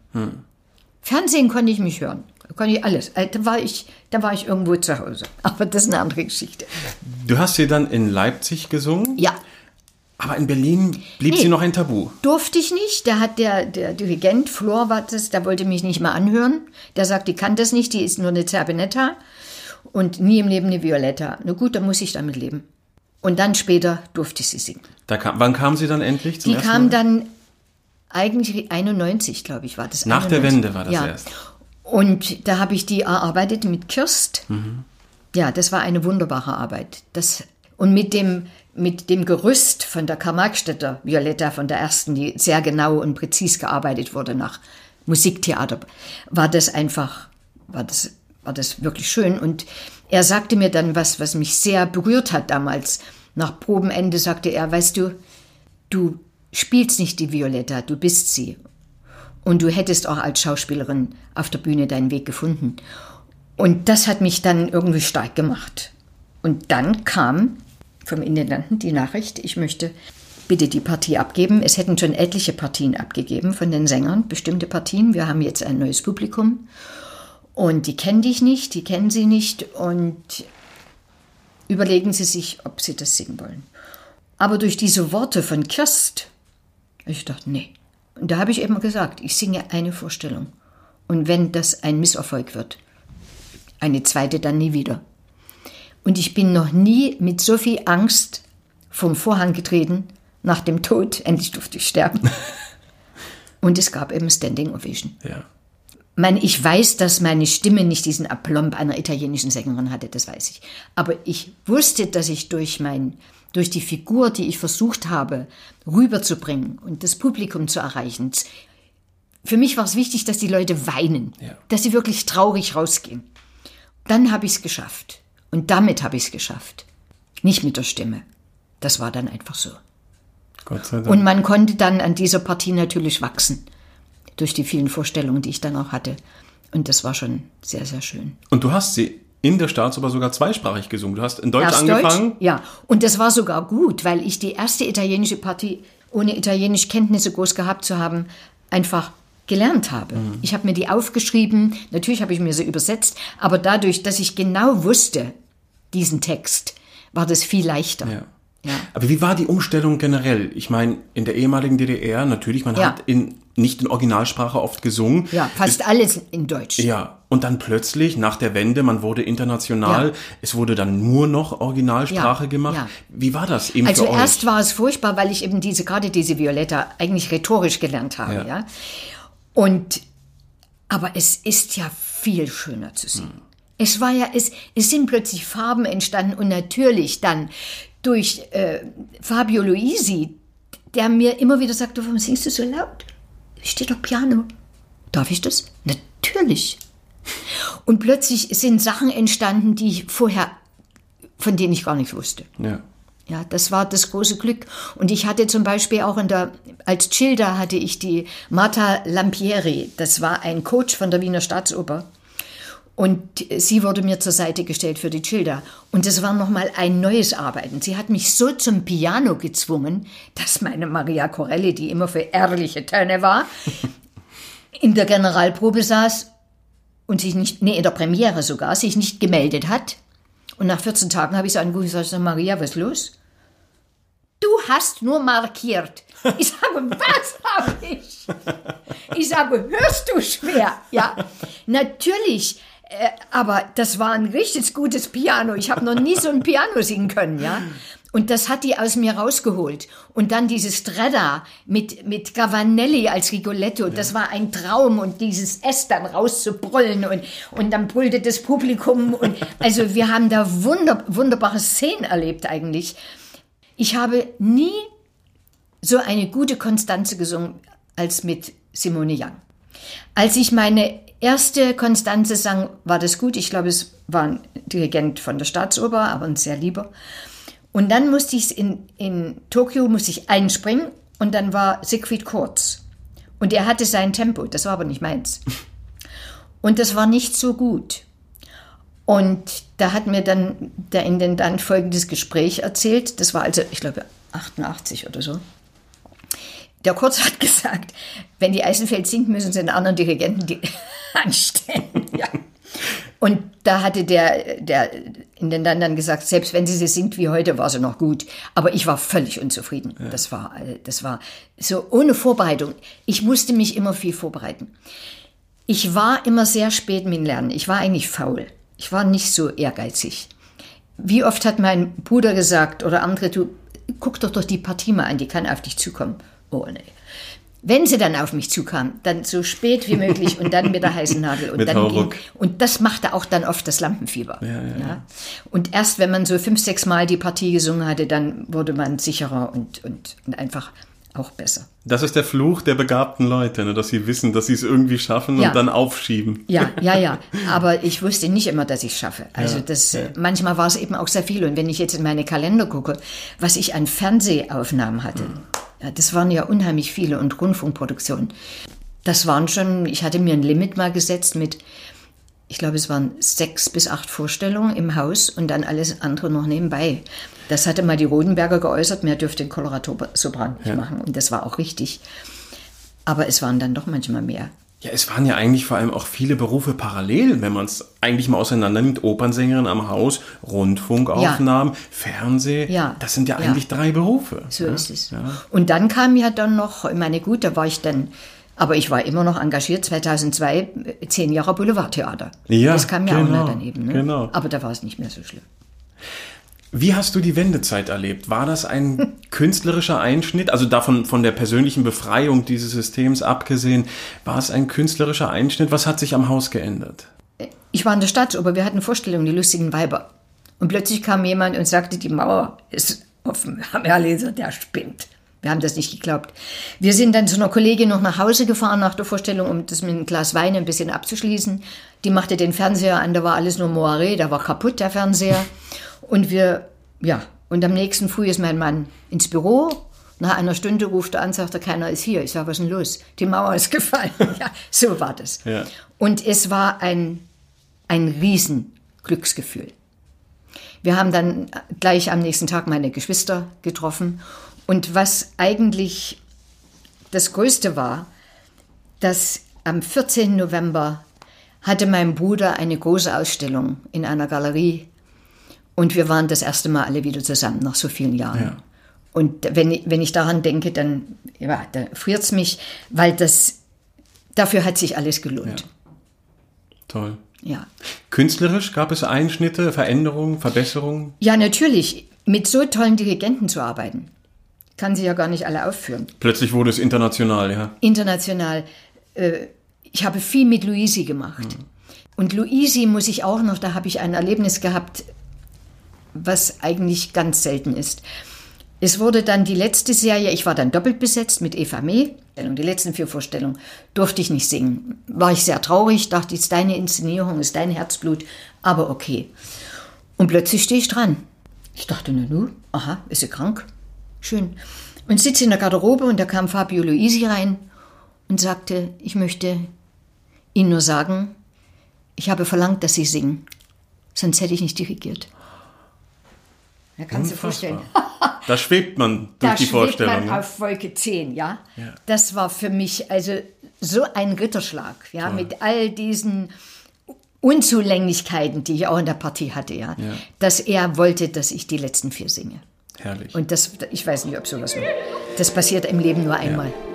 Fernsehen konnte ich mich hören. Da konnte ich alles. Äh, Da war ich, da war ich irgendwo zu Hause. <laughs> Aber das ist eine andere Geschichte. Du hast sie dann in Leipzig gesungen, Ja, aber in Berlin blieb Nee. sie noch ein Tabu. durfte ich nicht. Da hat der, der Dirigent, Flor war das, der wollte mich nicht mal anhören. Der sagt, die kann das nicht, die ist nur eine Zerbinetta und nie im Leben eine Violetta. Na gut, dann muss ich damit leben. Und dann später durfte ich sie singen. Da kam, wann kam sie dann endlich zum Die kam dann eigentlich 91, glaube ich, war das. Nach der 91. Wende war das ja. erst. Und da habe ich die erarbeitet mit Kirst. Ja, das war eine wunderbare Arbeit. Das, und mit dem, mit dem Gerüst von der Karl-Marx-Städter Violetta, von der ersten, die sehr genau und präzis gearbeitet wurde nach Musiktheater, war das einfach, war das, war das wirklich schön. Und er sagte mir dann was, was mich sehr berührt hat damals. Nach Probenende sagte er, weißt du, du spielst nicht die Violetta, du bist sie. Und du hättest auch als Schauspielerin auf der Bühne deinen Weg gefunden. Und das hat mich dann irgendwie stark gemacht. Und dann kam vom Intendanten die Nachricht, ich möchte bitte die Partie abgeben. Es hätten schon etliche Partien abgegeben von den Sängern, bestimmte Partien. Wir haben jetzt ein neues Publikum. Und die kennen dich nicht, die kennen sie nicht. Und überlegen sie sich, ob sie das singen wollen. Aber durch diese Worte von Kirst, ich dachte, nee. Und da habe ich eben gesagt, ich singe eine Vorstellung. Und wenn das ein Misserfolg wird, eine zweite dann nie wieder. Und ich bin noch nie mit so viel Angst vom Vorhang getreten, nach dem Tod, endlich durfte ich sterben. <laughs> Und es gab eben Standing Ovation. Ja. Ich meine, ich weiß, dass meine Stimme nicht diesen Aplomb einer italienischen Sängerin hatte, das weiß ich. Aber ich wusste, dass ich durch mein, durch die Figur, die ich versucht habe, rüberzubringen und das Publikum zu erreichen, für mich war es wichtig, dass die Leute weinen, Ja. dass sie wirklich traurig rausgehen. Dann habe ich es geschafft. Und damit habe ich es geschafft. Nicht mit der Stimme. Das war dann einfach so. Gott sei Dank. Und man konnte dann an dieser Partie natürlich wachsen. Durch die vielen Vorstellungen, die ich dann auch hatte. Und das war schon sehr, sehr schön. Und du hast sie in der Staatsoper sogar zweisprachig gesungen. Du hast in Deutsch Erst angefangen. Deutsch, ja. Und das war sogar gut, weil ich die erste italienische Partie, ohne italienisch Kenntnisse groß gehabt zu haben, einfach gelernt habe. Mhm. Ich habe mir die aufgeschrieben, natürlich habe ich mir sie übersetzt, aber dadurch, dass ich genau wusste, diesen Text, war das viel leichter. Ja. Ja. Aber wie war die Umstellung generell? Ich meine, in der ehemaligen DDR, natürlich, man Ja. hat in, nicht in Originalsprache oft gesungen. Ja, fast alles in Deutsch. Ja, und dann plötzlich nach der Wende, man wurde international, Ja. es wurde dann nur noch Originalsprache Ja, gemacht. ja. Wie war das eben Also erst war es furchtbar, weil ich eben diese, gerade diese Violetta eigentlich rhetorisch gelernt habe, Ja. Und, aber es ist ja viel schöner zu sehen. Hm. Es war ja, es, es sind plötzlich Farben entstanden und natürlich dann durch äh, Fabio Luisi, der mir immer wieder sagte, warum singst du so laut? Steht doch Piano. Darf ich das? Natürlich. Und plötzlich sind Sachen entstanden, die ich vorher, von denen ich gar nichts wusste. Ja. Ja, das war das große Glück. Und ich hatte zum Beispiel auch in der, als Childa hatte ich die Marta Lampieri. Das war ein Coach von der Wiener Staatsoper. Und sie wurde mir zur Seite gestellt für die Childa. Und das war nochmal ein neues Arbeiten. Sie hat mich so zum Piano gezwungen, dass meine Maria Corelli, die immer für ehrliche Töne war, <laughs> in der Generalprobe saß und sich nicht, nee, in der Premiere sogar, sich nicht gemeldet hat. Und nach 14 Tagen habe ich sie angerufen und gesagt, Maria, was ist los? Du hast nur markiert. Ich sage, was habe ich? <laughs> Ich sage, hörst du schwer? Ja, <laughs> natürlich. Äh, aber das war ein richtig gutes Piano. Ich habe noch nie so ein Piano singen können, ja. Und das hat die aus mir rausgeholt. Und dann dieses Strada mit, mit Gavanelli als Rigoletto, das war ein Traum. Und dieses S dann rauszubrüllen und, und dann brüllte das Publikum. Und also wir haben da wunder, wunderbare Szenen erlebt eigentlich. Ich habe nie so eine gute Konstanze gesungen als mit Simone Young. Als ich meine erste Konstanze sang, war das gut. Ich glaube, es war ein Dirigent von der Staatsoper, aber ein sehr lieber. Und dann musste ich in, in Tokio musste ich einspringen und dann war Siegfried Kurz. Und er hatte sein Tempo, das war aber nicht meins. <laughs> Und das war nicht so gut. Und da hat mir dann der Intendant folgendes Gespräch erzählt. Das war also, ich glaube, 88 oder so. Der Kurz hat gesagt, wenn die Eisenfeld singt, müssen sie einen anderen Dirigenten die <laughs> anstellen. Ja. Und da hatte der, der Intendant dann gesagt, selbst wenn sie sie singt wie heute, war sie noch gut. Aber ich war völlig unzufrieden. Das, war, äh, das war so ohne Vorbereitung. Ich musste mich immer viel vorbereiten. Ich war immer sehr spät mit dem Lernen. Ich war eigentlich faul. Ich war nicht so ehrgeizig. Wie oft hat mein Bruder gesagt oder andere, du guck doch doch die Partie mal an, die kann auf dich zukommen. Oh nee. Wenn sie dann auf mich zukam, dann so spät wie möglich und dann mit der heißen Nadel. Und, Mit dann Hauruck. und das machte auch dann oft das Lampenfieber. Ja, Und erst wenn man so fünf, sechs Mal die Partie gesungen hatte, dann wurde man sicherer und, und, und einfach auch besser. Das ist der Fluch der begabten Leute, ne? dass sie wissen, dass sie es irgendwie schaffen Ja. und dann aufschieben. Ja, <laughs> ja, ja. Aber ich wusste nicht immer, dass ich es schaffe. Also das, äh, manchmal war es eben auch sehr viel. Und wenn ich jetzt in meine Kalender gucke, was ich an Fernsehaufnahmen hatte, ja, das waren ja unheimlich viele und Rundfunkproduktionen. Das waren schon, ich hatte mir ein Limit mal gesetzt mit, ich glaube, es waren sechs bis acht Vorstellungen im Haus und dann alles andere noch nebenbei. Das hatte mal die Rodenberger geäußert, mehr dürfte ein Koloratursopran nicht machen. Und das war auch richtig. Aber es waren dann doch manchmal mehr. Ja, es waren ja eigentlich vor allem auch viele Berufe parallel, wenn man es eigentlich mal auseinander nimmt. Opernsängerin am Haus, Rundfunkaufnahmen, Fernseh. Ja. Das sind ja, Ja. eigentlich drei Berufe. So ja? ist es. Und dann kam ja dann noch, ich meine, gut, da war ich dann, aber ich war immer noch engagiert, 2002, äh, zehn Jahre Boulevardtheater. Ja, das kam ja auch genau, noch daneben. Ne? genau. Aber da war es nicht mehr so schlimm. Wie hast du die Wendezeit erlebt? War das ein <laughs> künstlerischer Einschnitt? Also davon von der persönlichen Befreiung dieses Systems abgesehen, war es ein künstlerischer Einschnitt? Was hat sich am Haus geändert? Ich war in der Staatsoper, wir hatten Vorstellungen, die lustigen Weiber. Und plötzlich kam jemand und sagte, die Mauer ist offen. Haben wir alle gesagt, der spinnt. Wir haben das nicht geglaubt. Wir sind dann zu einer Kollegin noch nach Hause gefahren nach der Vorstellung, um das mit einem Glas Wein ein bisschen abzuschließen. Die machte den Fernseher an, da war alles nur Moiré, da war kaputt der Fernseher. <laughs> Und wir, ja, und am nächsten Früh ist mein Mann ins Büro. Nach einer Stunde ruft er an, sagt er, keiner ist hier. Ich sage, was ist denn los? Die Mauer ist <laughs> gefallen. ja, so war das. Ja. Und es war ein, ein Riesenglücksgefühl. Wir haben dann gleich am nächsten Tag meine Geschwister getroffen. Und was eigentlich das Größte war, dass am 14. November hatte mein Bruder eine große Ausstellung in einer Galerie und wir waren das erste Mal alle wieder zusammen nach so vielen Jahren. Ja. Und wenn ich, wenn ich daran denke, dann, ja, da friert es mich, weil das, dafür hat sich alles gelohnt. Toll. Ja. Künstlerisch gab es Einschnitte, Veränderungen, Verbesserungen? ja, natürlich, mit so tollen Dirigenten zu arbeiten, kann sie ja gar nicht alle aufführen. Plötzlich wurde es international, ja. international. Äh, ich habe viel mit Luisi gemacht. Und Luisi muss ich auch noch, da habe ich ein Erlebnis gehabt, was eigentlich ganz selten ist. Es wurde dann die letzte Serie, ich war dann doppelt besetzt mit Eva Mee. Die letzten vier Vorstellungen durfte ich nicht singen. War ich sehr traurig, dachte, es ist deine Inszenierung, ist dein Herzblut, aber okay. Und plötzlich stehe ich dran. Ich dachte, na nu, aha, ist sie krank? Schön. Und sitze in der Garderobe und da kam Fabio Luisi rein und sagte, ich möchte Ihnen nur sagen, ich habe verlangt, dass Sie singen. Sonst hätte ich nicht dirigiert. Da kannst du dir vorstellen. Da schwebt man <laughs> durch Da die schwebt Vorstellung. man auf Wolke 10, ja? Ja. Das war für mich also so ein Ritterschlag, ja, mit all diesen Unzulänglichkeiten, die ich auch in der Partie hatte, ja, Ja. dass er wollte, dass ich die letzten vier singe. Herrlich. Und das, ich weiß nicht, ob sowas war. Das passiert im Leben nur einmal. Das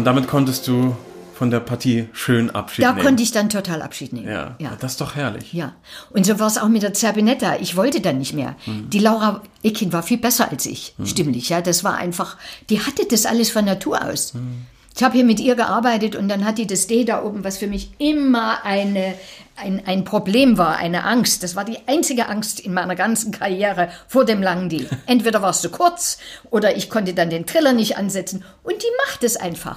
Und damit konntest du von der Partie schön Abschied Da nehmen. konnte ich dann total Abschied nehmen. ja. ja. das ist doch herrlich. Ja, und so war es auch mit der Zerbinetta. Ich wollte dann nicht mehr. Die Laura Ekin war viel besser als ich, stimmlich. Ja, das war einfach, die hatte das alles von Natur aus. Ich habe hier mit ihr gearbeitet und dann hat die das D da oben, was für mich immer eine, ein, ein Problem war, eine Angst. Das war die einzige Angst in meiner ganzen Karriere vor dem langen D. <laughs> Entweder war es zu kurz oder ich konnte dann den Triller nicht ansetzen. Und die macht es einfach.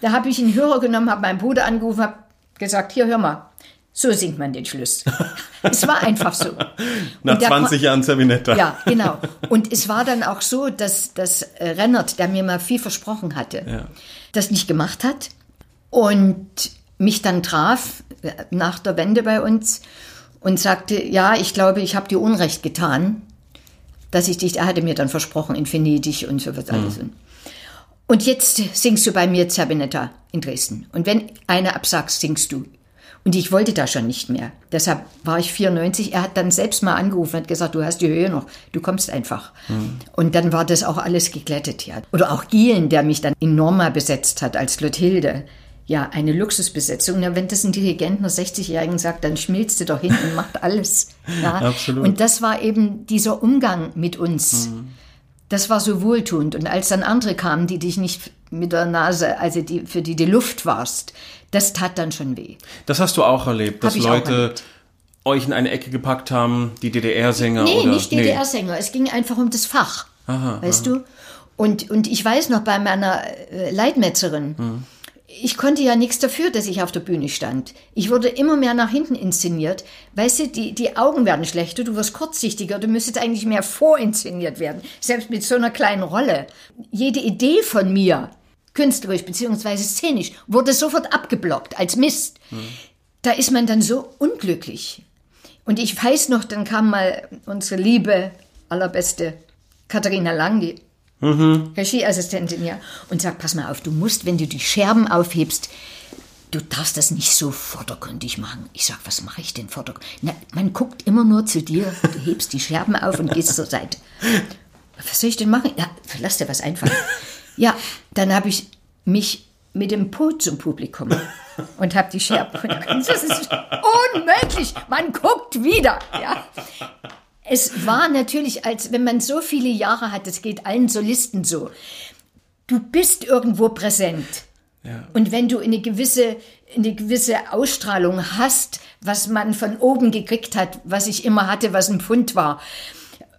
Da habe ich einen Hörer genommen, habe meinen Bruder angerufen, habe gesagt, hier hör mal, so singt man den Schluss. <laughs> es war einfach so. Nach Und der 20 Jahren Servinetta. ja, genau. <laughs> Und es war dann auch so, dass, dass äh, Rennert, der mir mal viel versprochen hatte, Ja. das nicht gemacht hat und mich dann traf äh, nach der Wende bei uns und sagte, ja, ich glaube, ich habe dir Unrecht getan, dass ich dich, er hatte mir dann versprochen in Venedig und so was alles. Und jetzt singst du bei mir Zerbinetta in Dresden. Und wenn einer absagt, singst du. Und ich wollte da schon nicht mehr. Deshalb war ich 94. Er hat dann selbst mal angerufen und gesagt, du hast die Höhe noch, du kommst einfach. Und dann war das auch alles geglättet, ja. Oder auch Gielen, der mich dann in Norma besetzt hat als Clotilde. Ja, eine Luxusbesetzung. Na, wenn das ein Dirigent einer 60-Jährigen sagt, dann schmilzt du doch hin und macht alles. Ja. <laughs> Absolut. Und das war eben dieser Umgang mit uns. Das war so wohltuend. Und als dann andere kamen, die dich nicht mit der Nase, also die, für die die Luft warst, das tat dann schon weh. Das hast du auch erlebt, dass Hab auch Leute erlebt. euch in eine Ecke gepackt haben, die DDR-Sänger Nee, oder nicht DDR-Sänger. Es ging einfach um das Fach. Aha, weißt du? Und, und ich weiß noch bei meiner äh, Leitmetzerin, Hm. Ich konnte ja nichts dafür, dass ich auf der Bühne stand. Ich wurde immer mehr nach hinten inszeniert. Weißt du, die, die Augen werden schlechter, du wirst kurzsichtiger, du müsstest eigentlich mehr vorinszeniert werden. Selbst mit so einer kleinen Rolle. Jede Idee von mir, künstlerisch beziehungsweise szenisch, wurde sofort abgeblockt als Mist. da ist man dann so unglücklich. Und ich weiß noch, dann kam mal unsere liebe, allerbeste Katharina Lang, die Regieassistentin, ja, und sagt, pass mal auf, du musst, wenn du die Scherben aufhebst, du darfst das nicht so vordergründig machen. Ich sag, was mache ich denn vordergründig? Na, man guckt immer nur zu dir, du hebst die Scherben auf und gehst zur Seite. Was soll ich denn machen? Ja, lass dir was einfallen. Ja, dann habe ich mich mit dem Po zum Publikum und habe die Scherben. <laughs> Das ist unmöglich. Man guckt wieder. Ja. Es war natürlich, als wenn man so viele Jahre hat, das geht allen Solisten so. Du bist irgendwo präsent. Ja. Und wenn du eine gewisse, eine gewisse Ausstrahlung hast, was man von oben gekriegt hat, was ich immer hatte, was ein Pfund war,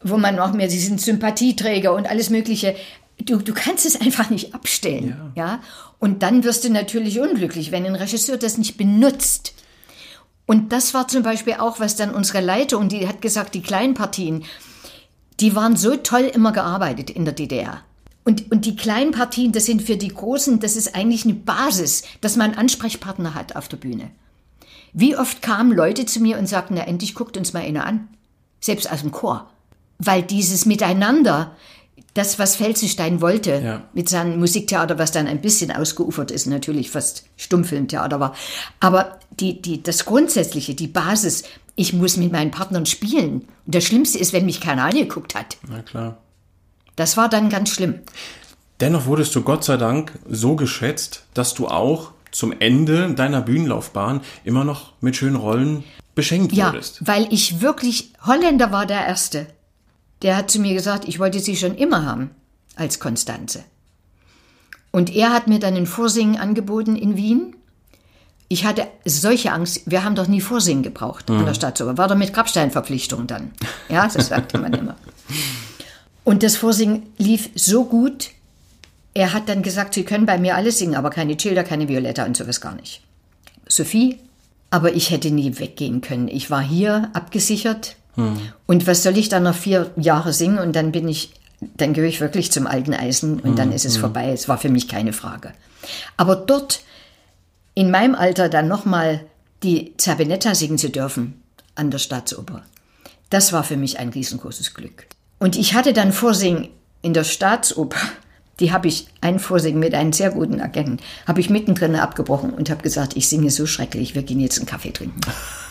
wo man auch mehr, sie sind Sympathieträger und alles Mögliche. Du, du kannst es einfach nicht abstellen. Ja. Und dann wirst du natürlich unglücklich, wenn ein Regisseur das nicht benutzt. Und das war zum Beispiel auch, was dann unsere Leitung, die hat gesagt, die kleinen Partien, die waren so toll immer gearbeitet in der DDR. Und, und die kleinen Partien, das sind für die Großen, das ist eigentlich eine Basis, dass man Ansprechpartner hat auf der Bühne. Wie oft kamen Leute zu mir und sagten, na endlich guckt uns mal einer an. Selbst aus dem Chor. Weil dieses Miteinander, das, was Felsenstein wollte, Ja. mit seinem Musiktheater, was dann ein bisschen ausgeufert ist, natürlich fast Stummfilmtheater war. Aber die, die, das Grundsätzliche, die Basis, ich muss mit meinen Partnern spielen. Und das Schlimmste ist, wenn mich keiner angeguckt hat. Na klar. Das war dann ganz schlimm. Dennoch wurdest du Gott sei Dank so geschätzt, dass du auch zum Ende deiner Bühnenlaufbahn immer noch mit schönen Rollen beschenkt Ja, wurdest. weil ich wirklich, Holländer war der Erste. Der hat zu mir gesagt, ich wollte sie schon immer haben, als Konstanze. Und er hat mir dann ein Vorsingen angeboten in Wien. Ich hatte solche Angst, wir haben doch nie Vorsingen gebraucht an der Staatsoper. War doch mit Grabsteinverpflichtung dann. Ja, das <laughs> sagte man immer. Und das Vorsingen lief so gut, er hat dann gesagt, Sie können bei mir alles singen, aber keine Childer, keine Violetta und sowas gar nicht. Sophie, aber ich hätte nie weggehen können. Ich war hier abgesichert. Und was soll ich dann noch vier Jahre singen und dann bin ich, dann gehöre ich wirklich zum alten Eisen und dann ist es vorbei. Es war für mich keine Frage. Aber dort in meinem Alter dann nochmal die Zabinetta singen zu dürfen an der Staatsoper, das war für mich ein riesengroßes Glück. Und ich hatte dann Vorsingen in der Staatsoper, die habe ich, ein Vorsingen mit einem sehr guten Agenten, habe ich mittendrin abgebrochen und habe gesagt, ich singe so schrecklich, wir gehen jetzt einen Kaffee trinken.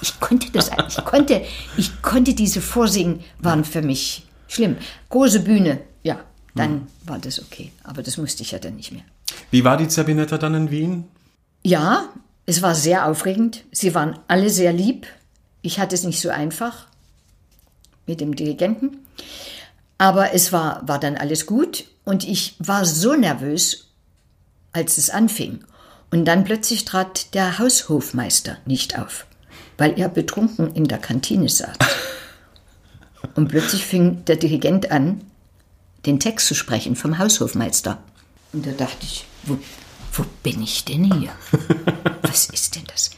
Ich konnte das, ich konnte, ich konnte diese Vorsingen, waren für mich schlimm. Große Bühne, ja, dann war das okay. Aber das musste ich ja dann nicht mehr. Wie war die Zabinetta dann in Wien? Ja, es war sehr aufregend. Sie waren alle sehr lieb. Ich hatte es nicht so einfach mit dem Dirigenten. Aber es war, war dann alles gut und ich war so nervös, als es anfing. Und dann plötzlich trat der Haushofmeister nicht auf, weil er betrunken in der Kantine saß. <laughs> Und plötzlich fing der Dirigent an, den Text zu sprechen vom Haushofmeister. Und da dachte ich, wo, wo bin ich denn hier? <laughs> Was ist denn das?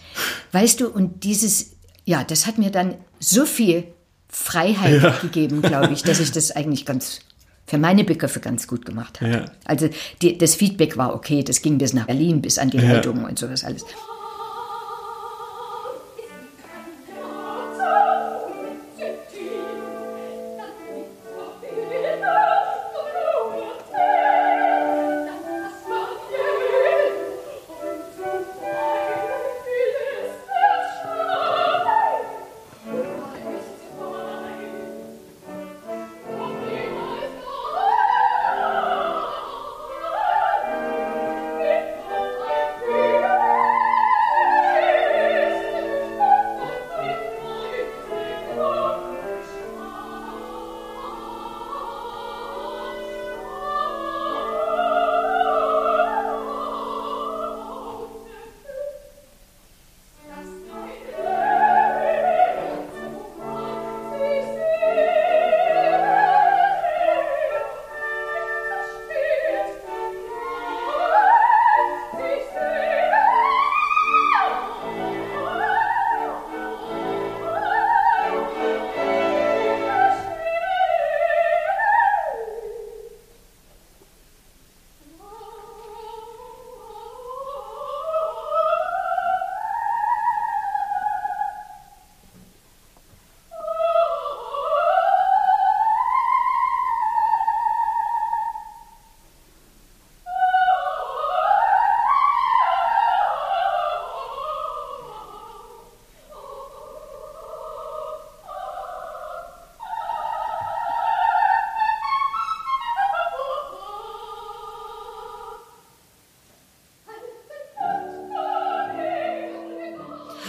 Weißt du, und dieses, ja, das hat mir dann so viel Freiheit gegeben, glaube ich, dass ich das <laughs> eigentlich ganz, für meine Begriffe ganz gut gemacht habe. Ja. Also die, das Feedback war okay, das ging bis nach Berlin, bis an die Leitung und sowas alles.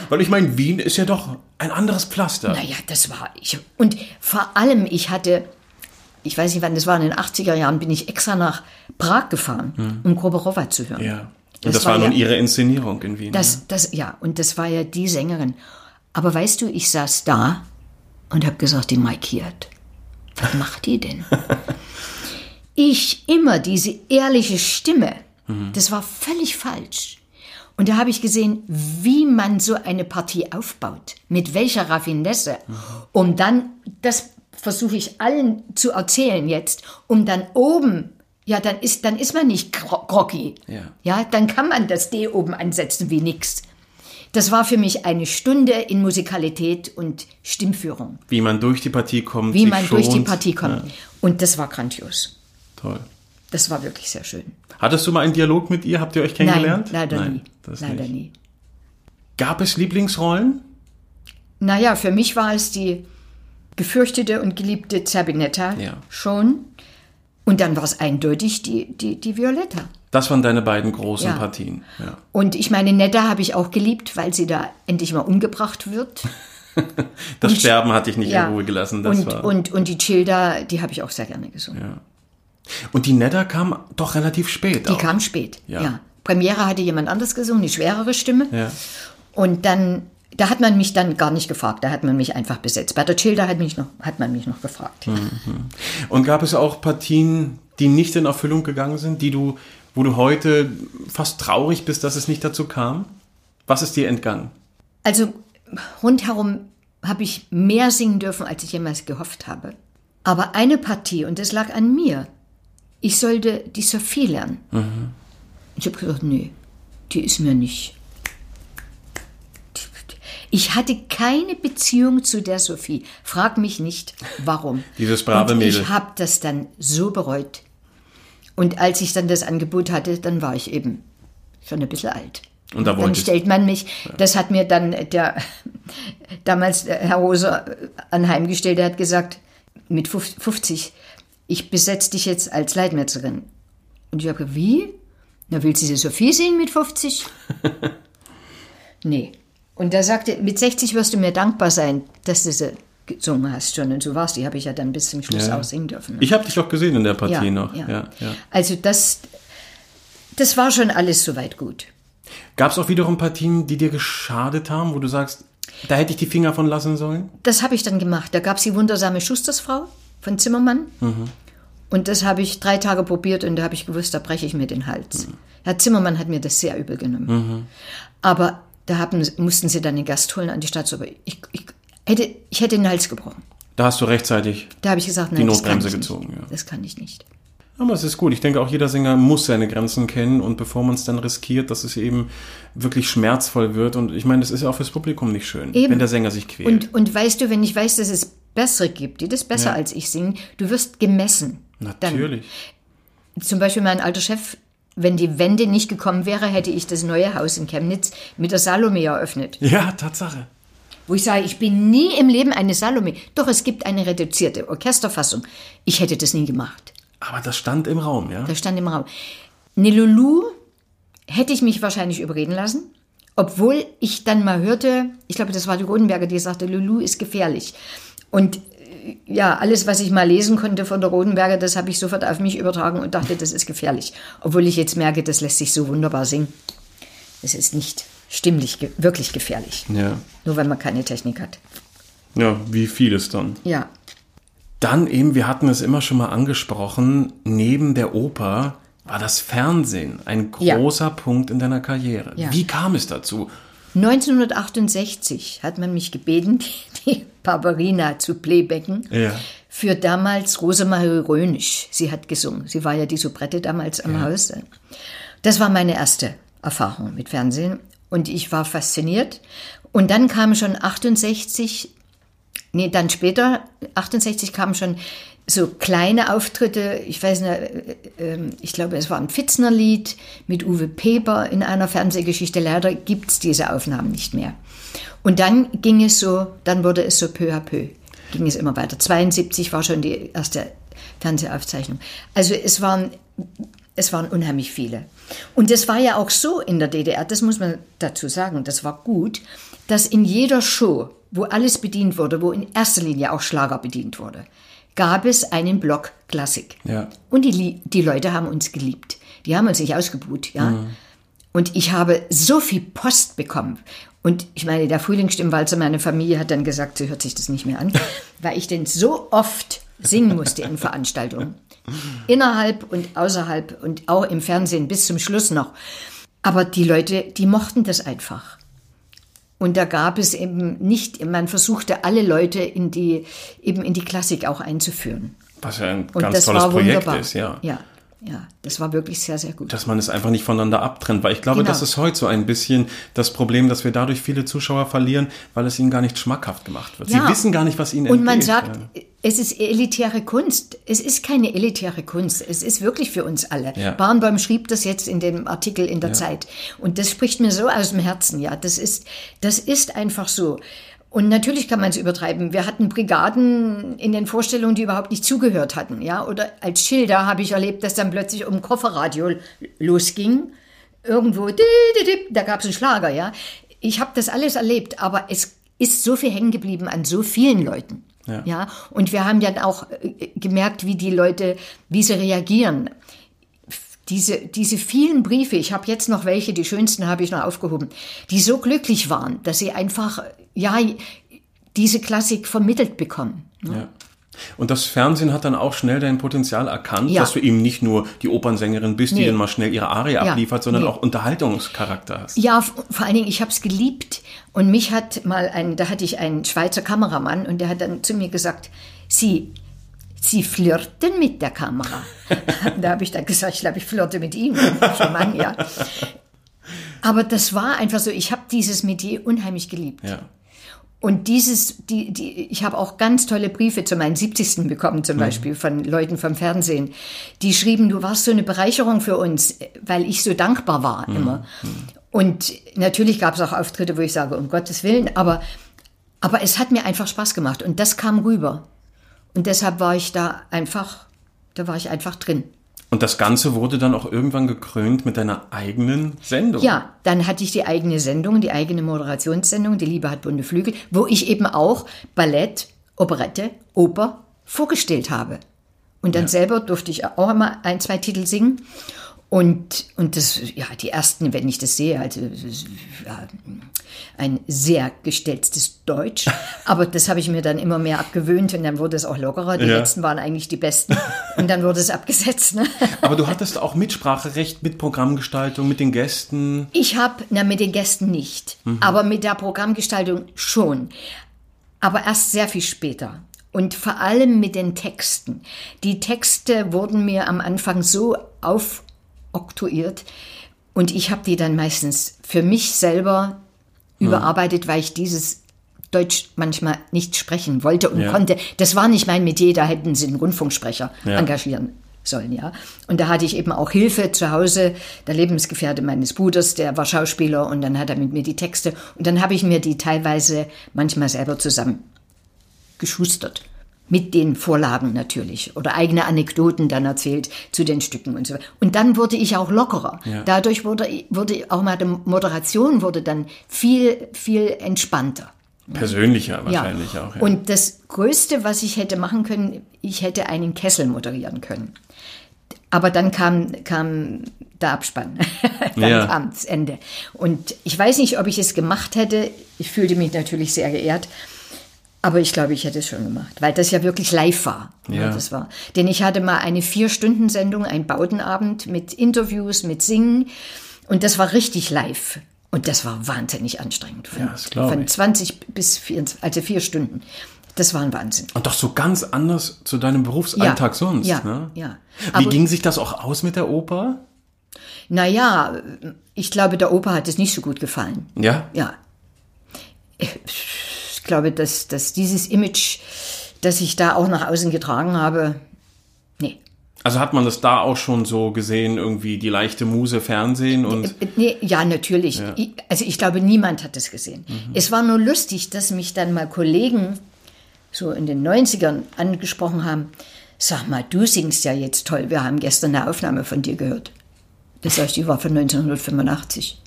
Weil ich meine, Wien ist ja doch ein anderes Pflaster. Naja, das war ich. Und vor allem, ich hatte, ich weiß nicht wann, das war in den 80er Jahren, bin ich extra nach Prag gefahren, um Groborowa zu hören. Hm. Ja. Und Das das, war, war nun ja- ihre Inszenierung in Wien. Das, das, ja, und das war ja die Sängerin. Aber weißt du, ich saß da und habe gesagt, die markiert. Was <laughs> macht die denn? ich immer diese ehrliche Stimme. Das war völlig falsch. Und da habe ich gesehen, wie man so eine Partie aufbaut, mit welcher Raffinesse, um dann, das versuche ich allen zu erzählen jetzt, um dann oben, ja, dann ist, dann ist man nicht gro- groggy. Ja. ja, dann kann man das D oben ansetzen wie nix. Das war für mich eine Stunde in Musikalität und Stimmführung, wie man durch die Partie kommt. wie man durch die schont. Partie kommt. Und das war grandios. Toll. Das war wirklich sehr schön. Hattest du mal einen Dialog mit ihr? Habt ihr euch kennengelernt? Nein, leider nie. Das Leider nicht. nie. Gab es Lieblingsrollen? Naja, für mich war es die gefürchtete und geliebte Zerbinetta Ja. schon. Und dann war es eindeutig die, die, die Violetta. Das waren deine beiden großen Ja. Partien. Ja. Und ich meine, Netta habe ich auch geliebt, weil sie da endlich mal umgebracht wird. <laughs> Das Und- Sterben hatte ich nicht Ja. in Ruhe gelassen. Das und, war. und, und die Childa, die habe ich auch sehr gerne gesungen. Und die Netta kam doch relativ spät. Die auch. kam spät, Ja. ja. Premiere hatte jemand anders gesungen, eine schwerere Stimme. Ja. Und dann, da hat man mich dann gar nicht gefragt, da hat man mich einfach besetzt. Bei der Childa hat, mich noch, hat man mich noch gefragt. Hm. Und gab es auch Partien, die nicht in Erfüllung gegangen sind, die du, wo du heute fast traurig bist, dass es nicht dazu kam? Was ist dir entgangen? Also rundherum habe ich mehr singen dürfen, als ich jemals gehofft habe. Aber eine Partie, und das lag an mir, ich sollte die Sophie lernen. Ich habe gesagt, nee, die ist mir nicht. Ich hatte keine Beziehung zu der Sophie. Frag mich nicht, warum. <laughs> Dieses brave und Mädel. Ich habe das dann so bereut. Und als ich dann das Angebot hatte, dann war ich eben schon ein bisschen alt. Und da dann wolltest stellt man mich, das hat mir dann der damals der Herr Roser anheimgestellt, der hat gesagt, mit 50, ich besetze dich jetzt als Leitmetzerin. Und ich habe wie? Na, willst du die Sophie singen mit 50? <laughs> nee. Und er sagte, mit 60 wirst du mir dankbar sein, dass du sie gesungen hast schon. Und so war's. Die habe ich ja dann bis zum Schluss Ja. auch singen dürfen. Ich habe dich auch gesehen in der Partie ja, noch. Ja. Ja, ja. Also das, das war schon alles soweit gut. Gab es auch wiederum Partien, die dir geschadet haben, wo du sagst, da hätte ich die Finger von lassen sollen? Das habe ich dann gemacht. Da gab es die wundersame Schustersfrau von Zimmermann. Und das habe ich drei Tage probiert und da habe ich gewusst, da breche ich mir den Hals. Herr Zimmermann hat mir das sehr übel genommen. Aber da haben, mussten sie dann den Gast holen an die Staatsoper. Ich, ich, hätte, ich hätte den Hals gebrochen. Da hast du rechtzeitig. Da habe ich gesagt, nein, kann Notbremse ich gezogen, ja. Das kann ich nicht. Aber es ist gut. Ich denke, auch jeder Sänger muss seine Grenzen kennen und bevor man es dann riskiert, dass es eben wirklich schmerzvoll wird. Und ich meine, das ist ja auch fürs Publikum nicht schön, Eben. wenn der Sänger sich quält. Und, und weißt du, wenn ich weiß, dass es bessere gibt, die das besser Ja. als ich singen, du wirst gemessen. Natürlich. Dann, zum Beispiel mein alter Chef, wenn die Wende nicht gekommen wäre, hätte ich das neue Haus in Chemnitz mit der Salome eröffnet. Ja, Tatsache. Wo ich sage, ich bin nie im Leben eine Salome. Doch, es gibt eine reduzierte Orchesterfassung. Ich hätte das nie gemacht. Aber das stand im Raum, ja? Da stand im Raum. Ne Lulu hätte ich mich wahrscheinlich überreden lassen, obwohl ich dann mal hörte, ich glaube, das war die Rodenberger, die sagte, Lulu ist gefährlich. Und äh, ja, alles, was ich mal lesen konnte von der Rodenberger, das habe ich sofort auf mich übertragen und dachte, das ist gefährlich. Obwohl ich jetzt merke, das lässt sich so wunderbar singen. Es ist nicht stimmlich ge wirklich gefährlich. Ja. Nur weil man keine Technik hat. Ja, wie vieles dann. Ja. Dann eben, wir hatten es immer schon mal angesprochen, neben der Oper war das Fernsehen ein Ja. großer Punkt in deiner Karriere. Ja. Wie kam es dazu? 1968 hat man mich gebeten, <laughs> die, Barbarina zu playbacken. Ja. Für damals Rosemarie Rönisch. Sie hat gesungen. Sie war ja die Soubrette damals am Haus. Das war meine erste Erfahrung mit Fernsehen. Und ich war fasziniert. Und dann kam schon 68, nee, dann später, 68 kamen schon so kleine Auftritte. Ich weiß nicht, äh, äh, ich glaube, es war ein Pfitzner-Lied mit Uwe Peper in einer Fernsehgeschichte. Leider gibt es diese Aufnahmen nicht mehr. Und dann ging es so, dann wurde es so peu à peu, ging es immer weiter. 72 war schon die erste Fernsehaufzeichnung. Also es waren es waren unheimlich viele. Und es war ja auch so in der DDR, das muss man dazu sagen, das war gut, dass in jeder Show, wo alles bedient wurde, wo in erster Linie auch Schlager bedient wurde, gab es einen Block Klassik. Ja. Und die, die Leute haben uns geliebt. Die haben uns nicht ausgebuht, ja. Und ich habe so viel Post bekommen. Und ich meine, der Frühlingsstimmwalzer, meine Familie hat dann gesagt, sie hört sich das nicht mehr an, <laughs> weil ich den so oft singen musste in Veranstaltungen. Innerhalb und außerhalb und auch im Fernsehen bis zum Schluss noch. Aber die Leute, die mochten das einfach. Und da gab es eben nicht, man versuchte alle Leute in die, eben in die Klassik auch einzuführen. Was ja ein Und ganz das tolles war Projekt wunderbar. ist, ja. ja. Ja, das war wirklich sehr, sehr gut. Dass man es einfach nicht voneinander abtrennt, weil ich glaube, Genau. das ist heute so ein bisschen das Problem, dass wir dadurch viele Zuschauer verlieren, weil es ihnen gar nicht schmackhaft gemacht wird. Sie Ja. wissen gar nicht, was ihnen Und man entgeht. sagt, ja. es ist elitäre Kunst. Es ist keine elitäre Kunst. Es ist wirklich für uns alle. Ja. Barnbaum schrieb das jetzt in dem Artikel in der Zeit. Und das spricht mir so aus dem Herzen. Ja, das ist, das ist einfach so. Und natürlich kann man es übertreiben. Wir hatten Brigaden in den Vorstellungen, die überhaupt nicht zugehört hatten. Ja, oder als Schilder habe ich erlebt, dass dann plötzlich um Kofferradio losging. Irgendwo, da gab es einen Schlager. Ja, ich habe das alles erlebt, aber es ist so viel hängen geblieben an so vielen Leuten. Ja. ja, und wir haben dann auch äh, gemerkt, wie die Leute, wie sie reagieren. Diese, diese vielen Briefe, ich habe jetzt noch welche, die schönsten habe ich noch aufgehoben, die so glücklich waren, dass sie einfach, ja, diese Klassik vermittelt bekommen. Ja. Und das Fernsehen hat dann auch schnell dein Potenzial erkannt, Ja. dass du eben nicht nur die Opernsängerin bist, die Nee. dann mal schnell ihre Arie Ja. abliefert, sondern Nee. auch Unterhaltungscharakter hast. Ja, vor allen Dingen, ich habe es geliebt. Und mich hat mal ein, da hatte ich einen Schweizer Kameramann und der hat dann zu mir gesagt, Sie, Sie flirten mit der Kamera. <laughs> <laughs> da habe ich dann gesagt, ich glaube, ich flirte mit. Schon Mann, ja. <laughs> Aber das war einfach so, ich habe dieses Metier unheimlich geliebt. Ja. Und dieses, die, die, ich habe auch ganz tolle Briefe zu meinen 70. bekommen, Mhm. zum Beispiel von Leuten vom Fernsehen. Die schrieben, du warst so eine Bereicherung für uns, weil ich so dankbar war Mhm. immer. Und natürlich gab es auch Auftritte, wo ich sage, um Gottes Willen, aber, aber es hat mir einfach Spaß gemacht und das kam rüber. Und deshalb war ich da einfach, da war ich einfach drin. Und das Ganze wurde dann auch irgendwann gekrönt mit deiner eigenen Sendung. Ja, dann hatte ich die eigene Sendung, die eigene Moderationssendung, Die Liebe hat bunte Flügel, wo ich eben auch Ballett, Operette, Oper vorgestellt habe. Und dann selber durfte ich auch immer ein, zwei Titel singen. Und, und das, ja, die ersten, wenn ich das sehe, also ja, ein sehr gestelztes Deutsch. <laughs> Aber das habe ich mir dann immer mehr abgewöhnt und dann wurde es auch lockerer. Die Ja. letzten waren eigentlich die besten. Und dann wurde es abgesetzt. Ne? <laughs> Aber du hattest auch Mitspracherecht mit Programmgestaltung, mit den Gästen. Ich habe, na mit den Gästen nicht, aber mit der Programmgestaltung schon. Aber erst sehr viel später. Und vor allem mit den Texten. Die Texte wurden mir am Anfang so aufoktroyiert und ich habe die dann meistens für mich selber überarbeitet, weil ich dieses Deutsch manchmal nicht sprechen wollte und Ja. konnte. Das war nicht mein Metier, da hätten sie einen Rundfunksprecher Ja. engagieren sollen, ja. Und da hatte ich eben auch Hilfe zu Hause, der Lebensgefährte meines Bruders, der war Schauspieler und dann hat er mit mir die Texte und dann habe ich mir die teilweise manchmal selber zusammen geschustert. Mit den Vorlagen natürlich. Oder eigene Anekdoten dann erzählt zu den Stücken und so. Und dann wurde ich auch lockerer. Ja. Dadurch wurde, wurde auch mal die Moderation wurde dann viel, viel entspannter. Persönlicher wahrscheinlich auch. Ja. Und das Größte, was ich hätte machen können, ich hätte einen Kessel moderieren können. Aber dann kam, kam der Abspann. <laughs> dann Ja. kam das Ende. Und ich weiß nicht, ob ich es gemacht hätte. Ich fühlte mich natürlich sehr geehrt. Aber ich glaube, ich hätte es schon gemacht, weil das ja wirklich live war. Ja. das war. Denn ich hatte mal eine Vier-Stunden-Sendung, ein Bautenabend mit Interviews, mit Singen. Und das war richtig live. Und das war wahnsinnig anstrengend. Von, Ja, von ich. 20 bis 24, also vier Stunden. Das war ein Wahnsinn. Und doch so ganz anders zu deinem Berufsalltag Ja, sonst. ja, ne? ja. Wie Aber- ging sich das auch aus mit der Oper? Naja, ich glaube, der Opa hat es nicht so gut gefallen. Ja? Ja. Ich glaube, dass, dass dieses Image, das ich da auch nach außen getragen habe, nee. Also hat man das da auch schon so gesehen, irgendwie die leichte Muse Fernsehen und Äh, Nee, ja, natürlich. Ich, also ich glaube, niemand hat es gesehen. Es war nur lustig, dass mich dann mal Kollegen so in den 90ern angesprochen haben. sag mal, du singst ja jetzt toll. Wir haben gestern eine Aufnahme von dir gehört. Das heißt, die war von 1985.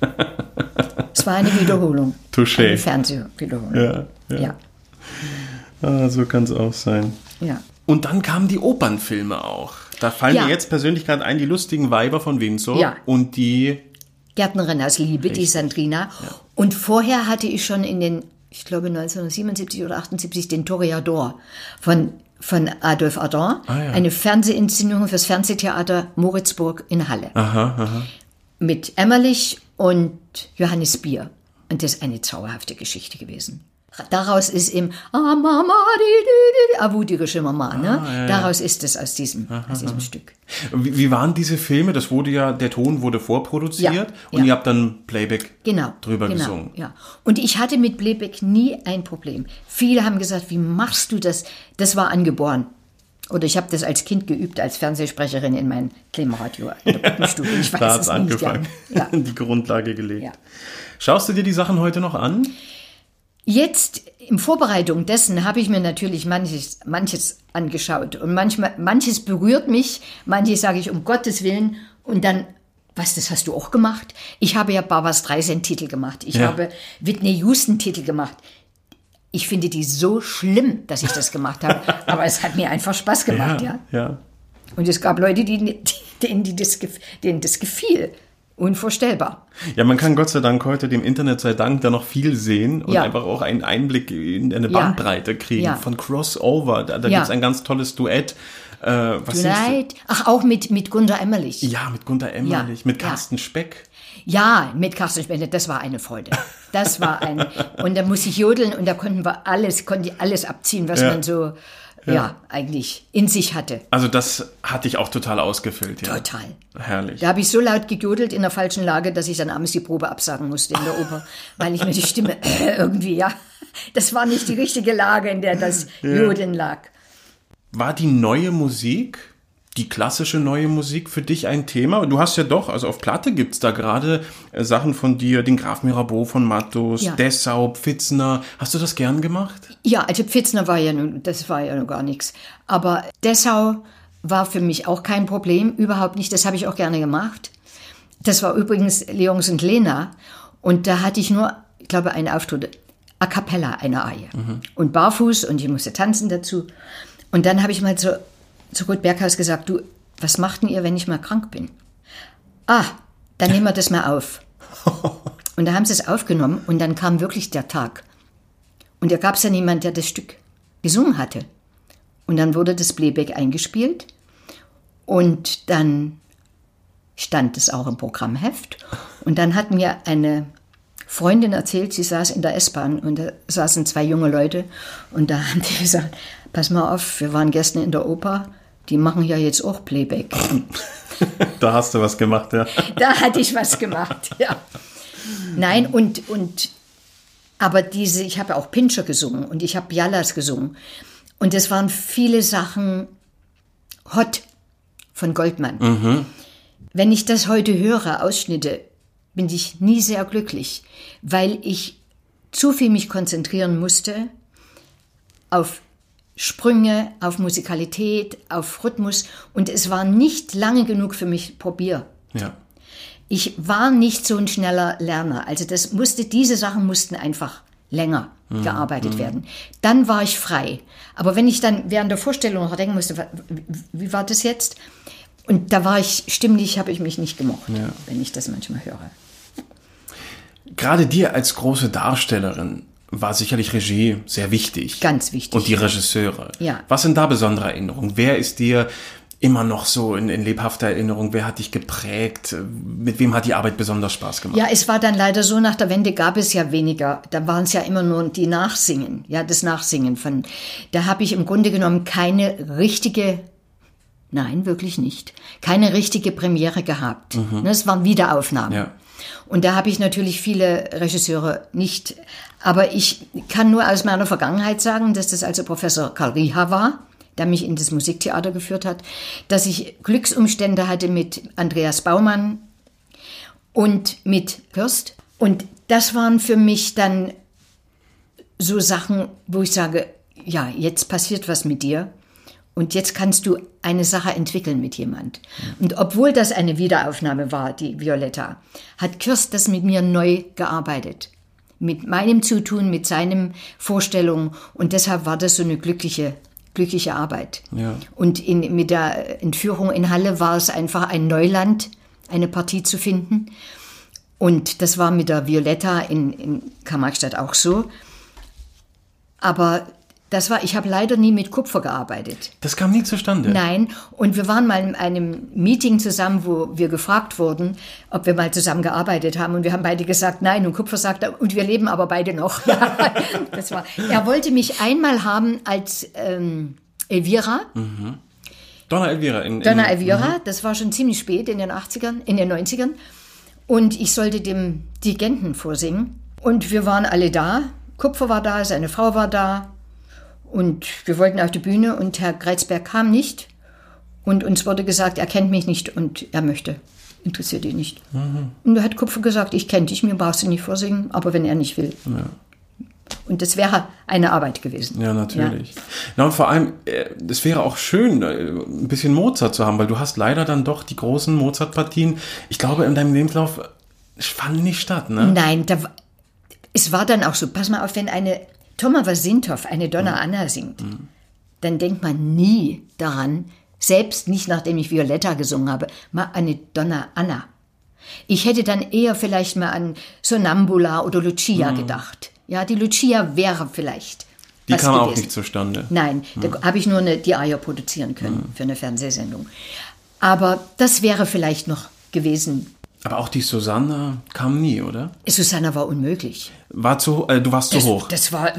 <laughs> Es war eine Wiederholung. <laughs> Touché. Eine Fernsehwiederholung. Ja, ja. ja. Ah, so kann es auch sein. ja. Und dann kamen die Opernfilme auch. Da fallen Ja. mir jetzt persönlich gerade ein, die lustigen Weiber von Windsor Ja. und die Gärtnerin aus Liebe, die Sandrina. Und vorher hatte ich schon in den, ich glaube 1977 oder 78, den Toreador von, von Adolf Adam. Ah, ja. Eine Fernsehinszenierung fürs Fernsehtheater Moritzburg in Halle. Mit Emmerlich und Johannes Bier. Und das ist eine zauberhafte Geschichte gewesen. Daraus ist im Ah, Mama, di, di, di, avudirische Mama, ne? Daraus ist es aus diesem, aus diesem Stück. Wie, wie waren diese Filme? Das wurde ja, der Ton wurde vorproduziert Ja, und ja. ihr habt dann Playback genau, drüber genau, gesungen. Ja. Und ich hatte mit Playback nie ein Problem. Viele haben gesagt, wie machst du das? Das war angeboren. Oder ich habe das als Kind geübt, als Fernsehsprecherin in mein Klimaradio in der Puppenstube. Ich <laughs> weiß Da hat es nicht. angefangen, Ja. Ja. <laughs> die Grundlage gelegt. Ja. Schaust du dir die Sachen heute noch an? Jetzt in Vorbereitung dessen habe ich mir natürlich manches, manches angeschaut. Und manchmal, manches berührt mich, manches sage ich um Gottes Willen. Und dann, was, das hast du auch gemacht? Ich habe ja Barbara Streisand-Titel gemacht. Ich Ja. habe Whitney Houston-Titel gemacht. Ich finde die so schlimm, dass ich das gemacht habe. <laughs> Aber es hat mir einfach Spaß gemacht, ja. ja. Und es gab Leute, die, denen, die das, denen das gefiel. Unvorstellbar. Ja, man kann Gott sei Dank heute dem Internet sei Dank da noch viel sehen und Ja. einfach auch einen Einblick in eine Ja. Bandbreite kriegen Ja. von Crossover. Da, da Ja. gibt's ein ganz tolles Duett. Äh, was? Tonight. Ach, auch mit, mit Gunda Emmerlich. Ja, mit Gunter Emmerlich, Ja, mit ja. Carsten Speck. Ja, mit Carsten Spender, das war eine Freude. Das war ein, <laughs> und da musste ich jodeln und da konnten wir alles, konnte ich alles abziehen, was Ja. man so, ja. eigentlich in sich hatte. Also das hatte ich auch total ausgefüllt. Ja. Total. Herrlich. Da habe ich so laut gejodelt in der falschen Lage, dass ich dann abends die Probe absagen musste in der Oper, weil ich mir die Stimme <laughs> <laughs> irgendwie, ja, das war nicht die richtige Lage, in der das Jodeln lag. War die neue Musik, die klassische neue Musik für dich ein Thema? Du hast ja doch, also auf Platte gibt's da gerade äh, Sachen von dir, den Graf Mirabeau von Mattos, Ja. Dessau, Pfitzner. Hast du das gern gemacht? Ja, also Pfitzner war ja nun, das war ja noch gar nichts. Aber Dessau war für mich auch kein Problem, überhaupt nicht. Das habe ich auch gerne gemacht. Das war übrigens Leons und Lena. Und da hatte ich nur, ich glaube, einen Auftritt, a cappella, eine Arie. Und barfuß und ich musste tanzen dazu. Und dann habe ich mal zu, zu Ruth Berghaus gesagt, du, was macht denn ihr, wenn ich mal krank bin? Ah, dann nehmen wir das mal auf. <laughs> Und da haben sie es aufgenommen und dann kam wirklich der Tag. Und da gab es ja niemand, der das Stück gesungen hatte. Und dann wurde das Playback eingespielt und dann stand es auch im Programmheft. Und dann hat mir eine Freundin erzählt, sie saß in der S-Bahn und da saßen zwei junge Leute und da haben die <laughs> gesagt, pass mal auf, wir waren gestern in der Oper, die machen ja jetzt auch Playback. <laughs> Da hast du was gemacht, ja. da hatte ich was gemacht, ja. Nein, und, und aber diese, ich habe auch Pinscher gesungen und ich habe Bialas gesungen. Und es waren viele Sachen hot von Goldmann. Wenn ich das heute höre, Ausschnitte, bin ich nie sehr glücklich, weil ich zu viel mich konzentrieren musste auf Sprünge, auf Musikalität, auf Rhythmus und es war nicht lange genug für mich Probier. ja. Ich war nicht so ein schneller Lerner. Also das musste, diese Sachen mussten einfach länger gearbeitet werden. Dann war ich frei. Aber wenn ich dann während der Vorstellung noch denken musste, wie, wie war das jetzt? Und da war ich, stimmlich habe ich mich nicht gemocht, wenn ich das manchmal höre. Gerade dir als große Darstellerin war sicherlich Regie sehr wichtig. Ganz wichtig. Und die Regisseure. Ja. Was sind da besondere Erinnerungen? Wer ist dir immer noch so in, in lebhafter Erinnerung? Wer hat dich geprägt? Mit wem hat die Arbeit besonders Spaß gemacht? Ja, es war dann leider so, nach der Wende gab es ja weniger. Da waren es ja immer nur die Nachsingen, ja, das Nachsingen von. Da habe ich im Grunde genommen keine richtige, nein, wirklich nicht, keine richtige Premiere gehabt. Ne, Es waren Wiederaufnahmen. Ja. Und da habe ich natürlich viele Regisseure nicht. Aber ich kann nur aus meiner Vergangenheit sagen, dass das also Professor Karl Riha war, der mich in das Musiktheater geführt hat, dass ich Glücksumstände hatte mit Andreas Baumann und mit Fürst. Und das waren für mich dann so Sachen, wo ich sage, ja, jetzt passiert was mit dir. Und jetzt kannst du eine Sache entwickeln mit jemand. Und obwohl das eine Wiederaufnahme war, die Violetta, hat Kirst das mit mir neu gearbeitet. Mit meinem Zutun, mit seinen Vorstellungen. Und deshalb war das so eine glückliche, glückliche Arbeit. Ja. Und in, mit der Entführung in Halle war es einfach ein Neuland, eine Partie zu finden. Und das war mit der Violetta in, in Karl-Marx-Stadt auch so. Aber das war, ich habe leider nie mit Kupfer gearbeitet. Das kam nie zustande. Nein, und wir waren mal in einem Meeting zusammen, wo wir gefragt wurden, ob wir mal zusammen gearbeitet haben. Und wir haben beide gesagt, nein. Und Kupfer sagte, und wir leben aber beide noch. <laughs> <laughs> Das war. Er wollte mich einmal haben als ähm, Elvira. Donna Elvira. In, in, Donna Elvira, das war schon ziemlich spät in den 80ern, in den 90ern. Und ich sollte dem Dirigenten vorsingen. Und wir waren alle da. Kupfer war da, seine Frau war da. Und wir wollten auf die Bühne und Herr Greizberg kam nicht. Und uns wurde gesagt, er kennt mich nicht und er möchte. Interessiert ihn nicht. Und da hat Kupfer gesagt, ich kenne dich, mir brauchst du nicht vorsingen, aber wenn er nicht will. Und das wäre eine Arbeit gewesen. Ja, natürlich. Na und vor allem, äh, es wäre auch schön, äh, ein bisschen Mozart zu haben, weil du hast leider dann doch die großen Mozart-Partien, ich glaube, in deinem Lebenslauf fanden nicht statt, ne? Nein, da, es war dann auch so, pass mal auf, wenn eine Thomas Wasintow eine Donna Anna singt, dann denkt man nie daran, selbst nicht nachdem ich Violetta gesungen habe, mal eine Donna Anna. Ich hätte dann eher vielleicht mal an Sonambula oder Lucia gedacht. Ja, die Lucia wäre vielleicht. Die kam auch gewesen. nicht zustande. Nein, da habe ich nur eine, die Eier produzieren können für eine Fernsehsendung. Aber das wäre vielleicht noch gewesen. Aber auch die Susanna kam nie, oder? Susanna war unmöglich. War zu, äh, du warst zu Das, hoch. das war,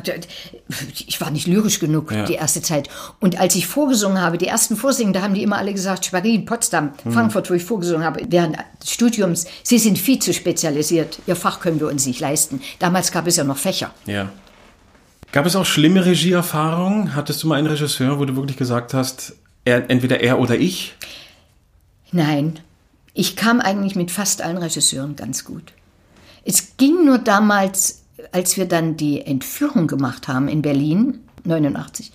ich war nicht lyrisch genug Ja. die erste Zeit. Und als ich vorgesungen habe, die ersten Vorsingen, da haben die immer alle gesagt, Schwerin, Potsdam, Frankfurt, wo ich vorgesungen habe, während des Studiums, Sie sind viel zu spezialisiert. Ihr Fach können wir uns nicht leisten. Damals gab es ja noch Fächer. Ja. Gab es auch schlimme Regieerfahrungen? Hattest du mal einen Regisseur, wo du wirklich gesagt hast, er, entweder er oder ich? Nein, ich kam eigentlich mit fast allen Regisseuren ganz gut. Es ging nur damals, als wir dann die Entführung gemacht haben in Berlin, 89.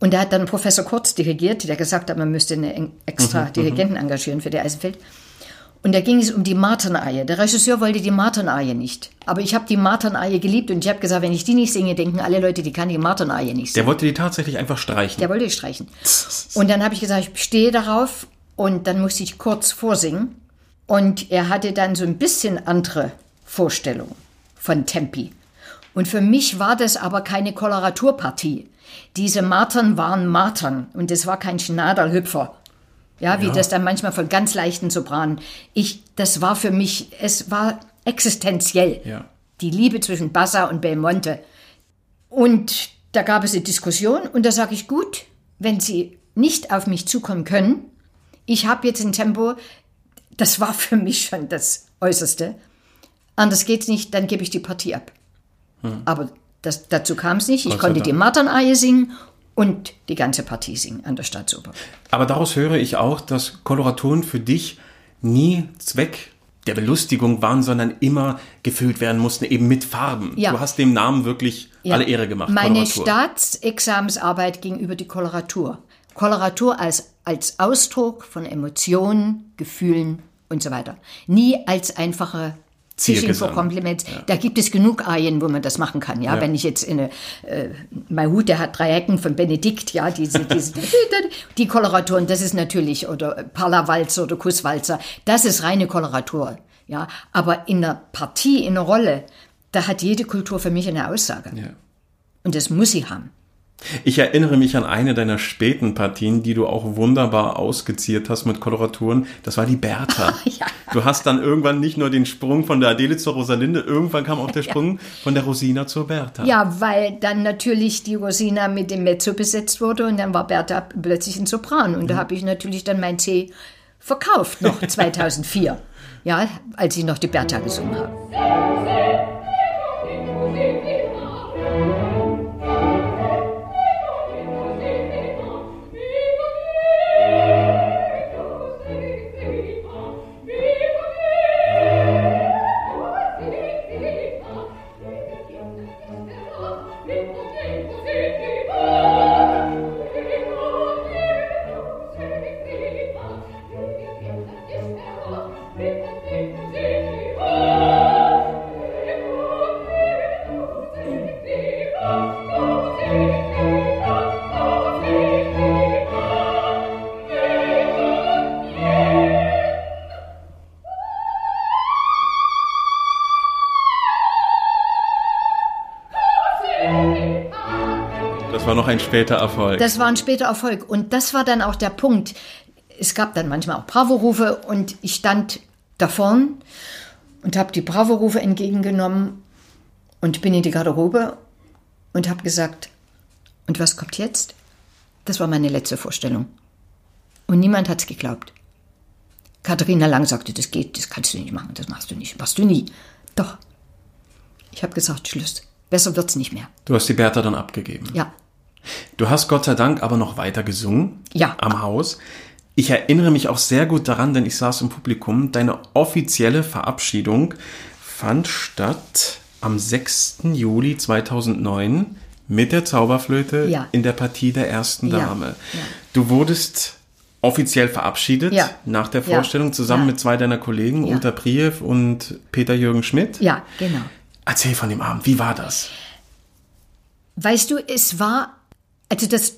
Und da hat dann Professor Kurz dirigiert, der gesagt hat, man müsste eine eng- extra Dirigenten engagieren für die Eisenfeld. Und da ging es um die Martenaie. Der Regisseur wollte die Martenaie nicht. Aber ich habe die Martenaie geliebt und ich habe gesagt, wenn ich die nicht singe, denken alle Leute, die kann die Martenaie nicht singen. Der wollte die tatsächlich einfach streichen. Der wollte ich streichen. Und dann habe ich gesagt, ich bestehe darauf. Und dann musste ich kurz vorsingen. Und er hatte dann so ein bisschen andere Vorstellungen von Tempi. Und für mich war das aber keine Koloraturpartie. Diese Martern waren Martern und es war kein Schnaderhüpfer. Ja, wie das dann manchmal von ganz leichten Sopranen. Ich, das war für mich, es war existenziell. Ja. Die Liebe zwischen Bassa und Belmonte. Und da gab es eine Diskussion und da sage ich, gut, wenn Sie nicht auf mich zukommen können, ich habe jetzt ein Tempo, das war für mich schon das Äußerste. Anders geht's nicht, dann gebe ich die Partie ab. Aber das, dazu kam es nicht. Ich Hm. Konnte die. Marternaie singen und die ganze Partie singen an der Staatsoper. Aber daraus höre ich auch, dass Koloraturen für dich nie Zweck der Belustigung waren, sondern immer gefüllt werden mussten, eben mit Farben. Ja. Du hast dem Namen wirklich Ja. alle Ehre gemacht. Meine Koloratur. Staatsexamensarbeit ging über die Koloratur. Koloratur als, als Ausdruck von Emotionen, Gefühlen und so weiter. Nie als einfache Fishing for Zielgesang. Compliments. Da gibt es genug Arien, wo man das machen kann. Ja, Ja. wenn ich jetzt in eine, äh, mein Hut, der hat drei Ecken von Benedikt, ja, diese, diese, <laughs> die Koloraturen, das ist natürlich, oder Parlawalzer oder Kusswalzer, das ist reine Koloratur. Ja, aber in einer Partie, in einer Rolle, da hat jede Kultur für mich eine Aussage. Ja. Und das muss sie haben. Ich erinnere mich an eine deiner späten Partien, die du auch wunderbar ausgeziert hast mit Koloraturen. Das war die Bertha. <laughs> Ja. Du hast dann irgendwann nicht nur den Sprung von der Adele zur Rosalinde, irgendwann kam auch der Sprung von der Rosina zur Bertha. Ja, weil dann natürlich die Rosina mit dem Mezzo besetzt wurde und dann war Bertha plötzlich ein Sopran. Und da habe ich natürlich dann mein C verkauft, noch <laughs> 2004. ja, als ich noch die Bertha gesungen habe. Ein später Erfolg. Das war ein später Erfolg. Und das war dann auch der Punkt. Es gab dann manchmal auch Bravo-Rufe und ich stand da vorn und habe die Bravo-Rufe entgegengenommen und bin in die Garderobe und habe gesagt, und was kommt jetzt? Das war meine letzte Vorstellung. Und niemand hat's geglaubt. Katharina Lang sagte, das geht, das kannst du nicht machen, das machst du nicht, machst du nie. Doch. Ich habe gesagt, Schluss. Besser wird's nicht mehr. Du hast die Bertha dann abgegeben. Ja. Du hast Gott sei Dank aber noch weiter gesungen. Ja. Am Haus. Ich erinnere mich auch sehr gut daran, denn ich saß im Publikum. Deine offizielle Verabschiedung fand statt am 6. Juli 2009 mit der Zauberflöte Ja. in der Partie der ersten Ja. Dame. Ja. Du wurdest offiziell verabschiedet Ja. nach der Ja. Vorstellung zusammen Ja. mit zwei deiner Kollegen, Ja. Uta Priew und Peter-Jürgen Schmidt. Ja, genau. Erzähl von dem Abend, wie war das? Weißt du, es war, also das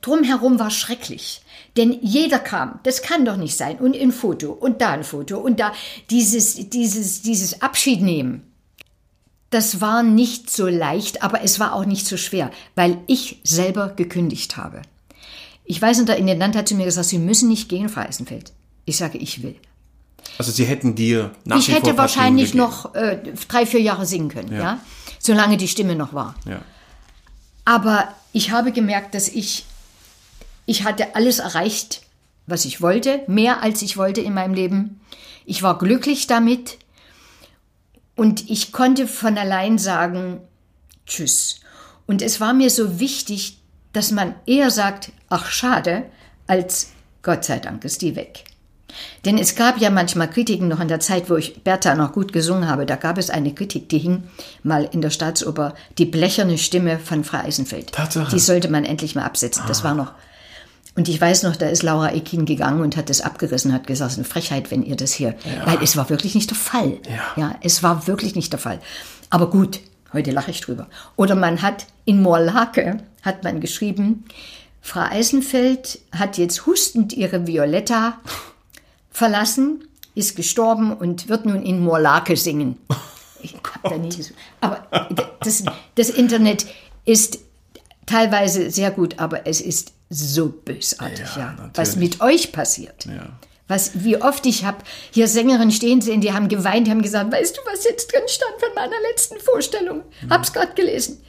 drumherum war schrecklich. Denn jeder kam, das kann doch nicht sein. Und ein Foto und da ein Foto und da dieses, dieses, dieses Abschied nehmen. Das war nicht so leicht, aber es war auch nicht so schwer, weil ich selber gekündigt habe. Ich weiß, und der Intendant hat zu mir gesagt, Sie müssen nicht gehen, Frau Eisenfeld. Ich sage, ich will. Also sie hätten dir nach ich hätte wahrscheinlich gegeben. noch äh, drei, vier Jahre singen können, ja. solange die Stimme noch war. Ja. Aber ich habe gemerkt, dass ich, ich hatte alles erreicht, was ich wollte, mehr als ich wollte in meinem Leben. Ich war glücklich damit und ich konnte von allein sagen, tschüss. Und es war mir so wichtig, dass man eher sagt, ach schade, als Gott sei Dank ist die weg. Denn es gab ja manchmal Kritiken noch in der Zeit, wo ich Bertha noch gut gesungen habe. Da gab es eine Kritik, die hing mal in der Staatsoper, die blecherne Stimme von Frau Eisenfeld. Tatsache. Die sollte man endlich mal absetzen. Das war noch. Und ich weiß noch, da ist Laura Ekin gegangen und hat das abgerissen, hat gesagt, es ist eine Frechheit, wenn ihr das hier. Weil es war wirklich nicht der Fall. Ja. ja, es war wirklich nicht der Fall. Aber gut, heute lache ich drüber. Oder man hat in Morlake, hat man geschrieben, Frau Eisenfeld hat jetzt hustend ihre Violetta verlassen, ist gestorben und wird nun in Morlake singen. Ich hab da nie gesungen. Aber das, das Internet ist teilweise sehr gut, aber es ist so bösartig, Ja, ja. Was mit euch passiert. Ja. Was, wie oft ich habe hier Sängerinnen stehen sehen, die haben geweint, haben gesagt, weißt du, was jetzt drin stand von meiner letzten Vorstellung? Hab's gerade gelesen.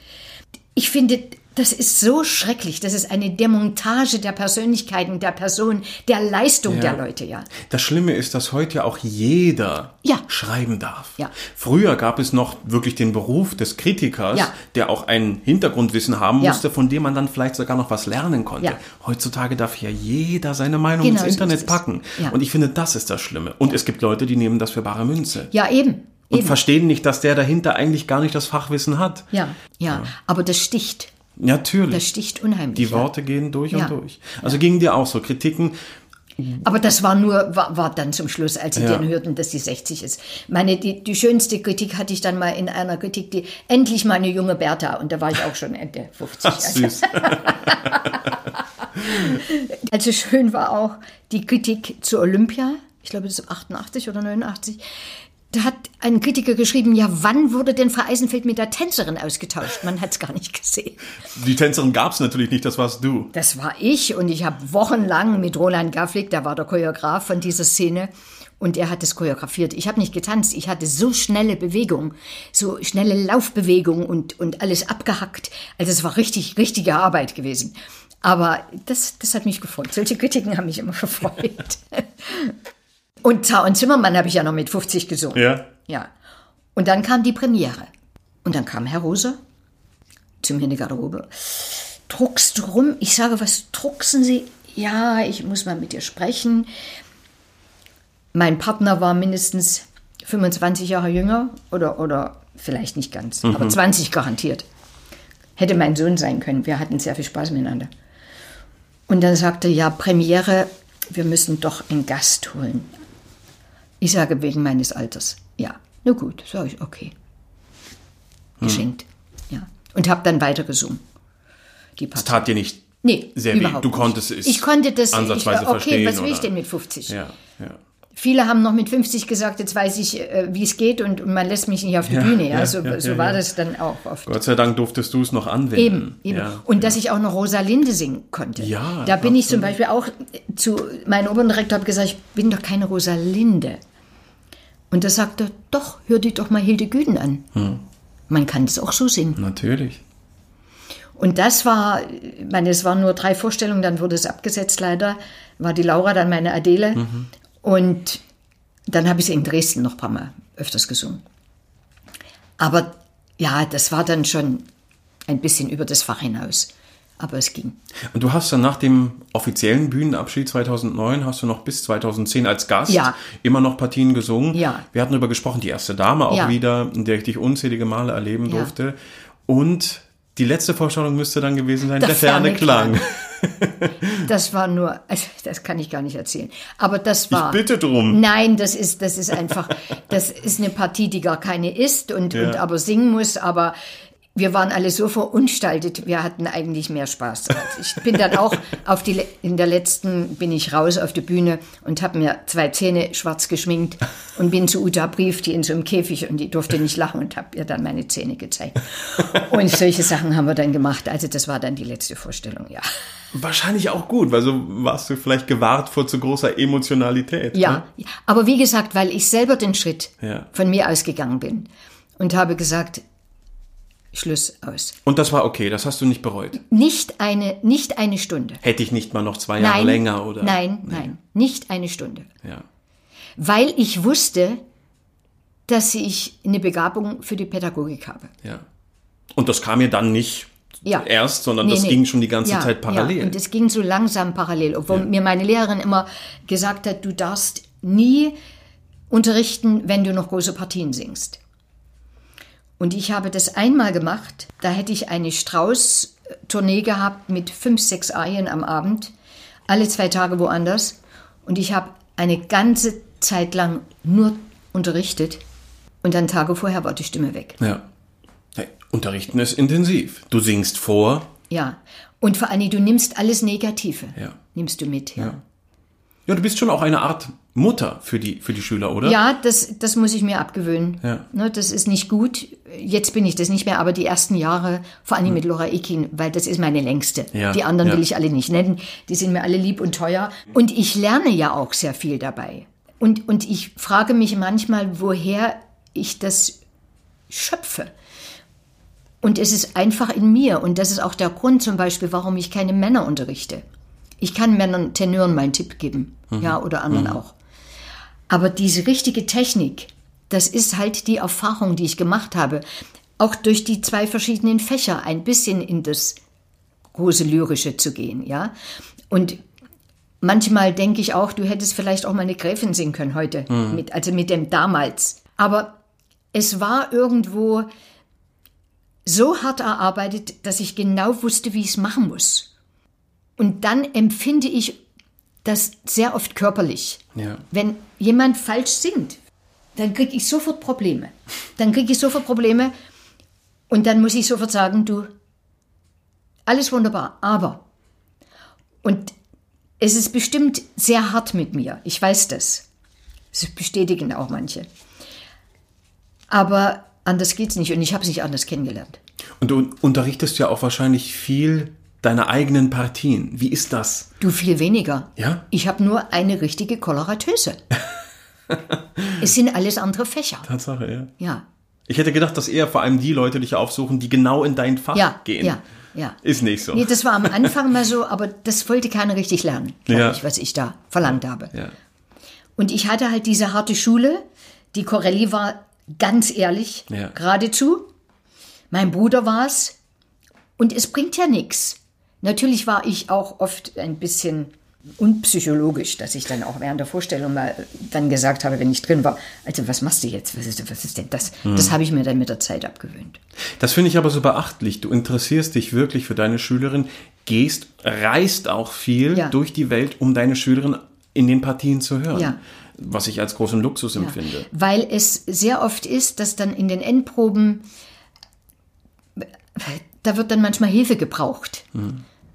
Ich finde, das ist so schrecklich. Das ist eine Demontage der Persönlichkeiten, der Person, der Leistung der Leute, ja. Das Schlimme ist, dass heute ja auch jeder Ja. schreiben darf. Ja. Früher gab es noch wirklich den Beruf des Kritikers, Ja. der auch ein Hintergrundwissen haben Ja. musste, von dem man dann vielleicht sogar noch was lernen konnte. Ja. Heutzutage darf ja jeder seine Meinung Genau ins so Internet es. packen. Ja. Und ich finde, das ist das Schlimme. Und es gibt Leute, die nehmen das für bare Münze. Ja, eben. Und eben. verstehen nicht, dass der dahinter eigentlich gar nicht das Fachwissen hat. Ja, ja, aber das sticht. Natürlich. Das sticht unheimlich. die ja. Worte gehen durch Ja. und durch. Also gingen dir auch so Kritiken. Aber das war nur, war, war dann zum Schluss, als sie Ja. dann hörten, dass sie 60 ist. Meine, die, die schönste Kritik hatte ich dann mal in einer Kritik, die endlich meine junge Bertha, und da war ich auch schon Ende <laughs> 50. Ach, süß. <laughs> Also schön war auch die Kritik zu Olympia, ich glaube, das ist 88 oder 89. Da hat ein Kritiker geschrieben, ja, wann wurde denn Frau Eisenfeld mit der Tänzerin ausgetauscht? Man hat es gar nicht gesehen. Die Tänzerin gab es natürlich nicht, das warst du. Das war ich und ich habe wochenlang mit Roland Gafflik, der war der Choreograf von dieser Szene, und er hat es choreografiert. Ich habe nicht getanzt, ich hatte so schnelle Bewegung, so schnelle Laufbewegung und, und alles abgehackt. Also es war richtig, richtige Arbeit gewesen. Aber das, das hat mich gefreut. Solche Kritiken haben mich immer <laughs> gefreut. Und Zau und Zimmermann habe ich ja noch mit 50 gesungen. Ja. Ja. Und dann kam die Premiere. Und dann kam Herr Rose zu mir in die Garderobe. Druckst du rum? Ich sage, was drucksen Sie? Ja, ich muss mal mit dir sprechen. Mein Partner war mindestens 25 Jahre jünger oder, oder vielleicht nicht ganz, aber 20 garantiert. Hätte mein Sohn sein können. Wir hatten sehr viel Spaß miteinander. Und dann sagte er, ja, Premiere, wir müssen doch einen Gast holen. Ich sage, wegen meines Alters. Ja, na gut, sage ich, okay. Geschenkt. Ja. Und habe dann weitergesungen. Die Das tat dir nicht Nee, sehr weh. Du konntest es Ich konnte das. ansatzweise ich, okay, verstehen, was will ich denn mit 50? Ja, ja. Viele haben noch mit 50 gesagt, jetzt weiß ich, äh, wie es geht und, und man lässt mich nicht auf die Ja, Bühne. Ja, so so war das dann auch oft. Gott sei Dank durftest du es noch anwenden. Eben, eben. Und dass ich auch noch Rosalinde singen konnte. Ja, Da bin ich zum Beispiel auch zu meinem Operndirektor habe gesagt, ich bin doch keine Rosalinde. Und da sagte er, doch, hör dir doch mal Hilde Güden an. Hm. Man kann das auch so singen. Natürlich. Und das war, ich meine, es waren nur drei Vorstellungen, dann wurde es abgesetzt leider. War die Laura, dann meine Adele. Und dann habe ich sie in Dresden noch ein paar Mal öfters gesungen. Aber ja, das war dann schon ein bisschen über das Fach hinaus. Aber es ging. Und du hast dann nach dem offiziellen Bühnenabschied 2009, hast du noch bis 2010 als Gast Ja. immer noch Partien gesungen. Ja. Wir hatten darüber gesprochen, die erste Dame auch Ja. wieder, in der ich dich unzählige Male erleben Ja. durfte. Und die letzte Vorstellung müsste dann gewesen sein, der, Der ferne Klang. Klang. Das war nur, also das kann ich gar nicht erzählen. Aber das war. bitte drum. Nein, das ist, das ist einfach, das ist eine Partie, die gar keine ist und, Ja. und aber singen muss. Aber wir waren alle so verunstaltet, wir hatten eigentlich mehr Spaß. Ich bin dann auch auf die, in der letzten bin ich raus auf die Bühne und habe mir zwei Zähne schwarz geschminkt und bin zu Uta Brief, die in so einem Käfig und die durfte nicht lachen und habe ihr dann meine Zähne gezeigt. Und solche Sachen haben wir dann gemacht. Also das war dann die letzte Vorstellung, ja. Wahrscheinlich auch gut, weil so warst du vielleicht gewahrt vor zu großer Emotionalität. Ne? Ja, aber wie gesagt, weil ich selber den Schritt Ja. von mir ausgegangen bin und habe gesagt, Schluss aus. Und das war okay, das hast du nicht bereut. Nicht eine, nicht eine Stunde. Hätte ich nicht mal noch zwei Jahre Nein, länger oder? nein, nein, nicht eine Stunde. Ja. Weil ich wusste, dass ich eine Begabung für die Pädagogik habe. ja. Und das kam mir dann nicht Ja. erst, sondern Nee, das nee. ging schon die ganze ja, Zeit parallel. Ja, und es ging so langsam parallel, obwohl mir meine Lehrerin immer gesagt hat, du darfst nie unterrichten, wenn du noch große Partien singst. Und ich habe das einmal gemacht, da hätte ich eine Strauß-Tournee gehabt mit fünf, sechs Arien am Abend, alle zwei Tage woanders. Und ich habe eine ganze Zeit lang nur unterrichtet und dann Tage vorher war die Stimme weg. ja. Hey, Unterrichten ist intensiv. Du singst vor. Ja. Und vor allem, du nimmst alles Negative. Ja. Nimmst du mit, ja. Ja, du bist schon auch eine Art Mutter für die, für die Schüler, oder? Ja, das, das muss ich mir abgewöhnen. Ja. Ne, das ist nicht gut. Jetzt bin ich das nicht mehr, aber die ersten Jahre, vor allem mit Laura Ekin, weil das ist meine längste. Hm. Ja, Die anderen ja. will ich alle nicht nennen. Die sind mir alle lieb und teuer. Und ich lerne ja auch sehr viel dabei. Und, und ich frage mich manchmal, woher ich das schöpfe. Und es ist einfach in mir. Und das ist auch der Grund zum Beispiel, warum ich keine Männer unterrichte. Ich kann Männern Tenören meinen Tipp geben. Ja, oder anderen auch. Aber diese richtige Technik, das ist halt die Erfahrung, die ich gemacht habe. Auch durch die zwei verschiedenen Fächer ein bisschen in das große Lyrische zu gehen, ja. Und manchmal denke ich auch, du hättest vielleicht auch mal eine Gräfin singen können heute, mit, also mit dem damals. Aber es war irgendwo so hart erarbeitet, dass ich genau wusste, wie ich es machen muss. Und dann empfinde ich das sehr oft körperlich. Ja. Wenn jemand falsch singt, dann kriege ich sofort Probleme. Dann kriege ich sofort Probleme und dann muss ich sofort sagen, du, alles wunderbar, aber. Und es ist bestimmt sehr hart mit mir, ich weiß das. Das bestätigen auch manche. Aber anders geht's nicht und ich habe es nicht anders kennengelernt. Und du unterrichtest ja auch wahrscheinlich viel deine eigenen Partien. Wie ist das? Du viel weniger. Ja? Ich habe nur eine richtige Koloratöse. <laughs> es sind alles andere Fächer. Tatsache, ja. Ja. Ich hätte gedacht, dass eher vor allem die Leute dich aufsuchen, die genau in dein Fach Ja, gehen. ja, ja. Ist nicht so. Nee, das war am Anfang mal so, aber das wollte keiner richtig lernen, Ja. ich, was ich da verlangt habe. ja. Und ich hatte halt diese harte Schule. Die Corelli war ganz ehrlich, Ja. geradezu. Mein Bruder war es. Und es bringt ja nichts. Natürlich war ich auch oft ein bisschen unpsychologisch, dass ich dann auch während der Vorstellung mal dann gesagt habe, wenn ich drin war, also was machst du jetzt? Was ist, was ist denn das? Hm. Das habe ich mir dann mit der Zeit abgewöhnt. Das finde ich aber so beachtlich. Du interessierst dich wirklich für deine Schülerin, gehst, reist auch viel Ja. durch die Welt, um deine Schülerin in den Partien zu hören. Ja. Was ich als großen Luxus empfinde. Weil es sehr oft ist, dass dann in den Endproben, da wird dann manchmal Hilfe gebraucht.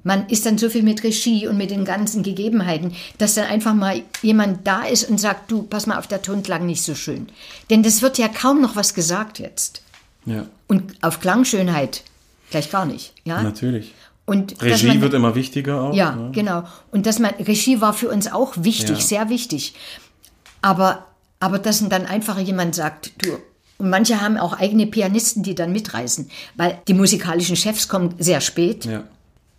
Man ist dann so viel mit Regie und mit den ganzen Gegebenheiten, dass dann einfach mal jemand da ist und sagt, du, pass mal auf, der Ton klang nicht so schön. Denn das wird ja kaum noch was gesagt jetzt. Ja, Und auf Klangschönheit gleich gar nicht. Ja? natürlich. Und Regie man- wird immer wichtiger auch. Ja, ne? genau. Und dass man, Regie war für uns auch wichtig, Ja. sehr wichtig. Aber, aber dass dann einfach jemand sagt, du, und manche haben auch eigene Pianisten, die dann mitreisen, weil die musikalischen Chefs kommen sehr spät. Ja.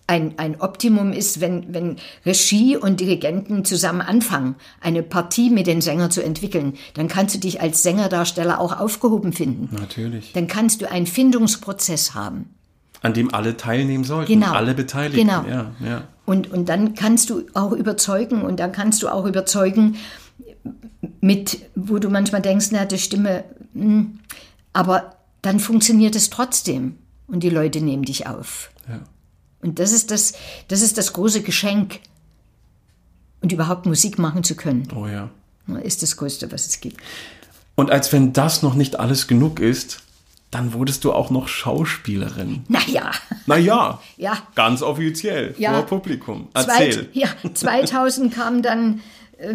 Ein, ein Optimum ist, wenn, wenn Regie und Dirigenten zusammen anfangen, eine Partie mit den Sängern zu entwickeln, dann kannst du dich als Sängerdarsteller auch aufgehoben finden. Natürlich. Dann kannst du einen Findungsprozess haben. An dem alle teilnehmen sollten. Genau. Alle Beteiligten. Genau. Ja, ja. Und, und dann kannst du auch überzeugen und dann kannst du auch überzeugen mit, wo du manchmal denkst, na, die Stimme, hm, aber dann funktioniert es trotzdem und die Leute nehmen dich auf. Ja. Und das ist das, das ist das große Geschenk. Und überhaupt Musik machen zu können, Oh ja. ist das Größte, was es gibt. Und als wenn das noch nicht alles genug ist, dann wurdest du auch noch Schauspielerin. Naja, Naja, ja. ganz offiziell, Ja. vor Publikum. Erzähl. ja, 2000 kam dann, äh,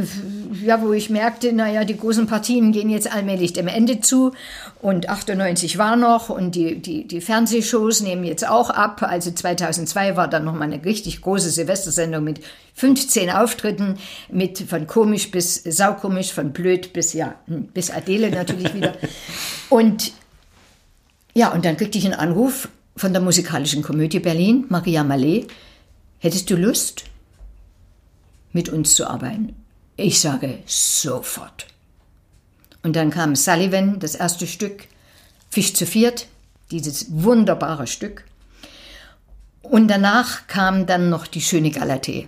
ja, wo ich merkte, naja, die großen Partien gehen jetzt allmählich dem Ende zu. Und 98 war noch und die, die, die Fernsehshows nehmen jetzt auch ab. Also 2002 war dann nochmal eine richtig große Silvestersendung mit 15 Auftritten, mit von komisch bis saukomisch, von blöd bis, ja, hm, bis Adele natürlich wieder. <laughs> Und ja, und dann kriegte ich einen Anruf von der musikalischen Komödie Berlin, Maria Mallet. Hättest du Lust, mit uns zu arbeiten? Ich sage sofort. Und dann kam Sullivan, das erste Stück, Fisch zu viert, dieses wunderbare Stück. Und danach kam dann noch die schöne Galatee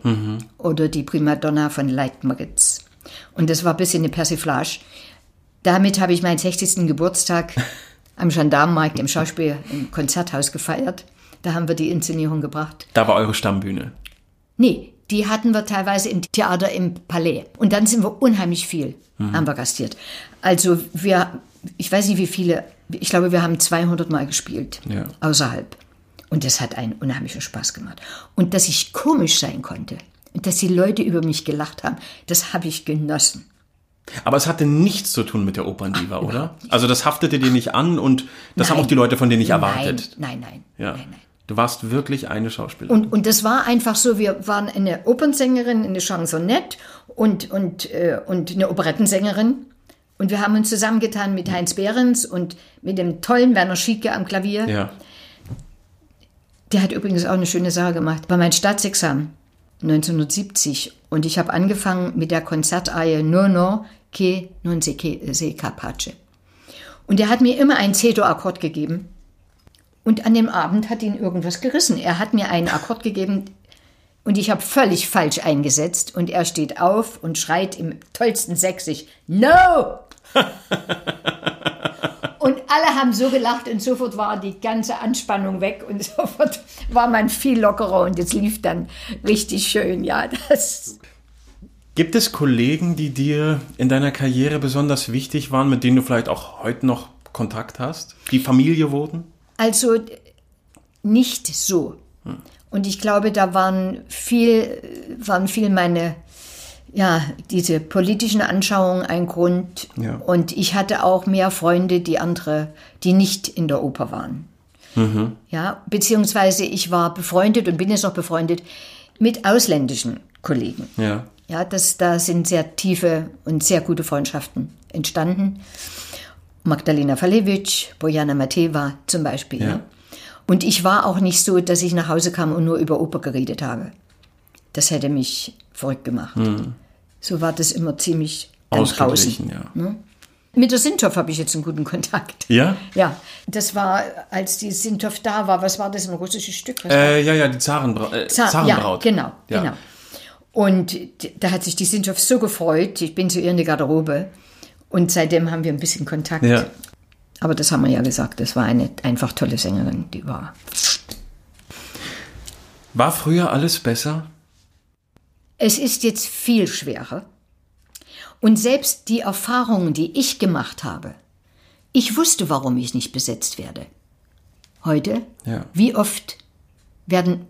oder die Primadonna von Leitmeritz. Und das war ein bisschen eine Persiflage. Damit habe ich meinen 60. Geburtstag <laughs> am Gendarmenmarkt im Schauspiel im Konzerthaus gefeiert. Da haben wir die Inszenierung gebracht. Da war eure Stammbühne. Nee, die hatten wir teilweise im Theater im Palais. Und dann sind wir unheimlich viel, haben wir gastiert. Also wir, ich weiß nicht wie viele, ich glaube, wir haben 200 Mal gespielt, Ja. außerhalb. Und das hat einen unheimlichen Spaß gemacht. Und dass ich komisch sein konnte und dass die Leute über mich gelacht haben, das habe ich genossen. Aber es hatte nichts zu tun mit der Operndiva, oder? Also das haftete dir nicht an und das haben Nein. auch die Leute von dir nicht erwartet. Nein, nein, nein. Ja. nein, nein. Du warst wirklich eine Schauspielerin. Und, und das war einfach so, wir waren eine Opernsängerin, eine Chansonette und, und, äh, und eine Operettensängerin. Und wir haben uns zusammengetan mit Heinz Behrens und mit dem tollen Werner Schieke am Klavier. ja. Der hat übrigens auch eine schöne Sache gemacht. Bei meinem Staatsexamen 1970 und ich habe angefangen mit der Konzertreihe No No che non se, che- se capace. Und er hat mir immer einen C-Dur-Akkord gegeben. Und an dem Abend hat ihn irgendwas gerissen. Er hat mir einen Akkord gegeben und ich habe völlig falsch eingesetzt. Und er steht auf und schreit im tollsten Sächsisch, No! <laughs> Und alle haben so gelacht und sofort war die ganze Anspannung weg und <laughs> sofort war man viel lockerer und es lief dann richtig schön. Ja, das. Gibt es Kollegen, die dir in deiner Karriere besonders wichtig waren, mit denen du vielleicht auch heute noch Kontakt hast? Die Familie wurden? Also nicht so. Und ich glaube, da waren viel, waren viel meine, ja, diese politischen Anschauungen ein Grund. Ja. Und ich hatte auch mehr Freunde, die andere, die nicht in der Oper waren. Ja, beziehungsweise ich war befreundet und bin jetzt noch befreundet mit ausländischen Kollegen. Ja. Ja, das, da sind sehr tiefe und sehr gute Freundschaften entstanden. Magdalena Falewitsch, Bojana Mateva zum Beispiel. Ja. Ja. Und ich war auch nicht so, dass ich nach Hause kam und nur über Oper geredet habe. Das hätte mich verrückt gemacht. So war das immer ziemlich dann draußen. Ja. Mit der Sinthoff habe ich jetzt einen guten Kontakt. Ja? Ja, das war, als die Sinthoff da war, was war das, ein russisches Stück? Äh, ja, ja, die Zarenbra äh, Zar- Zarenbraut. Ja, genau, Ja. genau. Und da hat sich die Sinthoff so gefreut. Ich bin zu ihr in die Garderobe. Und seitdem haben wir ein bisschen Kontakt. Ja. Aber das haben wir ja gesagt. Das war eine einfach tolle Sängerin. Die war. War früher alles besser? Es ist jetzt viel schwerer. Und selbst die Erfahrungen, die ich gemacht habe, ich wusste, warum ich nicht besetzt werde. Heute, Ja. wie oft werden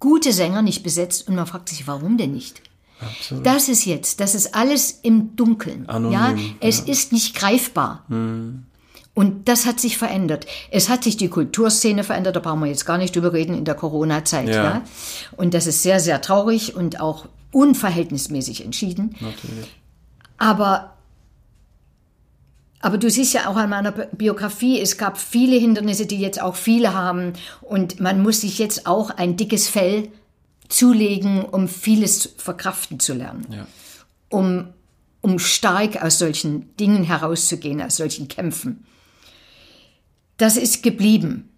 gute Sänger nicht besetzt und man fragt sich, warum denn nicht? Absolut. Das ist jetzt, das ist alles im Dunkeln. Anonym, ja, es ja. Hm. ist nicht greifbar. Und das hat sich verändert. Es hat sich die Kulturszene verändert, da brauchen wir jetzt gar nicht drüber reden in der Corona-Zeit. Ja. Ja. Und das ist sehr, sehr traurig und auch unverhältnismäßig entschieden. Natürlich. Aber, aber du siehst ja auch an meiner Bi- Biografie, es gab viele Hindernisse, die jetzt auch viele haben. Und man muss sich jetzt auch ein dickes Fell zulegen, um vieles verkraften zu lernen. Ja. Um, um stark aus solchen Dingen herauszugehen, aus solchen Kämpfen. Das ist geblieben.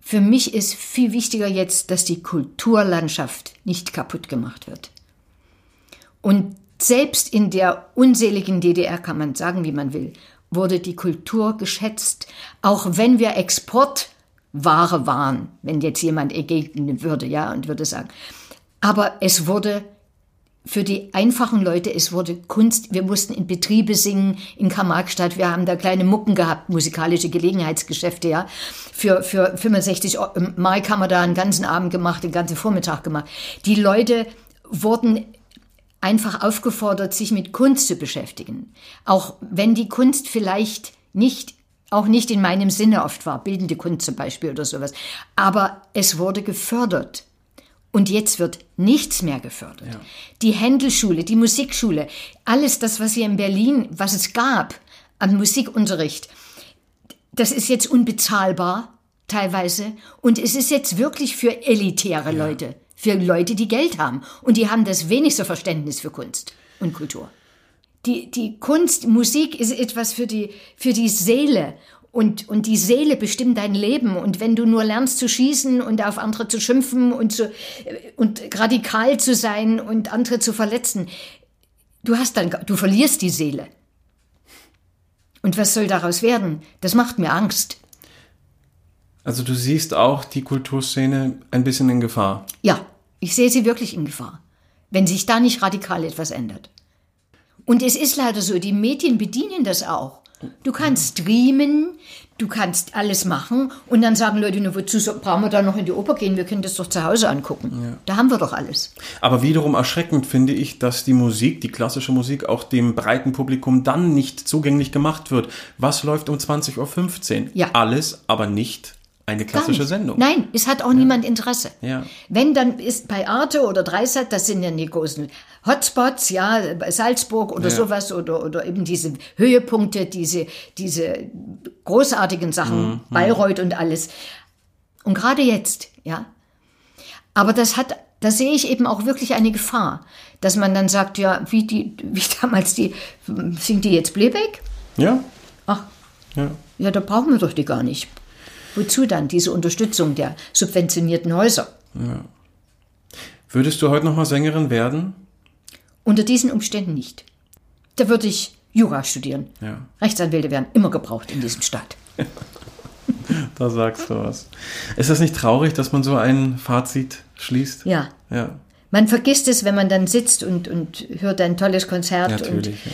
Für mich ist viel wichtiger jetzt, dass die Kulturlandschaft nicht kaputt gemacht wird. Und selbst in der unseligen DDR kann man sagen, wie man will, wurde die Kultur geschätzt, auch wenn wir Exportware waren, wenn jetzt jemand entgegnen würde, ja, und würde sagen. Aber es wurde für die einfachen Leute, es wurde Kunst, wir mussten in Betriebe singen, in Karl-Marx-Stadt, wir haben da kleine Mucken gehabt, musikalische Gelegenheitsgeschäfte, ja. Für, für 65 Mark haben wir da einen ganzen Abend gemacht, den ganzen Vormittag gemacht. Die Leute wurden einfach aufgefordert, sich mit Kunst zu beschäftigen. Auch wenn die Kunst vielleicht nicht, auch nicht in meinem Sinne oft war, bildende Kunst zum Beispiel oder sowas. Aber es wurde gefördert. Und jetzt wird nichts mehr gefördert. Die Händelschule, die Musikschule, alles das, was hier in Berlin, was es gab an Musikunterricht, das ist jetzt unbezahlbar teilweise. Und es ist jetzt wirklich für elitäre Leute, für Leute, die Geld haben. Und die haben das wenigste Verständnis für Kunst und Kultur. Die, die Kunst, Musik ist etwas für die, für die Seele. Und, und die Seele bestimmt dein Leben. Und wenn du nur lernst zu schießen und auf andere zu schimpfen und, zu, und radikal zu sein und andere zu verletzen, du hast dann, du verlierst die Seele. Und was soll daraus werden? Das macht mir Angst. Also du siehst auch die Kulturszene ein bisschen in Gefahr. Ja, ich sehe sie wirklich in Gefahr, wenn sich da nicht radikal etwas ändert. Und es ist leider so, die Medien bedienen das auch. Du kannst streamen, du kannst alles machen und dann sagen Leute, na, wozu brauchen wir da noch in die Oper gehen? Wir können das doch zu Hause angucken. Da haben wir doch alles. Aber wiederum erschreckend finde ich, dass die Musik, die klassische Musik, auch dem breiten Publikum dann nicht zugänglich gemacht wird. Was läuft um 20.15 Uhr? Ja. Alles, aber nicht eine klassische. Sendung. Nein, es hat auch niemand Interesse. Ja. Wenn, dann ist bei Arte oder Dreisat, das sind ja die großen Hotspots, ja, bei Salzburg oder Ja. sowas oder, oder eben diese Höhepunkte, diese, diese großartigen Sachen, Mhm, Bayreuth und alles. Und gerade jetzt, ja. Aber das hat, da sehe ich eben auch wirklich eine Gefahr, dass man dann sagt, ja, wie die, wie damals die, singt die jetzt Playback? Ja? Ach, Ja. ja, da brauchen wir doch die gar nicht. Wozu dann diese Unterstützung der subventionierten Häuser? Würdest du heute noch mal Sängerin werden? Unter diesen Umständen nicht. Da würde ich Jura studieren. Ja. Rechtsanwälte werden immer gebraucht in diesem Staat. <laughs> Da sagst du was. Ist das nicht traurig, dass man so ein Fazit schließt? Ja. Ja, Man vergisst es, wenn man dann sitzt und, und hört ein tolles Konzert. Und, natürlich. Ja.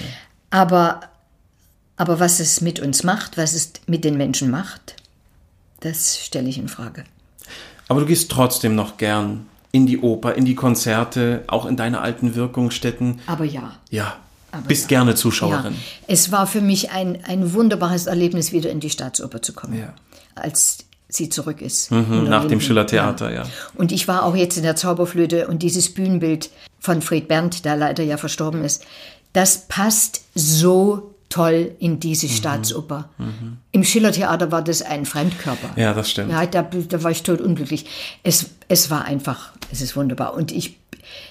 aber, aber was es mit uns macht, was es mit den Menschen macht, das stelle ich in Frage. Aber du gehst trotzdem noch gern in die Oper, in die Konzerte, auch in deine alten Wirkungsstätten. Aber ja. Ja, Aber bist ja. gerne Ja, Zuschauerin. es war für mich ein, ein wunderbares Erlebnis, wieder in die Staatsoper zu kommen, Ja. als sie zurück ist. Mhm, 100 nach dem. Schillertheater, ja. Und ich war auch jetzt in der Zauberflöte und dieses Bühnenbild von Fred Berndt, der leider ja verstorben ist, das passt so toll in diese Mhm. Staatsoper. Im Schillertheater war das ein Fremdkörper. Ja, das stimmt. Ja, da, da war ich tot unglücklich. Es, es war einfach, es ist wunderbar. Und ich,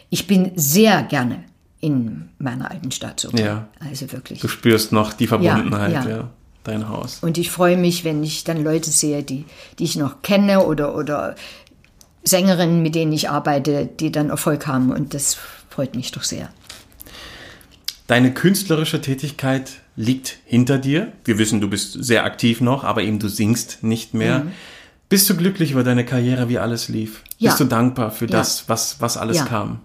ich bin sehr gerne in meiner alten Staatsoper. Ja. Also wirklich. Du spürst noch die Verbundenheit, ja, ja. dein Haus. Und ich freue mich, wenn ich dann Leute sehe, die, die ich noch kenne oder, oder Sängerinnen, mit denen ich arbeite, die dann Erfolg haben. Und das freut mich doch sehr. Deine künstlerische Tätigkeit liegt hinter dir. Wir wissen, du bist sehr aktiv noch, aber eben du singst nicht mehr. Bist du glücklich über deine Karriere, wie alles lief? Ja. Bist du dankbar für Ja. das, was, was alles Ja. kam?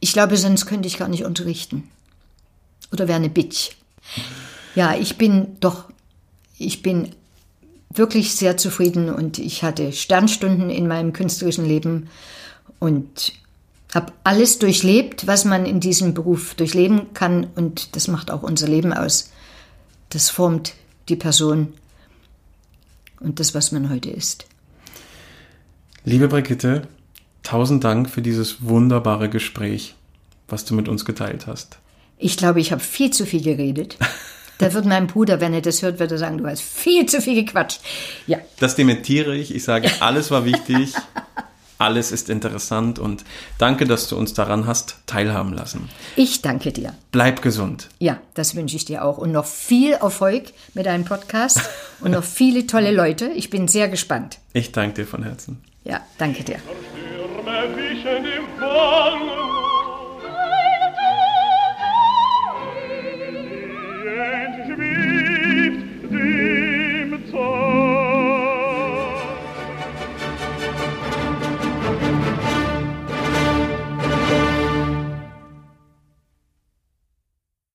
Ich glaube, sonst könnte ich gar nicht unterrichten. Oder wäre eine Bitch. Ja, ich bin doch, ich bin wirklich sehr zufrieden und ich hatte Sternstunden in meinem künstlerischen Leben und habe alles durchlebt, was man in diesem Beruf durchleben kann und das macht auch unser Leben aus. Das formt die Person und das, was man heute ist. Liebe Brigitte, tausend Dank für dieses wunderbare Gespräch, was du mit uns geteilt hast. Ich glaube, ich habe viel zu viel geredet. <laughs> Da wird mein Bruder, wenn er das hört, wird er sagen, du hast viel zu viel gequatscht. Ja, Das dementiere ich. Ich sage, alles war wichtig, <laughs> alles ist interessant und danke, dass du uns daran hast teilhaben lassen. ich danke dir. Bleib gesund. Ja, das wünsche ich dir auch. Und noch viel Erfolg mit deinem Podcast und noch viele tolle Leute. Ich bin sehr gespannt. Ich danke dir von Herzen. Ja, danke dir.